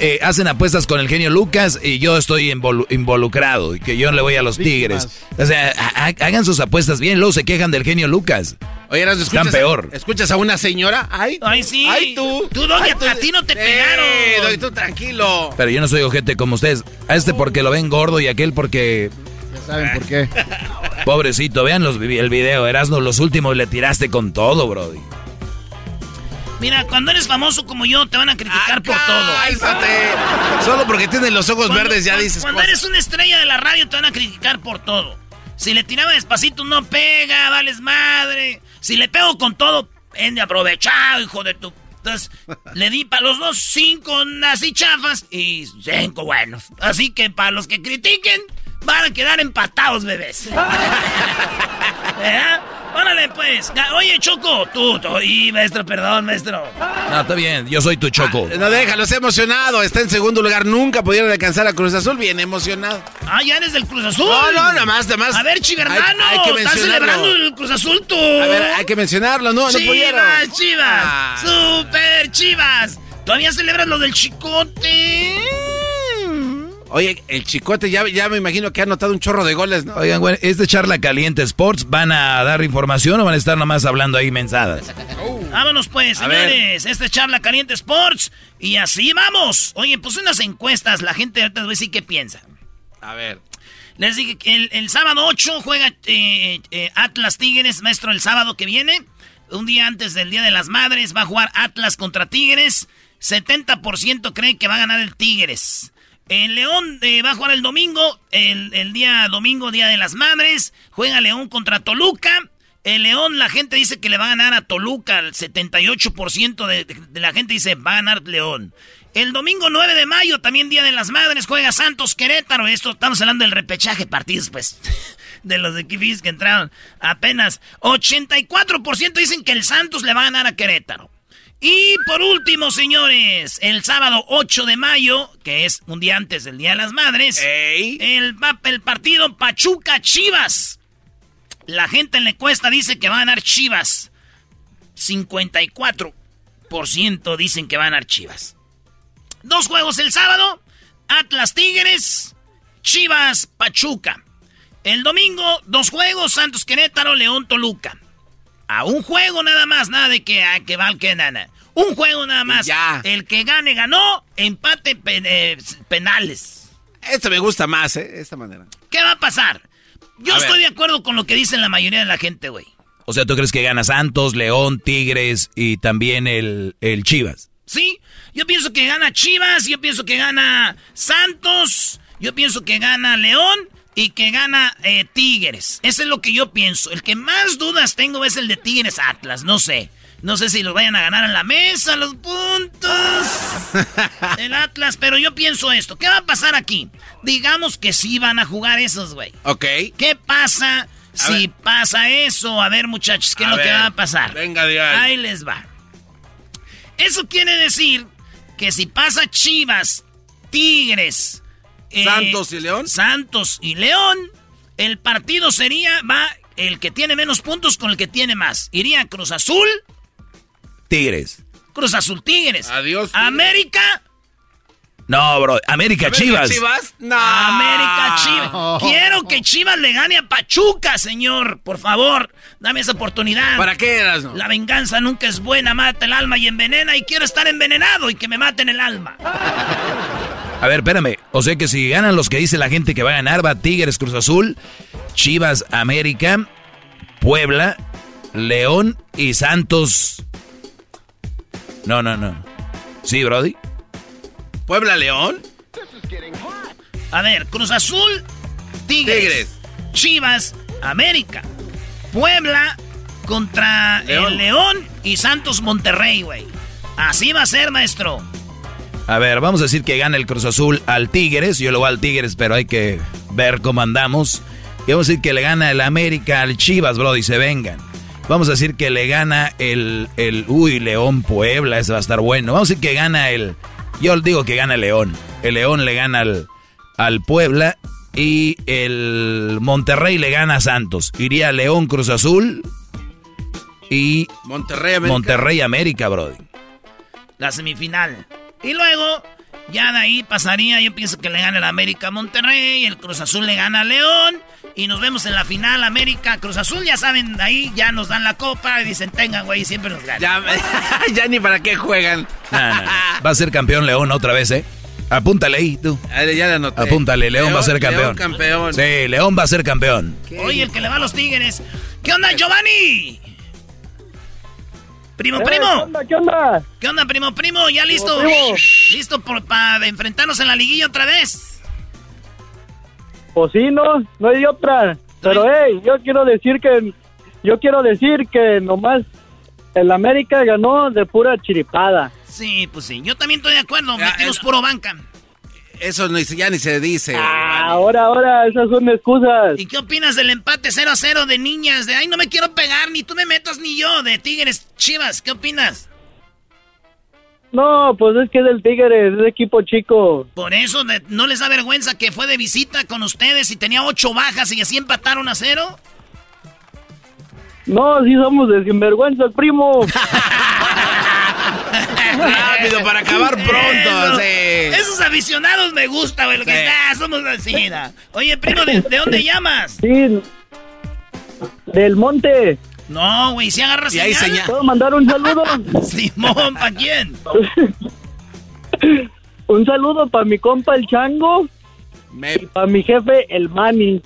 Eh, hacen apuestas con el genio Lucas y yo estoy involu- involucrado y que yo le voy a los Tigres. O sea, ha- ha- hagan sus apuestas bien, luego se quejan del genio Lucas. Oye, Están ¿escuchas, peor. ¿Escuchas a una señora? ¡Ay, Ay, sí. ¡Ay, tú! Tú, Ay, tú- a ti no te Eh, pegaron. Tú tranquilo. Pero yo no soy ojete como ustedes. A este porque lo ven gordo y aquel porque... Ya saben por qué. Pobrecito, vean los, el video, Erasmo, los últimos le tiraste con todo, brody. Mira, cuando eres famoso como yo, te van a criticar por todo. Cállate. Solo porque tienes los ojos Cuando- verdes ya cuando- dices Cuando cosas. eres una estrella de la radio, te van a criticar por todo. Si le tiraba despacito, no pega, vales madre. Si le pego con todo, en de aprovechado, hijo de tu. Entonces, le di para los dos cinco así chafas y cinco buenos. Así que para los que critiquen, van a quedar empatados, bebés. ¿Verdad? Órale, pues. Oye, Choco, tú, tú. Y, maestro, perdón, maestro. No, está bien, yo soy tu Choco. Ah, no, déjalo, está emocionado. Está en segundo lugar. Nunca pudieron alcanzar a Cruz Azul. Bien emocionado. Ah, ya eres del Cruz Azul. No, no, nada más, nada más. A ver, chivermano. Hay, hay que ¿Estás celebrando el Cruz Azul tú? A ver, hay que mencionarlo. No, chivas, no pudieron. Chivas, chivas. Ah. Super chivas. ¿Todavía celebras lo del chicote? Oye, el chicote ya, ya me imagino que ha anotado un chorro de goles, ¿no? Oigan, güey, ¿es de Charla Caliente Sports? ¿Van a dar información o van a estar nomás hablando ahí mensadas? Vámonos pues, señores. Este es Charla Caliente Sports. Y así vamos. Oye, pues unas encuestas. La gente ahorita va a decir qué piensa. A ver. Les dije que el, sábado 8 juega eh, eh, Atlas Tigres, maestro, el sábado que viene. Un día antes del Día de las Madres va a jugar Atlas contra Tigres. 70% creen que va a ganar el Tigres. El León eh, va a jugar el domingo, el, día domingo, Día de las Madres. Juega León contra Toluca. El León, la gente dice que le va a ganar a Toluca. El 78% de, la gente dice va a ganar León. El domingo 9 de mayo, también Día de las Madres, juega Santos Querétaro. Esto estamos hablando del repechaje partidos, pues, de los equipos que entraron apenas. 84% dicen que el Santos le va a ganar a Querétaro. Y por último, señores, el sábado 8 de mayo, que es un día antes del Día de las Madres, el, el partido Pachuca Chivas. La gente en la encuesta dice que va a ganar Chivas. 54% dicen que va a ganar Chivas. Dos juegos el sábado, Atlas Tigres, Chivas Pachuca. El domingo, dos juegos, Santos Querétaro, León Toluca. A un juego nada más, nada de que, a, que val que nada. Un juego nada más. Ya. El que gane, ganó. Empate eh, penales. Esto me gusta más, ¿eh? Esta manera. ¿Qué va a pasar? Yo estoy de acuerdo con lo que dicen la mayoría de la gente, güey. O sea, ¿tú crees que gana Santos, León, Tigres y también el, el Chivas? Sí, yo pienso que gana Chivas, yo pienso que gana Santos, yo pienso que gana León y que gana eh, Tigres. Eso es lo que yo pienso. El que más dudas tengo es el de Tigres Atlas, no sé. No sé si los vayan a ganar en la mesa, los puntos del Atlas, pero yo pienso esto. ¿Qué va a pasar aquí? Digamos que sí van a jugar esos, güey. Ok. ¿Qué pasa si pasa eso? A ver, muchachos, ¿qué es lo que va a pasar? Venga, de ahí. ahí les va. Eso quiere decir que si pasa Chivas, Tigres, eh, Santos y León. Santos y León, el partido sería, va el que tiene menos puntos con el que tiene más. Iría Cruz Azul Tigres. Cruz Azul Tigres. Adiós. América. No, bro. América, Chivas. Chivas? No. América Chivas. Quiero que Chivas le gane a Pachuca, señor. Por favor, dame esa oportunidad. ¿Para qué eras, no? La venganza nunca es buena, mata el alma y envenena. Y quiero estar envenenado y que me maten el alma. A ver, espérame. O sea que si ganan los que dice la gente que va a ganar, va Tigres, Cruz Azul, Chivas, América, Puebla, León y Santos no, no, no. Sí, Brody. Puebla León. A ver, Cruz Azul, Tigres, Chivas, América, Puebla contra el León y Santos Monterrey, güey. Así va a ser, maestro. A ver, vamos a decir que gana el Cruz Azul al Tigres. Yo lo voy al Tigres, pero hay que ver cómo andamos. Y vamos a decir que le gana el América al Chivas, Brody, se vengan. Vamos a decir que le gana el, el uy, León Puebla, ese va a estar bueno. Vamos a decir que gana el, yo digo que gana el León. El León le gana al, al Puebla y el Monterrey le gana a Santos. Iría León Cruz Azul y Monterrey América. Monterrey América, Brody. La semifinal. Y luego, ya de ahí pasaría, yo pienso que le gana el América Monterrey, el Cruz Azul le gana a León y nos vemos en la final América Cruz Azul. Ya saben, ahí ya nos dan la copa y dicen, tengan, güey, siempre nos ganan. Ya, ni para qué juegan. Va a ser campeón León otra vez, ¿eh? Apúntale ahí, tú. ya la Apúntale, León, va a ser campeón. León campeón. Sí, León va a ser campeón. Oye, el que le va a los Tigres. ¿Qué onda, Giovanni? Primo, primo. ¿Qué onda, qué onda? ¿Qué onda, primo, primo? ¿Ya listo? ¿Listo para enfrentarnos en la liguilla otra vez? Pues sí, no, no hay otra. Pero, hey, yo quiero decir que, yo quiero decir que nomás el América ganó de pura chiripada. Sí, pues sí, yo también estoy de acuerdo, metimos puro banca. Eso no, ya ni se dice. Ah, ahora, ahora, esas son excusas. ¿Y qué opinas del empate 0 a 0 de niñas? De ay, no me quiero pegar, ni tú me metas ni yo, de Tigres Chivas. ¿Qué opinas? No, pues es que es del Tigres, es de equipo chico. Por eso no les da vergüenza que fue de visita con ustedes y tenía ocho bajas y así empataron a cero. No, sí somos de sinvergüenza, primo. Rápido, para acabar pronto. Eso. sí. Esos aficionados me gusta, güey, lo que Sí. está, somos mira. Oye, primo, ¿de, de dónde llamas? Sí, del monte. No, güey, si agarras Y ahí señal. señal. ¿Puedo mandar un saludo? Simón, ¿para quién? un saludo para mi compa el Chango Me- y para mi jefe el Manny.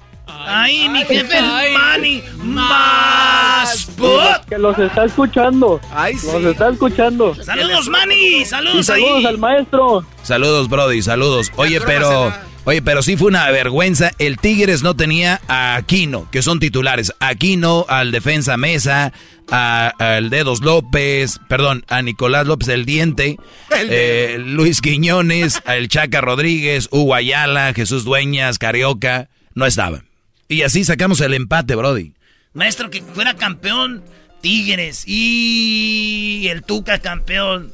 Ay, mi jefe, el Manny. Más put. Que los está escuchando. Ay, sí. Los está escuchando. Saludos, Manny. Y Saludos, ahí. saludos al maestro. Saludos, Brody, saludos. Oye, pero, oye, pero sí fue una vergüenza. El Tigres no tenía a Aquino, que son titulares. Aquino, al defensa Mesa, a- al Dedos López, perdón, a Nicolás López el Diente, eh, Luis Quiñones, al Chaca Rodríguez, Hugo Ayala, Jesús Dueñas, Carioca, no estaban. Y así sacamos el empate, Brody. Maestro, que fuera campeón Tigres y el Tuca campeón.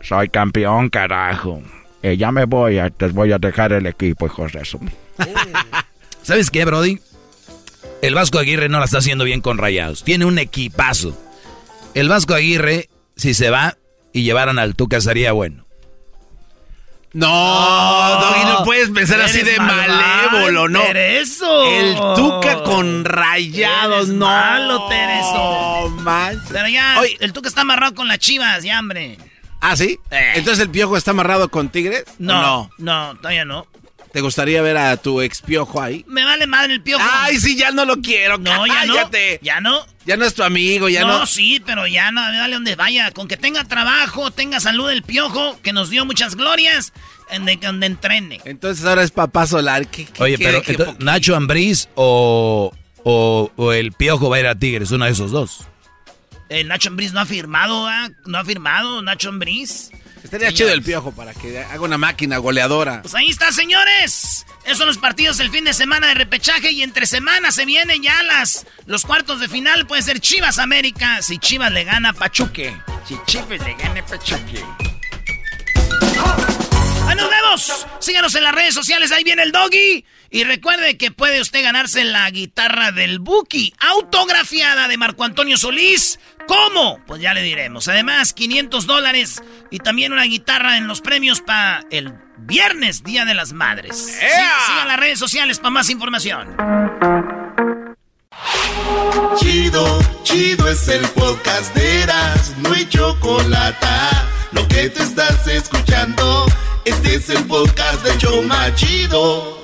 Soy campeón, carajo. Eh, ya me voy, a- te voy a dejar el equipo, hijos de eso. ¿Sabes qué, Brody? El Vasco Aguirre no la está haciendo bien con Rayados. Tiene un equipazo. El Vasco Aguirre, si se va y llevaran al Tuca, sería bueno. No, Doggy, no puedes pensar así de malévolo, ¿no? Tereso. El Tuca con rayados, no. malo, Tereso. manches. Pero ya, Oye. el Tuca está amarrado con las chivas, ya, hombre. ¿Ah, sí? Entonces el piojo está amarrado con Tigres. ¿O No, no, todavía no. ¿Te gustaría ver a tu ex piojo ahí? Me vale madre el piojo. Ay, sí, ya no lo quiero. No, ya no. cállate. Ya no. Ya no es tu amigo, ya no. no, sí, pero ya no, dale donde vaya. Con que tenga trabajo, tenga salud el piojo, que nos dio muchas glorias, en de- donde entrene. Entonces ahora es papá solar. ¿Qué, qué Oye, quiere pero entonces, Nacho Ambriz o, o, o el Piojo va a ir a Tigres, uno de esos dos. El Nacho Ambriz no ha firmado, ¿ah? No ha firmado Nacho Ambriz. Estaría chido el piojo para que haga una máquina goleadora. Pues ahí está, señores. Esos son los partidos del fin de semana de repechaje y entre semanas se vienen ya las los cuartos de final. Puede ser Chivas América si Chivas le gana a Pachuque. Si Chivas le gana a Pachuque. ¡Ahí nos vemos! Síganos en las redes sociales, ahí viene el doggy. Y recuerde que puede usted ganarse la guitarra del Buki, autografiada de Marco Antonio Solís. ¿Cómo? Pues ya le diremos. Además, 500 dólares y también una guitarra en los premios para el viernes, Día de las Madres. Sí, sigan las redes sociales para más información. Chido, chido es el podcast de Eras, no hay chocolate. Lo que te estás escuchando, este es el podcast de Choma Chido.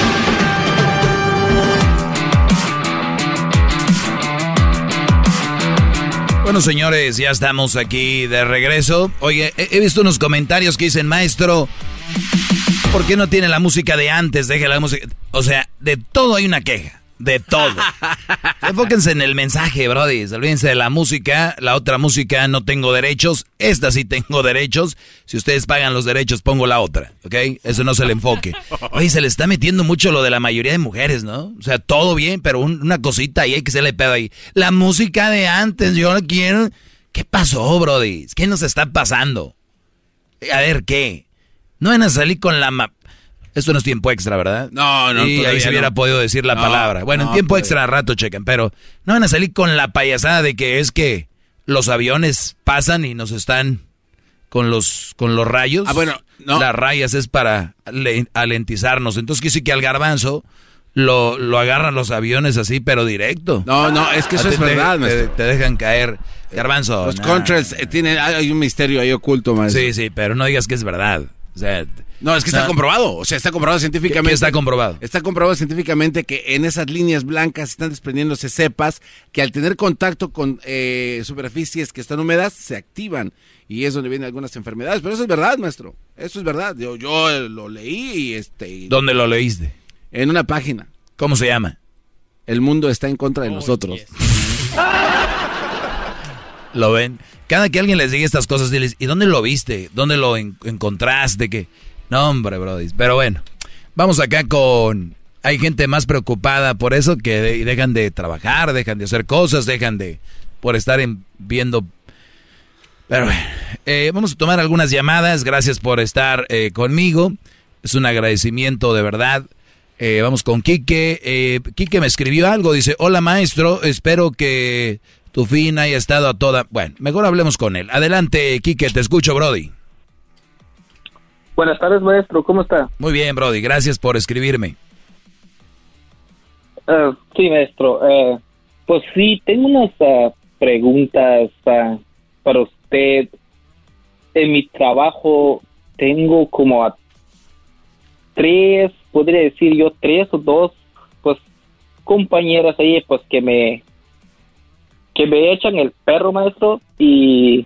Bueno, señores, ya estamos aquí de regreso. Oye, he, visto unos comentarios que dicen, maestro, ¿por qué no tiene la música de antes? Deje la música. O sea, de todo hay una queja. De todo. Enfóquense en el mensaje, Brody. Olvídense de la música. La otra música no tengo derechos. Esta sí tengo derechos. Si ustedes pagan los derechos, pongo la otra. ¿Ok? Eso no es el enfoque. Oye, se le está metiendo mucho lo de la mayoría de mujeres, ¿no? O sea, todo bien, pero un- una cosita y hay que se le pedo ahí. La música de antes, yo la quiero. ¿Qué pasó, Brody? ¿Qué nos está pasando? A ver, ¿qué? No van a salir con la... ma- Esto no es tiempo extra, ¿verdad? No, no, Y ahí se hubiera no. podido decir la No, palabra. Bueno, en tiempo todavía. extra a rato chequen, pero no van a salir con la payasada de que es que los aviones pasan y nos están con los con los rayos. Ah, bueno, no. Las rayas es para le- alentizarnos. Entonces quiere decir que al garbanzo lo, lo agarran los aviones así, pero directo. No, no, es que eso es verdad, te, te dejan caer. Garbanzo. Los nah. contras eh, tienen, hay un misterio ahí oculto, maestro. Sí, sí, pero no digas que es verdad. O sea, no, es que está comprobado. O sea, está comprobado científicamente. ¿Qué está comprobado? Está comprobado científicamente que en esas líneas blancas están desprendiéndose cepas que al tener contacto con eh, superficies que están húmedas se activan. Y es donde vienen algunas enfermedades. Pero eso es verdad, maestro. Eso es verdad. Yo, yo lo leí y este. ¿Dónde lo leíste? En una página. ¿Cómo se llama? El mundo está en contra de nosotros. ¿Lo ven? Cada que alguien les diga estas cosas, diles, ¿y dónde lo viste? ¿Dónde lo encontraste? que No, hombre, brody. Pero bueno, vamos acá con... Hay gente más preocupada por eso que dejan de trabajar, dejan de hacer cosas, dejan de... por estar viendo... Pero bueno, eh, vamos a tomar algunas llamadas. Gracias por estar eh, conmigo. Es un agradecimiento de verdad. Eh, vamos con Quique. Quique me escribió algo. Dice, hola maestro, espero que tu fin haya estado a toda... Bueno, mejor hablemos con él. Adelante, Quique, te escucho, Brody. Buenas tardes, maestro. ¿Cómo está? Muy bien, Brody. Gracias por escribirme. Ah, sí, maestro. Eh, pues sí, tengo unas ah, preguntas ah, para usted. En mi trabajo tengo como a tres, podría decir yo tres o dos, pues compañeras ahí, pues que me que me echan el perro maestro y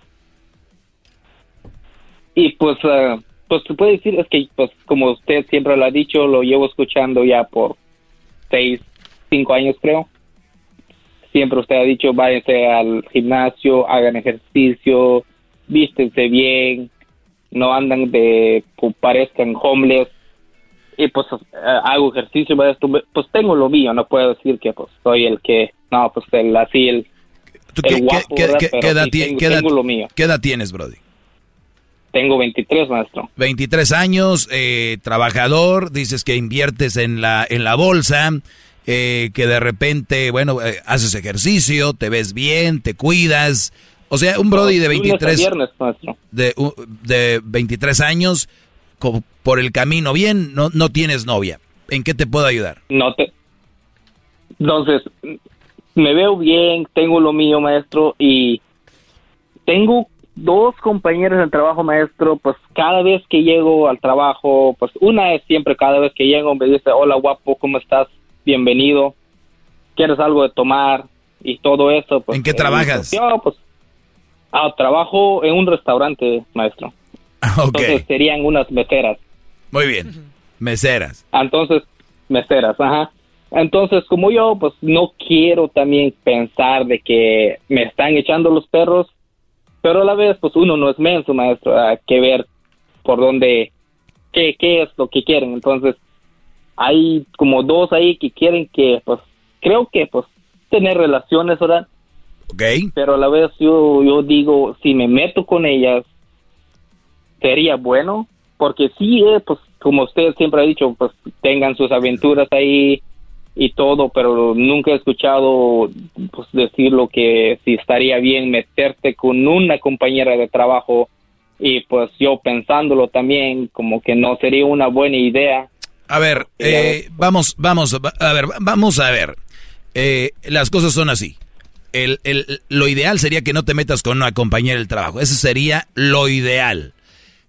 y pues uh, pues se puede decir es que pues como usted siempre lo ha dicho lo llevo escuchando ya por seis cinco años creo. Siempre usted ha dicho váyanse al gimnasio hagan ejercicio vístense bien no andan de parezcan homeless. Y pues uh, hago ejercicio pues tengo lo mío no puedo decir que pues soy el que no pues el así el qué, edad, tienes, Brody? Tengo 23, maestro. 23 años, eh, trabajador, dices que inviertes en la, en la bolsa, eh, que de repente, bueno, eh, haces ejercicio, te ves bien, te cuidas. O sea, un Brody de 23, de, de 23 años, por el camino bien, no, no tienes novia. ¿En qué te puedo ayudar? No te... Entonces, me veo bien, tengo lo mío, maestro, y tengo dos compañeros de trabajo, maestro, pues cada vez que llego al trabajo, pues una es siempre cada vez que llego me dice, hola guapo, ¿cómo estás? Bienvenido, ¿quieres algo de tomar? Y todo eso. Pues, ¿En qué trabajas? Yo, pues, ah, trabajo en un restaurante, maestro. Entonces serían unas meseras. Muy bien, meseras. Entonces, meseras, ajá. Entonces, como yo, pues no quiero también pensar de que me están echando los perros, pero a la vez, pues uno no es menso, maestro, hay que ver por dónde, qué, qué es lo que quieren. Entonces, hay como dos ahí que quieren que, pues, creo que, pues, tener relaciones, ¿verdad? Ok. Pero a la vez yo, yo digo, si me meto con ellas, sería bueno, porque sí, eh, pues, como usted siempre ha dicho, pues, tengan sus aventuras ahí, y todo, pero nunca he escuchado pues, decir lo que si estaría bien meterte con una compañera de trabajo y pues yo pensándolo también como que no sería una buena idea. A ver, eh, vamos, vamos, a ver, vamos a ver. Eh, las cosas son así. El, el, lo ideal sería que no te metas con una compañera del trabajo. Eso sería lo ideal.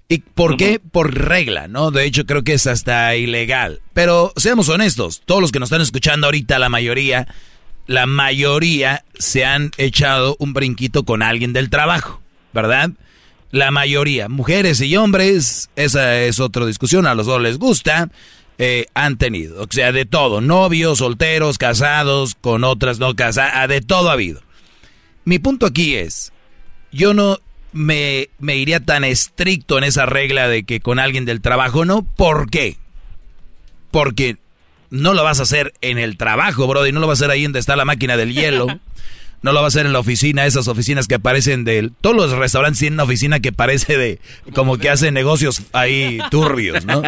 ¿Y por qué? Por regla, ¿no? De hecho, creo que es hasta ilegal. Pero seamos honestos, todos los que nos están escuchando ahorita, la mayoría, la mayoría se han echado un brinquito con alguien del trabajo, ¿verdad? La mayoría, mujeres y hombres, esa es otra discusión, a los dos les gusta, eh, han tenido, o sea, de todo, novios, solteros, casados, con otras no casadas, de todo ha habido. Mi punto aquí es, yo no me, me iría tan estricto en esa regla de que con alguien del trabajo no. ¿Por qué? Porque no lo vas a hacer en el trabajo, bro, y no lo vas a hacer ahí donde está la máquina del hielo. No lo vas a hacer en la oficina, esas oficinas que aparecen de... Todos los restaurantes tienen una oficina que parece de... Como que hacen negocios ahí turbios, ¿no?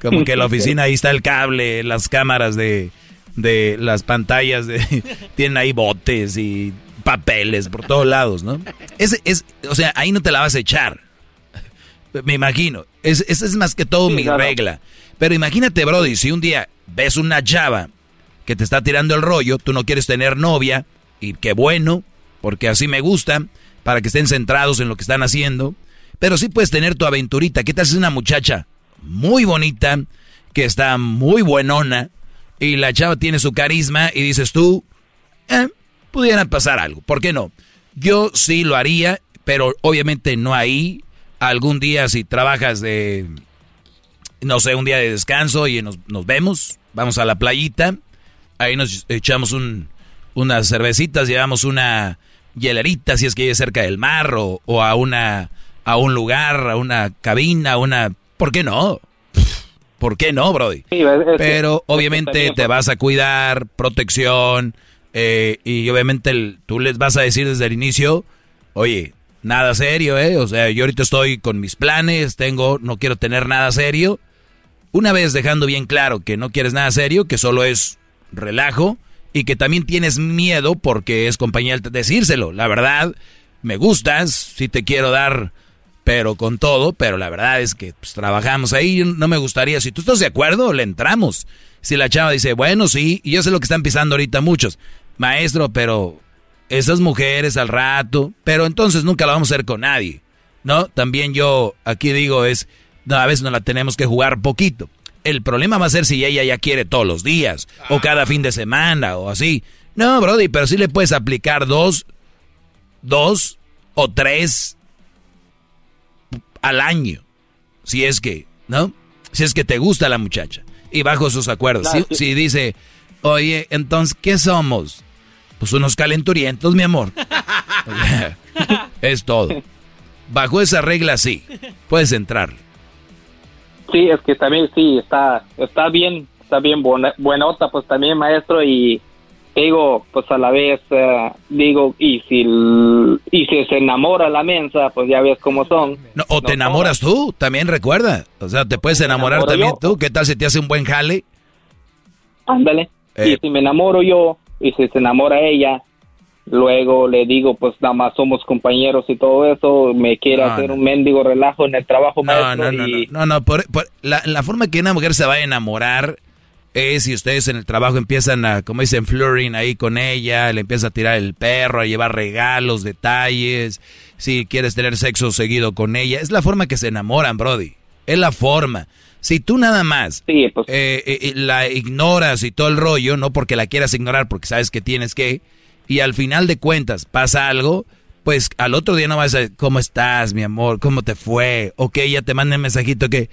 Como que la oficina ahí está el cable, las cámaras de... De las pantallas, de, tienen ahí botes y papeles por todos lados, ¿no? Ese es, o sea, ahí no te la vas a echar. Me imagino. Esa es, más que todo mi regla. Pero imagínate, Brody, si un día ves una chava que te está tirando el rollo, tú no quieres tener novia, y qué bueno, porque así me gusta, para que estén centrados en lo que están haciendo. Pero sí puedes tener tu aventurita. ¿Qué tal si es una muchacha muy bonita, que está muy buenona, y la chava tiene su carisma, y dices tú, eh, pudiera pasar algo. ¿Por qué no? Yo sí lo haría, pero obviamente no ahí. Algún día si trabajas de, no sé, un día de descanso y nos, nos vemos, vamos a la playita, ahí nos echamos un, unas cervecitas, llevamos una hielerita si es que vive cerca del mar o, o, a una a un lugar, a una cabina, a una ¿por qué no? ¿Por qué no, Brody? Pero obviamente te vas a cuidar, protección, eh, y obviamente el, tú les vas a decir desde el inicio, oye, nada serio, ¿eh? O sea, yo ahorita estoy con mis planes, tengo, no quiero tener nada serio. Una vez dejando bien claro que no quieres nada serio, que solo es relajo, y que también tienes miedo porque es compañía decírselo. La verdad, me gustas, si te quiero dar, pero con todo, pero la verdad es que pues, trabajamos ahí, no me gustaría, si tú estás de acuerdo, le entramos. Si la chava dice, bueno, sí, y yo sé lo que están pisando ahorita muchos, maestro, pero esas mujeres al rato, pero entonces nunca la vamos a hacer con nadie, ¿no? También yo aquí digo es, no, a veces no la tenemos que jugar poquito. El problema va a ser si ella ya quiere todos los días, o cada fin de semana, o así. No, Brody, pero sí le puedes aplicar dos, dos o tres al año, si es que, ¿no? Si es que te gusta la muchacha, y bajo sus acuerdos. si, si dice, oye, entonces, ¿qué somos? Pues unos calenturientos, mi amor. es todo. Bajo esa regla, sí. Puedes entrarle. Sí, es que también sí, está, está bien, está bien buena, buenota, pues también maestro y digo, pues a la vez, uh, digo, y si, y si se enamora la mensa, pues ya ves cómo son. No, o te enamoras tú, también recuerda. O sea, te puedes enamorar también tú. ¿Qué tal si te hace un buen jale? Ándale. Eh. Y si me enamoro yo, y si se enamora ella, luego le digo, pues nada más somos compañeros y todo eso, me quiere hacer un mendigo relajo en el trabajo no, maestro. No, no, y... no, no, por, por, la, la, forma que una mujer se va a enamorar es si ustedes en el trabajo empiezan a, como dicen, flirting ahí con ella, le empieza a tirar el perro, a llevar regalos, detalles, si quieres tener sexo seguido con ella, es la forma que se enamoran, Brody, es la forma. Si tú nada más sí, pues. eh, eh, la ignoras y todo el rollo, no porque la quieras ignorar, porque sabes que tienes que, y al final de cuentas pasa algo, pues al otro día no vas a decir, ¿cómo estás, mi amor? ¿Cómo te fue? Ok, ya te manda un mensajito que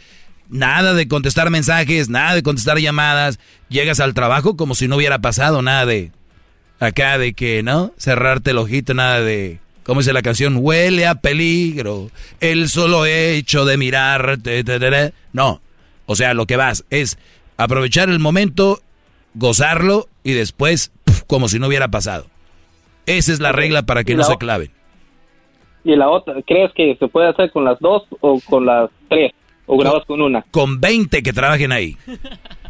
nada de contestar mensajes, nada de contestar llamadas, llegas al trabajo como si no hubiera pasado nada de acá de que, ¿no? Cerrarte el ojito, nada de... ¿Cómo dice la canción? Huele a peligro, el solo hecho de mirarte. No, o sea, lo que vas es aprovechar el momento, gozarlo y después puf, como si no hubiera pasado. Esa es la regla para que no se claven. ¿Y la otra? ¿Crees que se puede hacer con las dos o con las tres? ¿O grabas con una? Con 20 que trabajen ahí.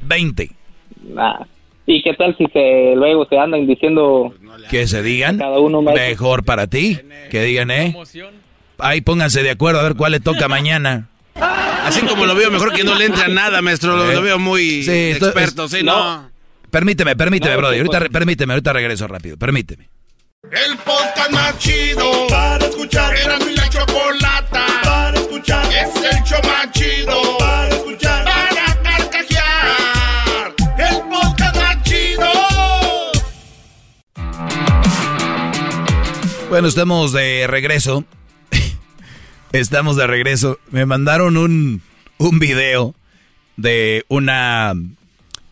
20. Nah. ¿Y qué tal si se luego se andan diciendo... Que se digan. Cada uno más mejor para ti. Que digan, ¿eh? Ahí pónganse de acuerdo a ver cuál le toca mañana. Así como lo veo, mejor que no le entre a nada, maestro. Lo, lo veo muy Sí, esto- experto, sí, no. Permíteme, permíteme, No, brother. ¿qué Ahorita, re- permíteme, ahorita regreso rápido. Permíteme. El podcast más chido para escuchar. Era mi la chocolata para escuchar. Es el show más chido para escuchar. Para carcajear. El podcast más chido. Bueno, estamos de regreso. Estamos de regreso. Me mandaron un, un video de una...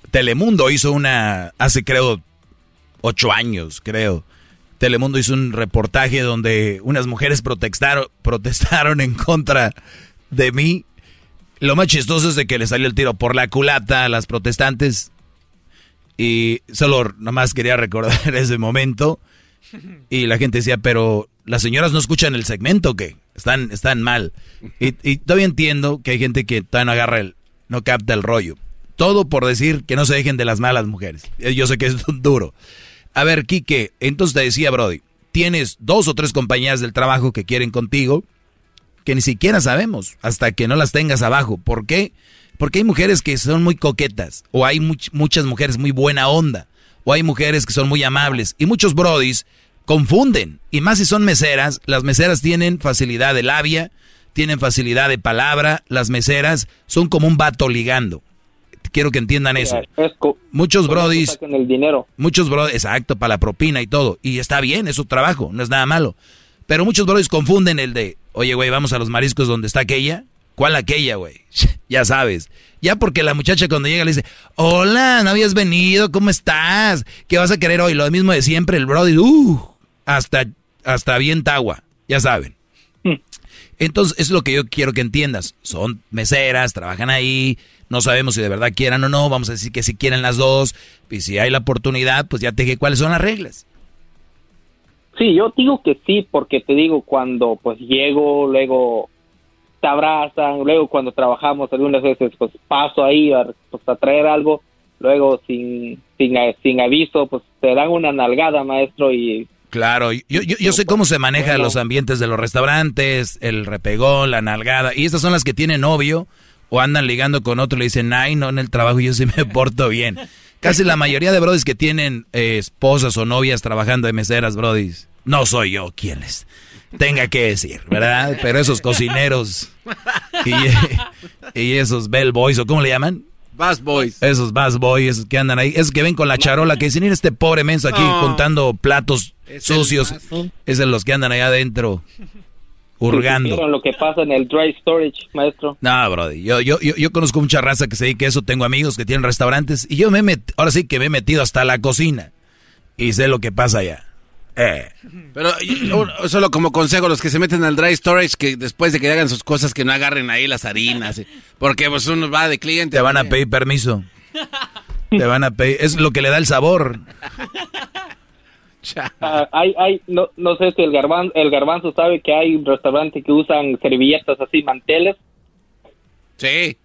Telemundo hizo una... Hace creo ocho años, creo. Telemundo hizo un reportaje donde unas mujeres protestaron, protestaron en contra de mí. Lo más chistoso es de que le salió el tiro por la culata a las protestantes. Y solo nomás quería recordar ese momento. Y la gente decía, pero las señoras no escuchan el segmento, ¿qué? Están, están mal. Y, todavía entiendo que hay gente que todavía no agarra el, no capta el rollo. Todo por decir que no se dejen de las malas mujeres. Eh, Yo sé que es duro. A ver, Quique, entonces te decía, Brody, tienes dos o tres compañías del trabajo que quieren contigo, que ni siquiera sabemos hasta que no las tengas abajo. ¿Por qué? Porque hay mujeres que son muy coquetas, o hay much- muchas mujeres muy buena onda, o hay mujeres que son muy amables, y muchos brodis confunden. Y más si son meseras, las meseras tienen facilidad de labia, tienen facilidad de palabra, las meseras son como un vato ligando. Quiero que entiendan eso. muchos brodis, con el dinero. muchos brodis, exacto, para la propina y todo. Y está bien, es su trabajo, no es nada malo. Pero muchos brodis confunden el de, oye, güey, vamos a los mariscos donde está aquella. ¿Cuál aquella, güey? ya sabes. Ya porque la muchacha cuando llega le dice, hola, no habías venido, ¿cómo estás? ¿Qué vas a querer hoy? Lo mismo de siempre, el brody, uh, hasta, hasta bien agua, ya saben. Hmm. Entonces, es lo que yo quiero que entiendas. Son meseras, trabajan ahí, no sabemos si de verdad quieran o no, vamos a decir que si quieren las dos, y si hay la oportunidad, pues ya te dije cuáles son las reglas. Sí, yo digo que sí, porque te digo, cuando pues llego, luego te abrazan, luego cuando trabajamos algunas veces pues paso ahí a, pues, a traer algo, luego sin, sin, sin aviso pues te dan una nalgada maestro y Claro, yo, yo, sé cómo se maneja los ambientes de los restaurantes, el repegón, la nalgada, y estas son las que tienen novio o andan ligando con otro y le dicen, ay, no, en el trabajo yo sí me porto bien. Casi la mayoría de brodis que tienen eh, esposas o novias trabajando de meseras, brodis, no soy yo quien les tenga que decir, ¿verdad? Pero esos cocineros y, y esos bellboys, o ¿cómo le llaman? Bass Boys. Esos Bass Boys, esos que andan ahí, esos que ven con la charola, que dicen, mira este pobre menso aquí juntando platos sucios. Es de los que andan ahí adentro, hurgando. lo que pasa en el dry storage, maestro. No, brody, yo, yo, yo, yo conozco mucha raza que se dedica a eso, tengo amigos que tienen restaurantes, y yo me he ahora sí que me he metido hasta la cocina, y sé lo que pasa allá. Eh. Pero solo como consejo, los que se meten al dry storage, que después de que hagan sus cosas, que no agarren ahí las harinas. Porque pues uno va de cliente. Te van a pedir permiso. Te van a pedir. Es lo que le da el sabor. Ah, hay, hay, no, no sé si el, garban, el garbanzo sabe que hay un restaurante que usan servilletas así, manteles. Sí.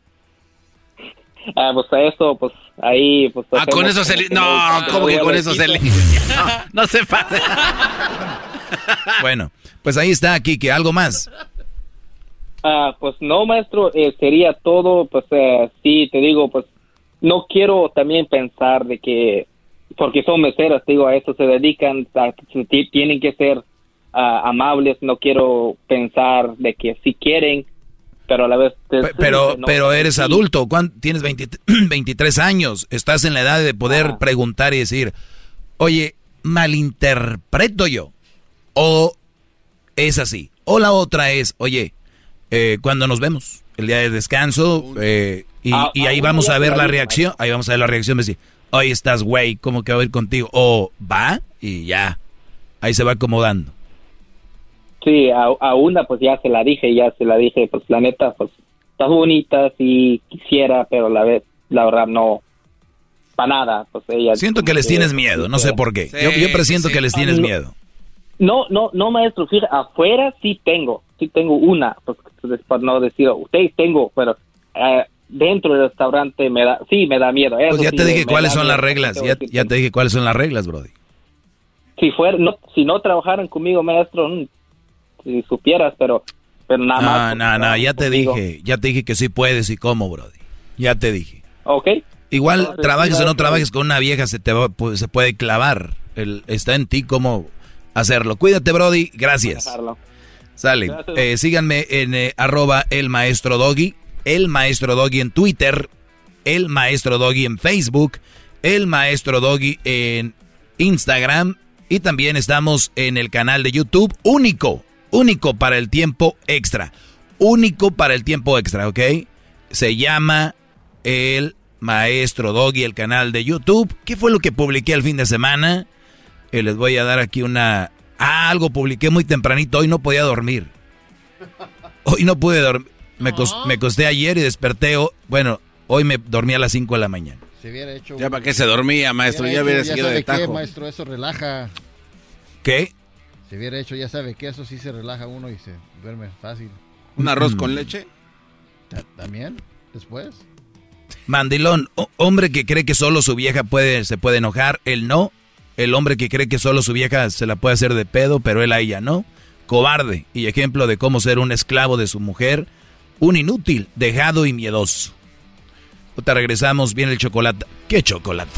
Ah, pues a eso, pues ahí, pues... Ah, con eso se... No, ¿cómo que con eso se... No, no se pasa. bueno, pues ahí está, que ¿Algo más? Ah, pues no, maestro, eh, sería todo, pues eh, sí, te digo, pues no quiero también pensar de que, porque son meseras, te digo, a eso se dedican, tienen que ser ah, amables, no quiero pensar de que si quieren pero a la vez... pero, pero eres adulto, tienes 23 años, estás en la edad de poder preguntar y decir, oye, malinterpreto yo, o es así, o la otra es, oye, eh, cuando nos vemos, el día de descanso, eh, y, ah, y, ahí ah, vamos a ver la reacción, ahí vamos a ver la reacción, decir, oye, estás güey, ¿cómo que va a ir contigo? O va y ya, ahí se va acomodando. Sí, a, una pues ya se la dije, ya se la dije, pues la neta, pues está bonita, si quisiera, pero la vez, la verdad no, para nada, pues ella... Siento que les tienes miedo, no sé por qué. yo, yo presiento que les tienes miedo. No, no, no, maestro, fíjate, afuera sí tengo, sí tengo una, pues para no decir, ustedes tengo, pero eh, dentro del restaurante me da, sí me da miedo. pues ya te dije cuáles son las reglas, ya, ya, te dije cuáles son las reglas, Brody. Si fuera, no, si no trabajaran conmigo, maestro, si supieras, pero, pero nada más. No, no, no, ya te dije, ya te dije que sí puedes y cómo, Brody. Ya te dije. Ok. Igual trabajes o no trabajes con una vieja, se te pues, se puede clavar. El, está en ti cómo hacerlo. Cuídate, Brody. Gracias. Sale. Eh, síganme en eh, arroba el maestro doggy, el maestro doggy en Twitter, el maestro doggy en Facebook, el maestro doggy en Instagram y también estamos en el canal de YouTube único único para el tiempo extra. Único para el tiempo extra, ¿ok? Se llama El Maestro Doggy, el canal de YouTube. ¿Qué fue lo que publiqué el fin de semana? Eh, les voy a dar aquí una... Ah, algo publiqué muy tempranito. Hoy no podía dormir. Hoy no pude dormir. Me, me costé ayer y desperté. Bueno, hoy me dormí a las 5 de la mañana. ya para qué se dormía, maestro. Ya hubiera seguido de tajo. maestro, eso relaja. ¿Qué? Se hubiera hecho, ya sabe que eso sí se relaja uno y se duerme fácil. ¿Un arroz con leche? ¿También? ¿Después? Mandilón, hombre que cree que solo su vieja puede, se puede enojar, él no. El hombre que cree que solo su vieja se la puede hacer de pedo, pero él a ella no. Cobarde y ejemplo de cómo ser un esclavo de su mujer. Un inútil, dejado y miedoso. Ahorita regresamos, viene el chocolate. ¿Qué chocolate?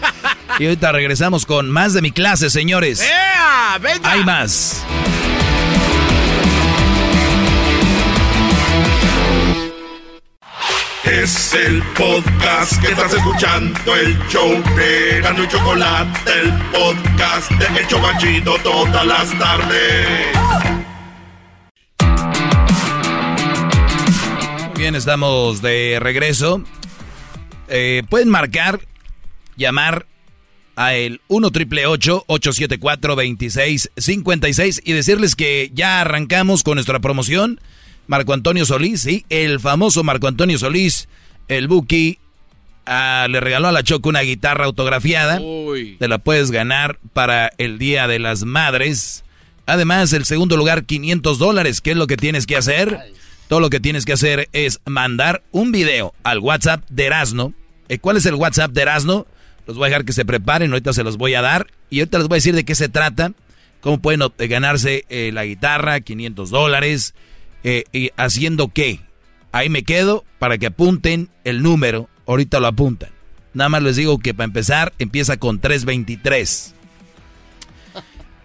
y ahorita regresamos con más de mi clase, señores. ¡Ea! ¡Venga! Hay más. Es el podcast que estás escuchando, el show de Gano y Chocolate, el podcast de El Chocachito todas las tardes. Bien, estamos de regreso. Eh, pueden marcar, llamar a el 1 triple 874 2656 y decirles que ya arrancamos con nuestra promoción. Marco Antonio Solís, sí, el famoso Marco Antonio Solís, el Buki, ah, le regaló a la Choco una guitarra autografiada. Te la puedes ganar para el Día de las Madres. Además, el segundo lugar, 500 dólares. ¿Qué es lo que tienes que hacer? Todo lo que tienes que hacer es mandar un video al WhatsApp de Erasno. Eh, ¿Cuál es el WhatsApp de Erasno? Los voy a dejar que se preparen, ahorita se los voy a dar. Y ahorita les voy a decir de qué se trata. Cómo pueden ganarse eh, la guitarra, 500 dólares. Eh, y haciendo qué. Ahí me quedo para que apunten el número. Ahorita lo apuntan. Nada más les digo que para empezar empieza con 323.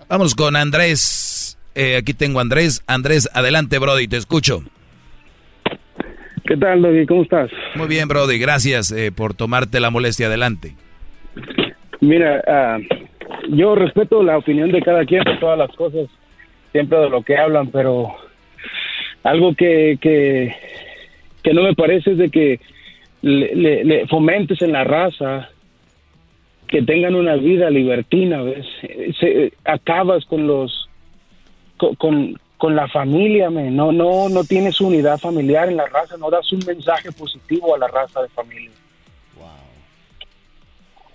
Vamos con Andrés. Eh, aquí tengo a Andrés. Andrés, adelante, Brody, te escucho. ¿Qué tal, Doggy? ¿Cómo estás? Muy bien, Brody. Gracias eh, por tomarte la molestia. Adelante. Mira, ah, yo respeto la opinión de cada quien de todas las cosas, siempre de lo que hablan, pero algo que, que, que no me parece es de que le, fomentes en la raza que tengan una vida libertina, ¿ves? Se, acabas con los con, con la familia, no no no tienes unidad familiar en la raza, no das un mensaje positivo a la raza de familia.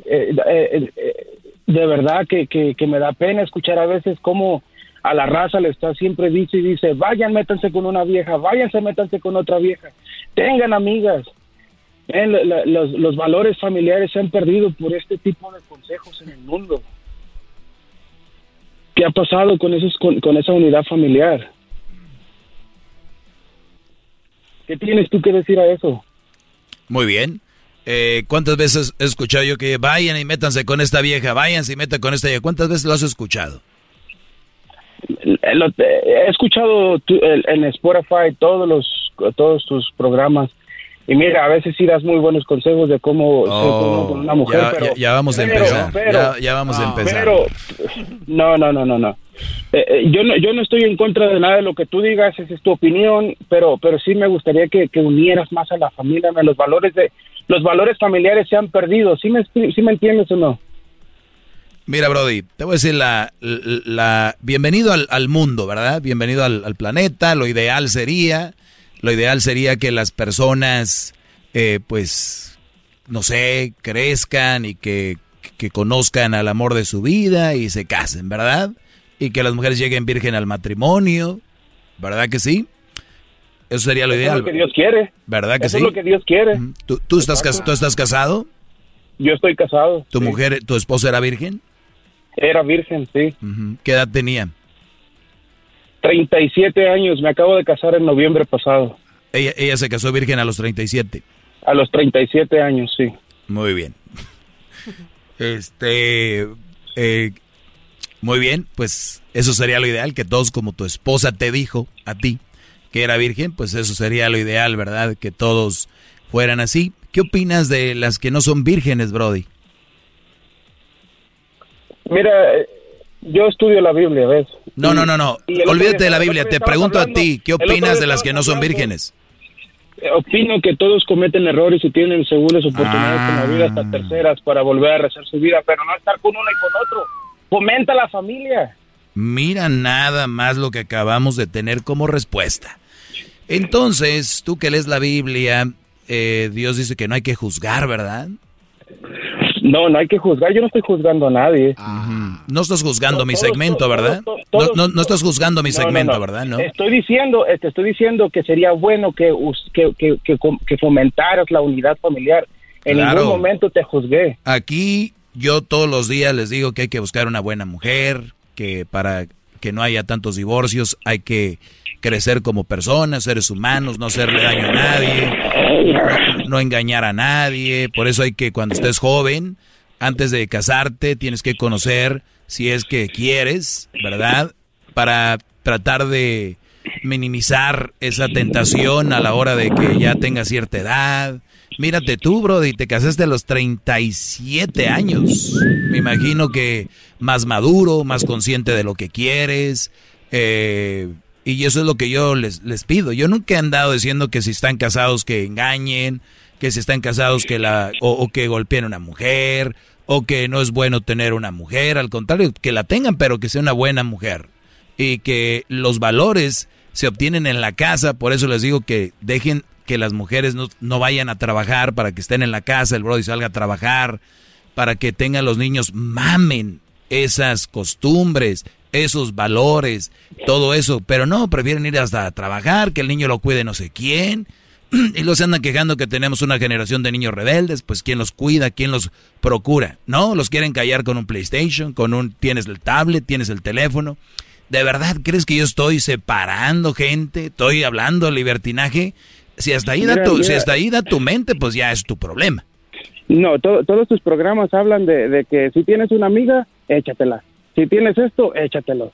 Eh, eh, eh, de verdad que, que, que me da pena escuchar a veces cómo a la raza le está siempre dicho y dice, vayan, métanse con una vieja, váyanse, métanse con otra vieja, tengan amigas. los, los, valores familiares se han perdido por este tipo de consejos en el mundo. ¿Qué ha pasado con, esos, con, esa unidad familiar? ¿Qué tienes tú que decir a eso? Muy bien. Eh, ¿Cuántas veces he escuchado yo que vayan y métanse con esta vieja, vayan y metan con esta vieja? ¿Cuántas veces lo has escuchado? he escuchado en Spotify todos los todos tus programas y mira, a veces sí das muy buenos consejos de cómo ser con una mujer, ya, pero, ya, vamos a empezar. ya, vamos a empezar. Pero no, no, no, no, no. Eh, eh, yo no, yo no estoy en contra de nada de lo que tú digas, esa es tu opinión, pero, pero sí me gustaría que, que unieras más a la familia, los valores de, los valores familiares se han perdido, ¿sí me, sí me entiendes o no? Mira, Brody, te voy a decir la, la, bienvenido al, mundo, ¿verdad? Bienvenido al, planeta. Lo ideal sería, lo ideal sería que las personas, eh, pues, no sé, crezcan y que, que conozcan al amor de su vida y se casen, ¿verdad? Y que las mujeres lleguen virgen al matrimonio, ¿verdad que sí? Eso sería lo ideal. Es lo que Dios quiere. ¿Verdad que Eso sí? es lo que Dios quiere. ¿Tú, tú estás, ¿Tú estás casado? Yo estoy casado. ¿Tu mujer, tu esposa era virgen? Era virgen, sí. ¿Qué edad tenía? 37 años, me acabo de casar en noviembre pasado. Ella, ella se casó virgen a los 37. A los 37 años, sí. Muy bien. Este, eh, muy bien, pues eso sería lo ideal, que todos como tu esposa te dijo a ti que era virgen, pues eso sería lo ideal, ¿verdad? Que todos fueran así. ¿Qué opinas de las que no son vírgenes, Brody? Mira, yo estudio la Biblia, ¿ves? No, no, no, no. Olvídate de la Biblia. Te pregunto a ti, ¿qué opinas de las que no son vírgenes? Eh, opino que todos cometen errores y tienen segundas oportunidades en la vida hasta ah. terceras para volver a rezar su vida, pero no estar con uno y con otro. Fomenta la familia. Mira nada más lo que acabamos de tener como respuesta. Entonces, tú que lees la Biblia, eh, Dios dice que no hay que juzgar, ¿verdad? No, no hay que juzgar. Yo no estoy juzgando a nadie. No estás juzgando mi segmento, ¿verdad? no, no, estás juzgando mi segmento, ¿verdad? ¿No? Estoy diciendo, te estoy diciendo que sería bueno que, que, que, que fomentaras la unidad familiar. En ningún momento te juzgué. Aquí yo todos los días les digo que hay que buscar una buena mujer, que para que no haya tantos divorcios hay que crecer como personas, seres humanos, no hacerle daño a nadie, no, engañar a nadie. Por eso hay que cuando estés joven, antes de casarte, tienes que conocer si es que quieres, ¿verdad? Para tratar de, minimizar esa tentación a la hora de que ya tenga cierta edad. Mírate tú, Brody, te casaste a los 37 años. Me imagino que más maduro, más consciente de lo que quieres. Eh, y eso es lo que yo les, les pido. Yo nunca he andado diciendo que si están casados que engañen, que si están casados que la, o, que golpeen a una mujer, o que no es bueno tener una mujer. Al contrario, que la tengan, pero que sea una buena mujer. Y que los valores se obtienen en la casa. Por eso les digo que dejen que las mujeres no, no vayan a trabajar para que estén en la casa, el brody salga a trabajar, para que tengan los niños, mamen esas costumbres, esos valores, todo eso, pero no, prefieren ir hasta a trabajar, que el niño lo cuide no sé quién, y los andan quejando que tenemos una generación de niños rebeldes, pues quién los cuida, quién los procura, ¿no? Los quieren callar con un PlayStation, con un, tienes el tablet, tienes el teléfono. ¿De verdad crees que yo estoy separando gente? ¿Estoy hablando de libertinaje? Si hasta ahí, da, tu, Si hasta ahí da tu mente, pues ya es tu problema. No, todos tus programas hablan de, de que si tienes una amiga, échatela si tienes esto, échatelo.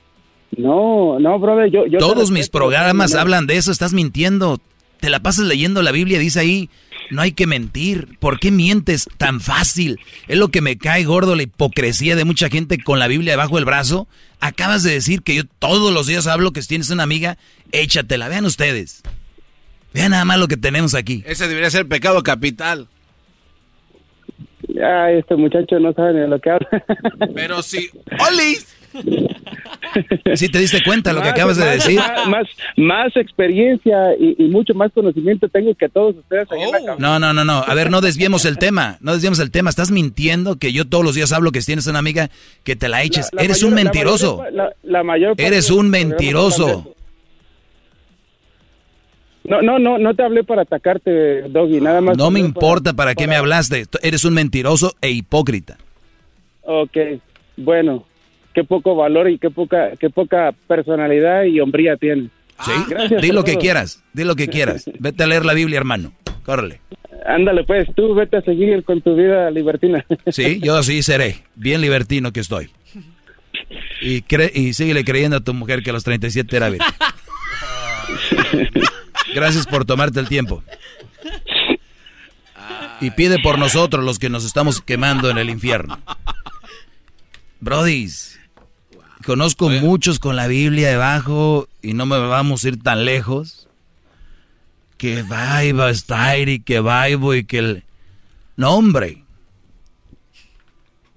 No, no, brother, yo... yo Todos mis programas hablan de eso, estás mintiendo. Te la pasas leyendo la Biblia, dice ahí, no hay que mentir. ¿Por qué mientes tan fácil? Es lo que me cae gordo la hipocresía de mucha gente con la Biblia debajo del brazo. Acabas de decir que yo todos los días hablo que si tienes una amiga, échatela. Vean ustedes. Vean nada más lo que tenemos aquí. Ese debería ser pecado capital. Ay, este muchacho no sabe ni de lo que habla. Pero sí. ¡Oli! Si te diste cuenta lo que acabas de decir. Más, más, experiencia y, mucho más conocimiento tengo que todos ustedes. Oh. No, no, no, no. A ver, no desviemos el tema. No desviemos el tema. Estás mintiendo que yo todos los días hablo que si tienes una amiga que te la eches. Eres un mentiroso. La mayor, Eres un mentiroso. No, no, no, no te hablé para atacarte, Doggy, nada más. No me importa para, qué me hablaste. Eres un mentiroso e hipócrita. Ok, bueno, qué poco valor y qué poca, qué poca personalidad y hombría tienes. Sí, di lo que quieras, di lo que quieras. Vete a leer la Biblia, hermano. Córrele. Ándale, pues, tú vete a seguir con tu vida libertina. Sí, yo así seré. Bien libertino que estoy. Y, cre y síguele creyendo a tu mujer que a los 37 era bien. Gracias por tomarte el tiempo. Y pide por nosotros los que nos estamos quemando en el infierno. Brodis, conozco muchos con la Biblia debajo y no me vamos a ir tan lejos. Que va a estar y que vaibo y que el... No, hombre.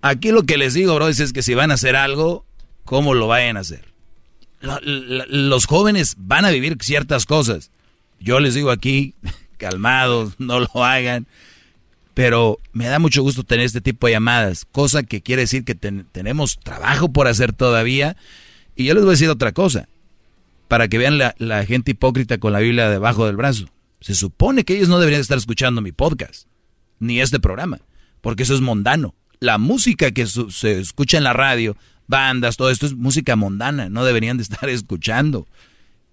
Aquí lo que les digo, Brodis, es que si van a hacer algo, ¿cómo lo vayan a hacer? los jóvenes van a vivir ciertas cosas. Yo les digo aquí, calmados, no lo hagan. Pero me da mucho gusto tener este tipo de llamadas, cosa que quiere decir que tenemos trabajo por hacer todavía. Y yo les voy a decir otra cosa, para que vean la, gente hipócrita con la Biblia debajo del brazo. Se supone que ellos no deberían estar escuchando mi podcast, ni este programa, porque eso es mundano. La música que se escucha en la radio, bandas, todo esto es música mundana, no deberían de estar escuchando.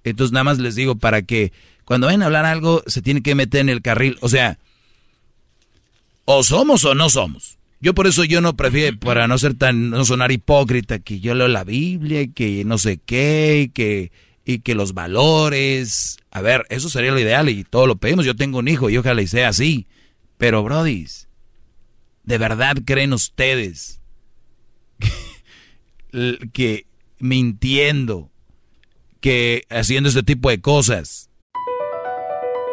Entonces nada más les digo para que cuando vayan a hablar algo, se tiene que meter en el carril. O sea, o somos o no somos. Yo por eso yo no prefiero, para no ser tan, no sonar hipócrita, que yo leo la Biblia y que no sé qué, y que, y que los valores. A ver, eso sería lo ideal y todo lo pedimos. Yo tengo un hijo y ojalá y sea así. Pero, brodis, ¿de verdad creen ustedes que mintiendo, que haciendo este tipo de cosas,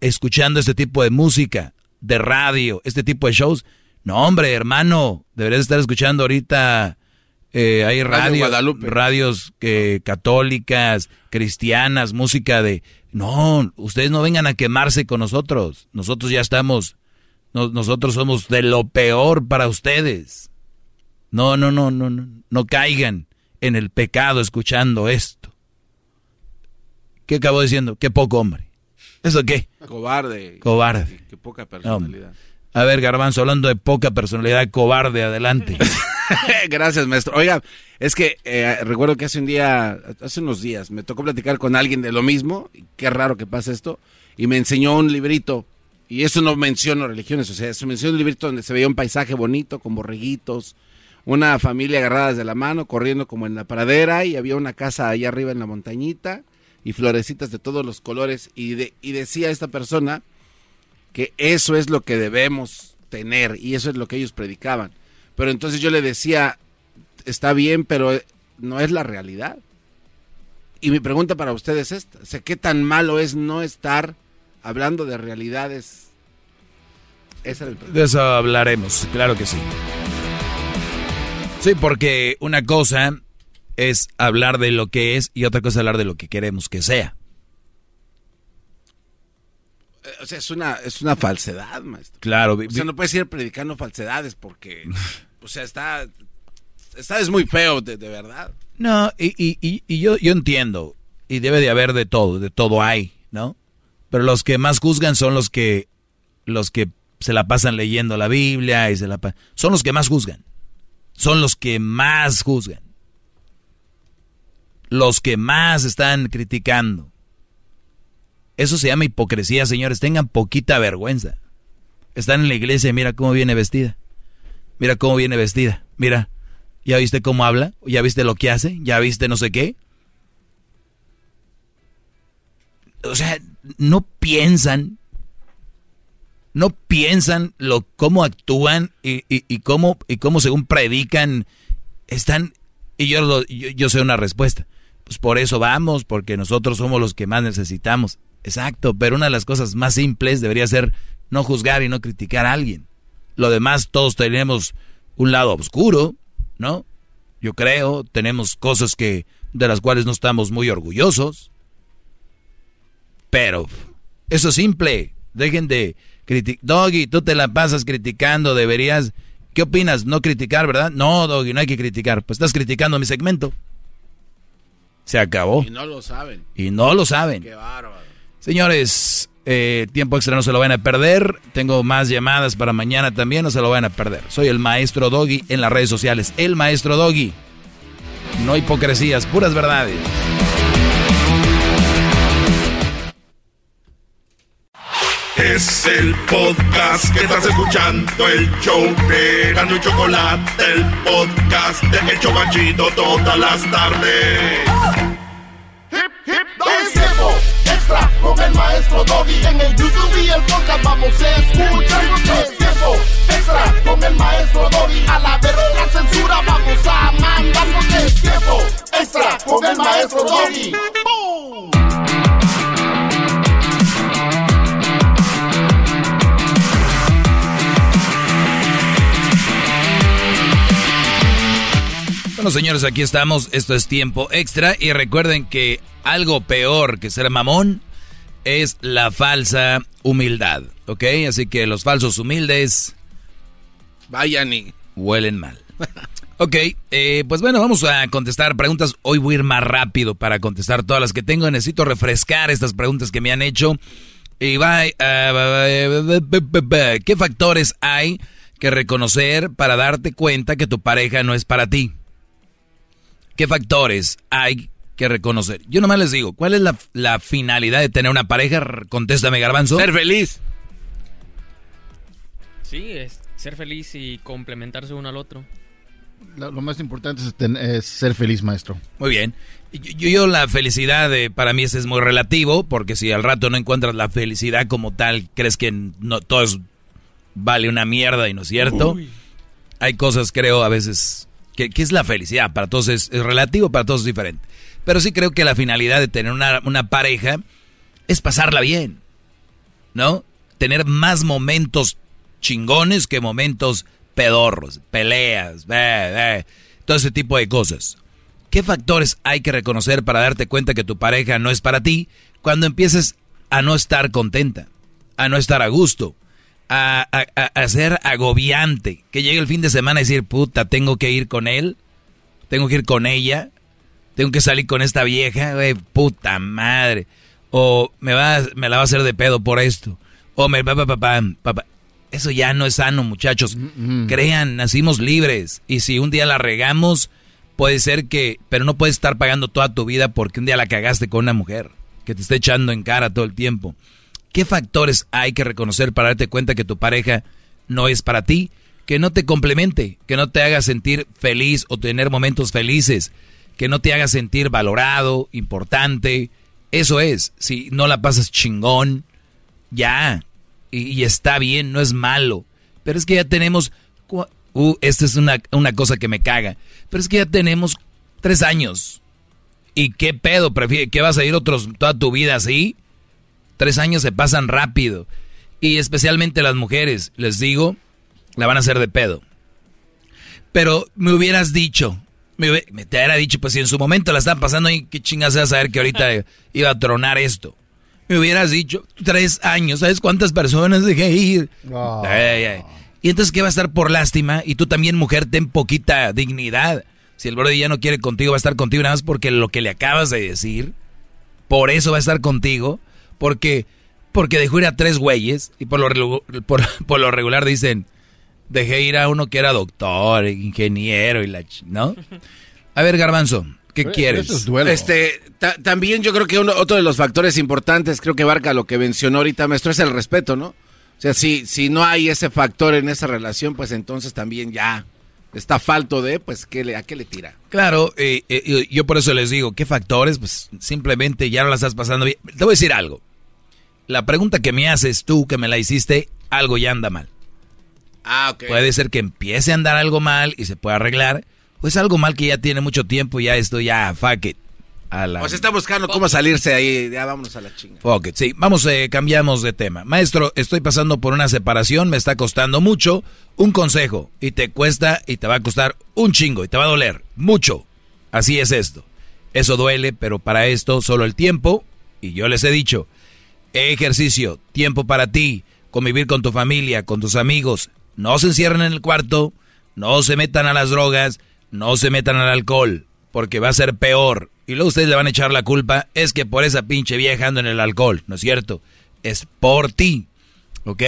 Escuchando este tipo de música, de radio, este tipo de shows. No, hombre, hermano, deberías estar escuchando ahorita. Eh, hay radio, radios que, católicas, cristianas, música de... No, ustedes no vengan a quemarse con nosotros. Nosotros ya estamos nosotros somos de lo peor para ustedes. No, no, no, no, no, no caigan en el pecado escuchando esto. ¿Qué acabo diciendo? Qué poco hombre. ¿Eso qué? Cobarde. Cobarde. Qué poca personalidad. A ver, Garbanzo, hablando de poca personalidad, cobarde, adelante. Gracias, maestro. Oiga, es que eh, recuerdo que hace un día, hace unos días, me tocó platicar con alguien de lo mismo. Qué raro que pase esto. Y me enseñó un librito y eso no menciono religiones, o sea, se menciona un librito donde se veía un paisaje bonito con borreguitos, una familia agarradas de la mano, corriendo como en la pradera, y había una casa allá arriba en la montañita, y florecitas de todos los colores, y, de, y decía esta persona que eso es lo que debemos tener, y eso es lo que ellos predicaban. Pero entonces yo le decía, está bien, pero no es la realidad. Y mi pregunta para ustedes es esta, ¿qué tan malo es no estar hablando de realidades. de eso hablaremos, claro que sí. Sí, porque una cosa es hablar de lo que es y otra cosa es hablar de lo que queremos que sea. Eh, o sea, es una, es una falsedad, maestro. Claro. O sea, no puedes ir predicando falsedades porque, o sea, está, está es muy feo, de, verdad. No, y, y, y, yo, yo entiendo, y debe de haber de todo, de todo hay, ¿no? Pero los que más juzgan son los que los que se la pasan leyendo la Biblia y se la son los que más juzgan. Son los que más juzgan. Los que más están criticando. Eso se llama hipocresía, señores. Tengan poquita vergüenza. Están en la iglesia y mira cómo viene vestida. Mira cómo viene vestida. Mira, ¿ya viste cómo habla? ¿Ya viste lo que hace? ¿Ya viste no sé qué? O sea, no piensan, no piensan lo cómo actúan y, y, cómo y cómo según predican están y yo, yo yo sé una respuesta. Pues por eso vamos, porque nosotros somos los que más necesitamos. Exacto, pero una de las cosas más simples debería ser no juzgar y no criticar a alguien. Lo demás todos tenemos un lado oscuro, ¿no? Yo creo, tenemos cosas que de las cuales no estamos muy orgullosos. Pero eso es simple. Dejen de criticar. Doggy, tú te la pasas criticando, deberías... ¿Qué opinas? No criticar, ¿verdad? No, Doggy, no hay que criticar. Pues estás criticando mi segmento. Se acabó. Y no lo saben. Y no lo saben. Qué bárbaro. Señores, eh, tiempo extra no se lo van a perder. Tengo más llamadas para mañana también, no se lo van a perder. Soy el maestro Doggy en las redes sociales. El maestro Doggy. No hipocresías, puras verdades. Es el podcast que estás escuchando, el show de Gano y Chocolate, el podcast de Hecho Banchito todas las tardes. Hip, hip, es tiempo extra con el maestro Doggy. En el YouTube y el podcast vamos a escuchar. Es tiempo extra con el maestro Doggy. A la verga censura vamos a mandar. Tiempo extra con el maestro Doggy. Bueno, señores, aquí estamos. Esto es tiempo extra. Y recuerden que algo peor que ser mamón es la falsa humildad. ¿Ok? Así que los falsos humildes. Vayan y. Huelen mal. Ok, eh, pues bueno, vamos a contestar preguntas. Hoy voy a ir más rápido para contestar todas las que tengo. Necesito refrescar estas preguntas que me han hecho. Y va, eh, ¿qué factores hay que reconocer para darte cuenta que tu pareja no es para ti? ¿Qué factores hay que reconocer? Yo nomás les digo, ¿cuál es la, finalidad de tener una pareja? Contéstame, Garbanzo. Ser feliz. Sí, es ser feliz y complementarse uno al otro. Lo, más importante es, ser feliz, maestro. Muy bien. Yo, yo la felicidad para mí es muy relativo, porque si al rato no encuentras la felicidad como tal, crees que no, todo vale una mierda y no es cierto. hay cosas, creo, a veces, que, que es la felicidad. Para todos es, relativo, para todos es diferente. Pero sí creo que la finalidad de tener una, una pareja es pasarla bien, ¿no? Tener más momentos chingones que momentos pedorros, peleas, todo ese tipo de cosas. ¿Qué factores hay que reconocer para darte cuenta que tu pareja no es para ti cuando empieces a no estar contenta, a no estar a gusto, a, a, ser agobiante, que llegue el fin de semana y decir, puta, tengo que ir con él, tengo que ir con ella, tengo que salir con esta vieja, puta madre, o me, va, me la va a hacer de pedo por esto, o me papá, papá, papá. Eso ya no es sano, muchachos. Crean, nacimos libres. Y si un día la regamos, puede ser que... Pero no puedes estar pagando toda tu vida porque un día la cagaste con una mujer que te está echando en cara todo el tiempo. ¿Qué factores hay que reconocer para darte cuenta que tu pareja no es para ti? Que no te complemente, que no te haga sentir feliz o tener momentos felices, que no te haga sentir valorado, importante. Eso es, si no la pasas chingón, ya, y, está bien, no es malo. Pero es que ya tenemos... Uh, esta es una, una cosa que me caga. Pero es que ya tenemos tres años. ¿Y qué pedo? ¿Qué vas a ir otros toda tu vida así? Tres años se pasan rápido. Y especialmente las mujeres, les digo, la van a hacer de pedo. Pero me hubieras dicho, me, te hubiera dicho, pues si en su momento la están pasando y qué chingas vas a saber que ahorita iba a tronar esto me hubieras dicho, tres años, ¿sabes cuántas personas dejé ir? Y entonces, ¿qué va a estar por lástima? Y tú también, mujer, ten poquita dignidad. Si el brother ya no quiere contigo, va a estar contigo nada más porque lo que le acabas de decir, por eso va a estar contigo, porque, porque dejó ir a tres güeyes, y por lo, por, lo regular dicen, dejé ir a uno que era doctor, ingeniero y la... ¿No? A ver, Garbanzo, ¿Qué quieres? Este, también yo creo que uno, otro de los factores importantes, creo que abarca lo que mencionó ahorita, maestro, es el respeto, ¿no? O sea, si, si no hay ese factor en esa relación, pues entonces también ya está falto de, pues, ¿qué le, ¿a qué le tira? Claro, eh, eh, yo por eso les digo, ¿qué factores? Pues simplemente ya no la estás pasando bien. Te voy a decir algo. La pregunta que me haces tú, que me la hiciste, algo ya anda mal. Ah, ok. Puede ser que empiece a andar algo mal y se pueda arreglar pues algo mal que ya tiene mucho tiempo y ya esto ya, fuck it. A la... O está buscando cómo salirse ahí, ya vámonos a la chinga. Fuck it, sí, vamos, eh, cambiamos de tema. Maestro, estoy pasando por una separación, me está costando mucho. Un consejo, y te cuesta y te va a costar un chingo y te va a doler mucho. Así es esto. Eso duele, pero para esto solo el tiempo, y yo les he dicho, ejercicio, tiempo para ti, convivir con tu familia, con tus amigos, no se encierren en el cuarto, no se metan a las drogas, no se metan al alcohol, porque va a ser peor. Y luego ustedes le van a echar la culpa, es que por esa pinche vieja ando en el alcohol, ¿no es cierto? Es por ti, ¿ok?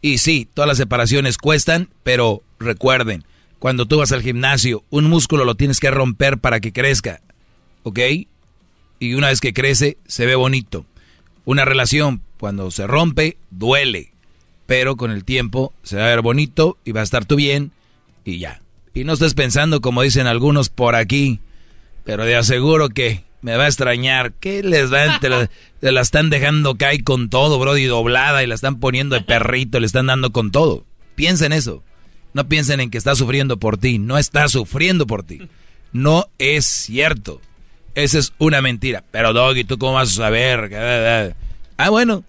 Y sí, todas las separaciones cuestan, pero recuerden, cuando tú vas al gimnasio, un músculo lo tienes que romper para que crezca, ¿ok? Y una vez que crece, se ve bonito. Una relación, cuando se rompe, duele, pero con el tiempo se va a ver bonito y va a estar tú bien y ya. Y no estés pensando como dicen algunos por aquí, pero de aseguro que me va a extrañar. ¿Qué les dan? Te la, están dejando caer con todo, bro, y doblada y la están poniendo de perrito, le están dando con todo. Piensen eso. No piensen en que está sufriendo por ti. No está sufriendo por ti. No es cierto. Esa es una mentira. Pero Doggy, ¿tú cómo vas a saber? Ah, bueno.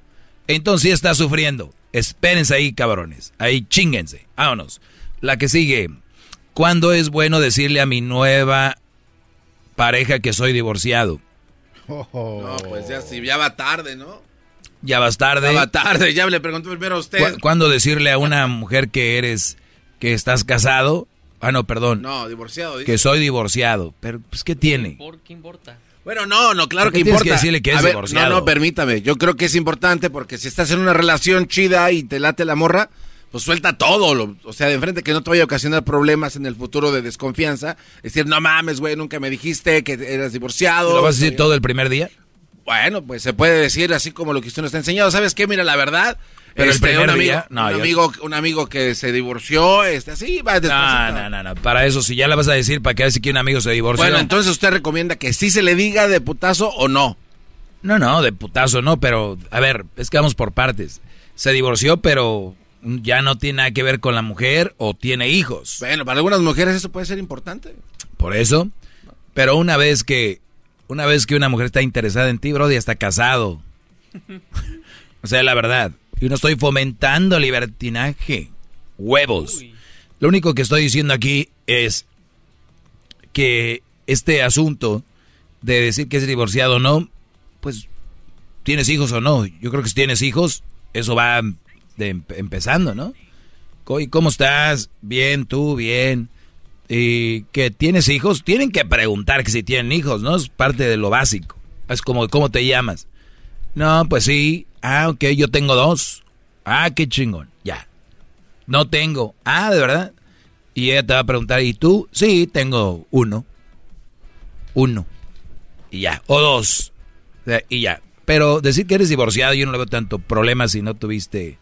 Entonces sí está sufriendo. Espérense ahí, cabrones. Ahí chinguense. Vámonos. La que sigue. ¿Cuándo es bueno decirle a mi nueva pareja que soy divorciado? No, pues ya, sí, ya va tarde, ¿no? Ya vas tarde. Ya va tarde, ya le pregunto primero a usted. ¿Cuándo decirle a una mujer que eres, que estás casado? Ah, no, perdón. No, divorciado. Que soy divorciado. Pero, pues, ¿qué tiene? ¿Por qué importa? Bueno, no, no, claro que importa. Que decirle que es divorciado? No, no, permítame. Yo creo que es importante porque si estás en una relación chida y te late la morra, pues suelta todo, o sea, de frente que no te vaya a ocasionar problemas en el futuro de desconfianza. Es decir, no mames, güey, nunca me dijiste que eras divorciado. ¿Lo vas a decir todo el primer día? Bueno, pues se puede decir así como lo que usted nos ha enseñado. ¿Sabes qué? Mira, la verdad, pero el este, primer un día, no, un, amigo, un amigo que se divorció, este, así va no, no, no, no, para eso, si ya la vas a decir, ¿para qué decir que un amigo se divorció? Bueno, entonces usted recomienda que sí se le diga de putazo o no. No, no, de putazo no, pero, a ver, es que vamos por partes. Se divorció, pero ya no tiene nada que ver con la mujer o tiene hijos. Bueno, para algunas mujeres eso puede ser importante. Por eso. Pero una vez que una vez que una mujer está interesada en ti, Brody, está casado. o sea, la verdad. Yo no estoy fomentando libertinaje. Huevos. Lo único que estoy diciendo aquí es que este asunto de decir que es divorciado o no, pues tienes hijos o no. Yo creo que si tienes hijos, eso va de, empezando, ¿no? ¿Y cómo estás? Bien, tú, bien. ¿Y que tienes hijos? Tienen que preguntar que si tienen hijos, ¿no? Es parte de lo básico. Es como, ¿cómo te llamas? No, pues sí. Ah, ok, yo tengo dos. Ah, qué chingón. Ya. No tengo. Ah, ¿de verdad? Y ella te va a preguntar, ¿y tú? Sí, tengo uno. Uno. Y ya. O dos. Y ya. Pero decir que eres divorciado, yo no le veo tanto problema si no tuviste.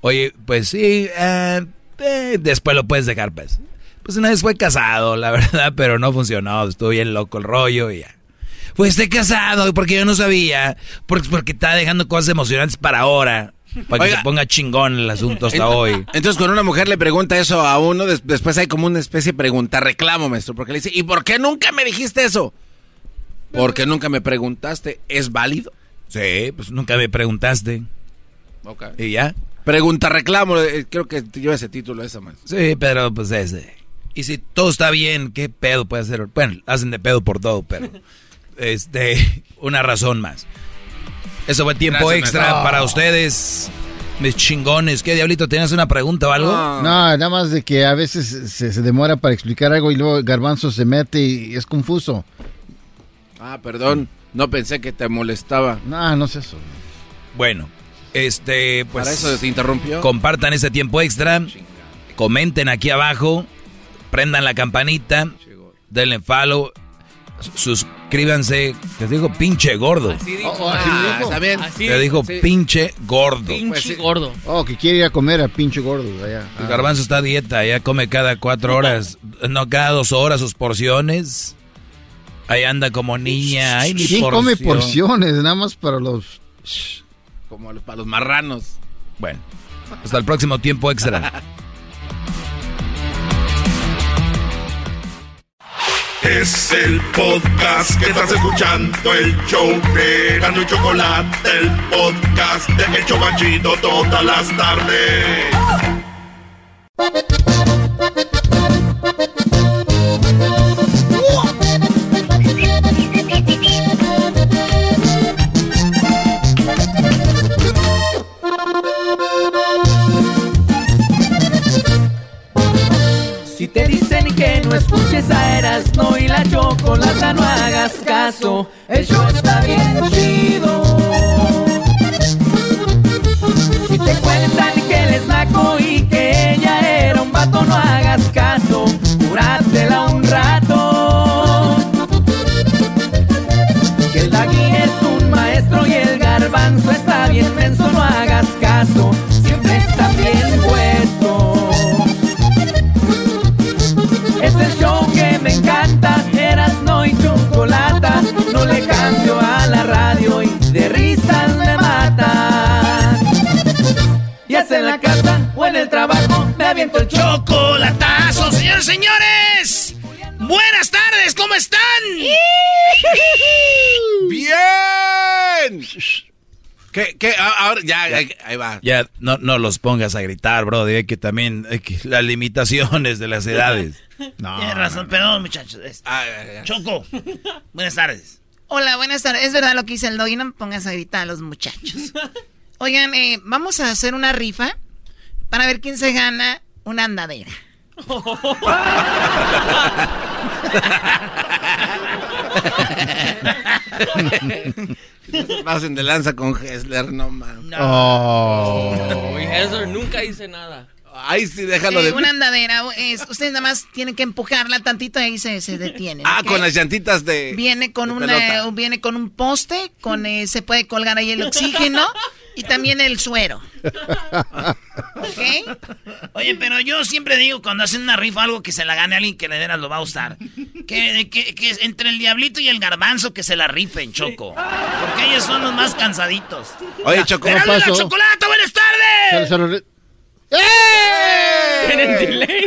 Oye, pues sí, eh, eh, después lo puedes dejar, pues. Pues una vez fue casado, la verdad, pero no funcionó. Estuvo bien loco el rollo y ya. Pues esté casado, porque yo no sabía. Porque, porque está dejando cosas emocionantes para ahora. Para que se ponga chingón el asunto hasta hoy. Entonces, cuando una mujer le pregunta eso a uno, después hay como una especie de pregunta, reclamo, maestro, porque le dice, ¿y por qué nunca me dijiste eso? Porque nunca me preguntaste, ¿es válido? Sí, pues nunca me preguntaste. Ok. ¿Y ya? Pregunta reclamo, eh, creo que lleva ese título esa más. Sí, pero pues ese. Y si todo está bien, ¿qué pedo puede hacer? Bueno, hacen de pedo por todo, pero este, una razón más. Eso fue tiempo extra para ustedes, mis chingones. ¿Qué diablito? ¿Tienes una pregunta o algo? No, nada más de que a veces se, se demora para explicar algo y luego Garbanzo se mete y es confuso. Ah, perdón. No pensé que te molestaba. No, no es eso. Bueno, este, pues. Para eso se interrumpió. Compartan ese tiempo extra. Comenten aquí abajo. Prendan la campanita. Denle follow. Suscríbanse. Te digo pinche gordo. Así dijo. Oh, oh, así Ah, dijo. Está bien. Así Te dijo Sí. pinche gordo. Pinche Pues sí. gordo. Oh, que quiere ir a comer a pinche gordo allá. El Ah. garbanzo está a dieta, ya come cada cuatro horas, no cada dos horas sus porciones. Ahí anda como niña. Ay, mi ¿Quién porción. come porciones? Nada más para los... Como para los marranos. Bueno, hasta el próximo tiempo extra. Es el podcast que estás escuchando, el show de Gano y Chocolate, el podcast de El Chobachito todas las tardes. Hagas caso, aviento el. Chocolatazo, señores, señores. Buenas tardes, ¿cómo están? ¡Bien! ¿Qué, qué? Ah, Ahora, ya, ya, ahí va. Ya, no, no los pongas a gritar, bro. Hay que también, hay que- las limitaciones de las edades. No, Tienes razón, perdón, muchachos. Es- Ah, ya, ya. Choco, buenas tardes. Hola, buenas tardes. Es verdad lo que dice el doggy, no me pongas a gritar a los muchachos. Oigan, eh, vamos a hacer una rifa para ver quién se gana una andadera. Pasen de lanza con Hessler, no mames. Oh. Uy, eso nunca hice nada. Ay, sí, déjalo Eh, de. una andadera, es, ustedes nada más tienen que empujarla tantito y ahí se, se detienen. Ah, con las llantitas de. Viene con de una, pelota. viene con un poste, con eh, se puede colgar ahí el oxígeno y también el suero. ¿Ok? Oye, pero yo siempre digo cuando hacen una rifa algo que se la gane a alguien que le veras lo va a gustar. Que, que, que entre el diablito y el garbanzo que se la rifen, Choco. Porque ellos son los más cansaditos. Oye, Choco, ¡Erasmo y la pasó? chocolate, buenas tardes! se lo re- ¿Tienen delay?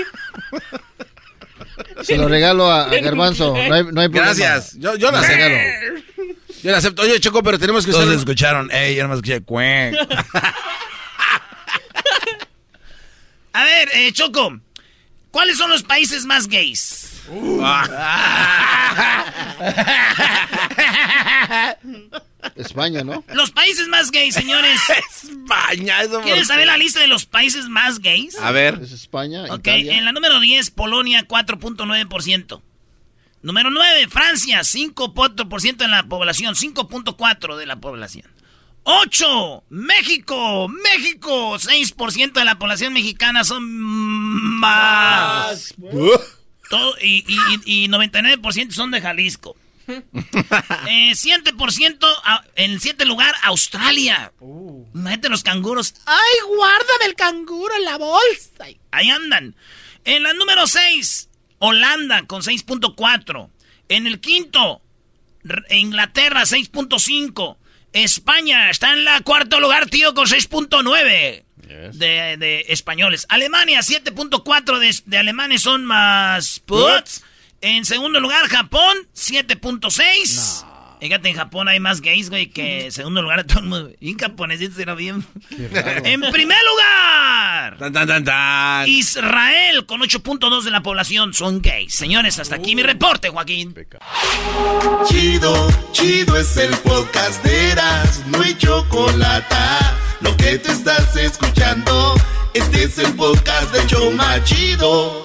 Se lo regalo a, a Garbanzo. No hay, no hay problema. Gracias. Yo, yo la Se acepto. regalo. Yo la acepto. Oye, Choco, pero tenemos que Todos usar... escucharon, ey, yo no me escuché. A ver, eh, Choco, ¿cuáles son los países más gays? España, ¿no? Los países más gays, señores. España, eso ¿Quieres saber la lista de los países más gays? A ver. Es España, Ok, Italia. en la número 10, Polonia, 4.9%. Número 9, Francia, 5% de la población, 5.4% de la población. 8, México, México, 6% de la población mexicana son más. Todo- y, y- y 99% son de Jalisco. Eh, 7% a- en el 7 lugar, Australia. Imagínate los canguros. ¡Ay, guárdame el canguro en la bolsa! Ahí andan. En la número 6, Holanda con 6.4. En el quinto, Inglaterra 6.5. España está en la cuarto lugar, tío, con 6.9 de, de españoles. Alemania 7.4 de, de alemanes son más puts. En segundo lugar, Japón 7.6. Fíjate, en Japón hay más gays, güey, que en segundo lugar todo el mundo. Y en japonesito era bien. En primer lugar. Tan, tan, tan, tan. Israel con 8.2 de la población son gays. Señores, hasta aquí mi reporte, Joaquín. Chido, chido es el podcast de Eras, no hay chocolate. Lo que te estás escuchando, este es el podcast de Choma Chido.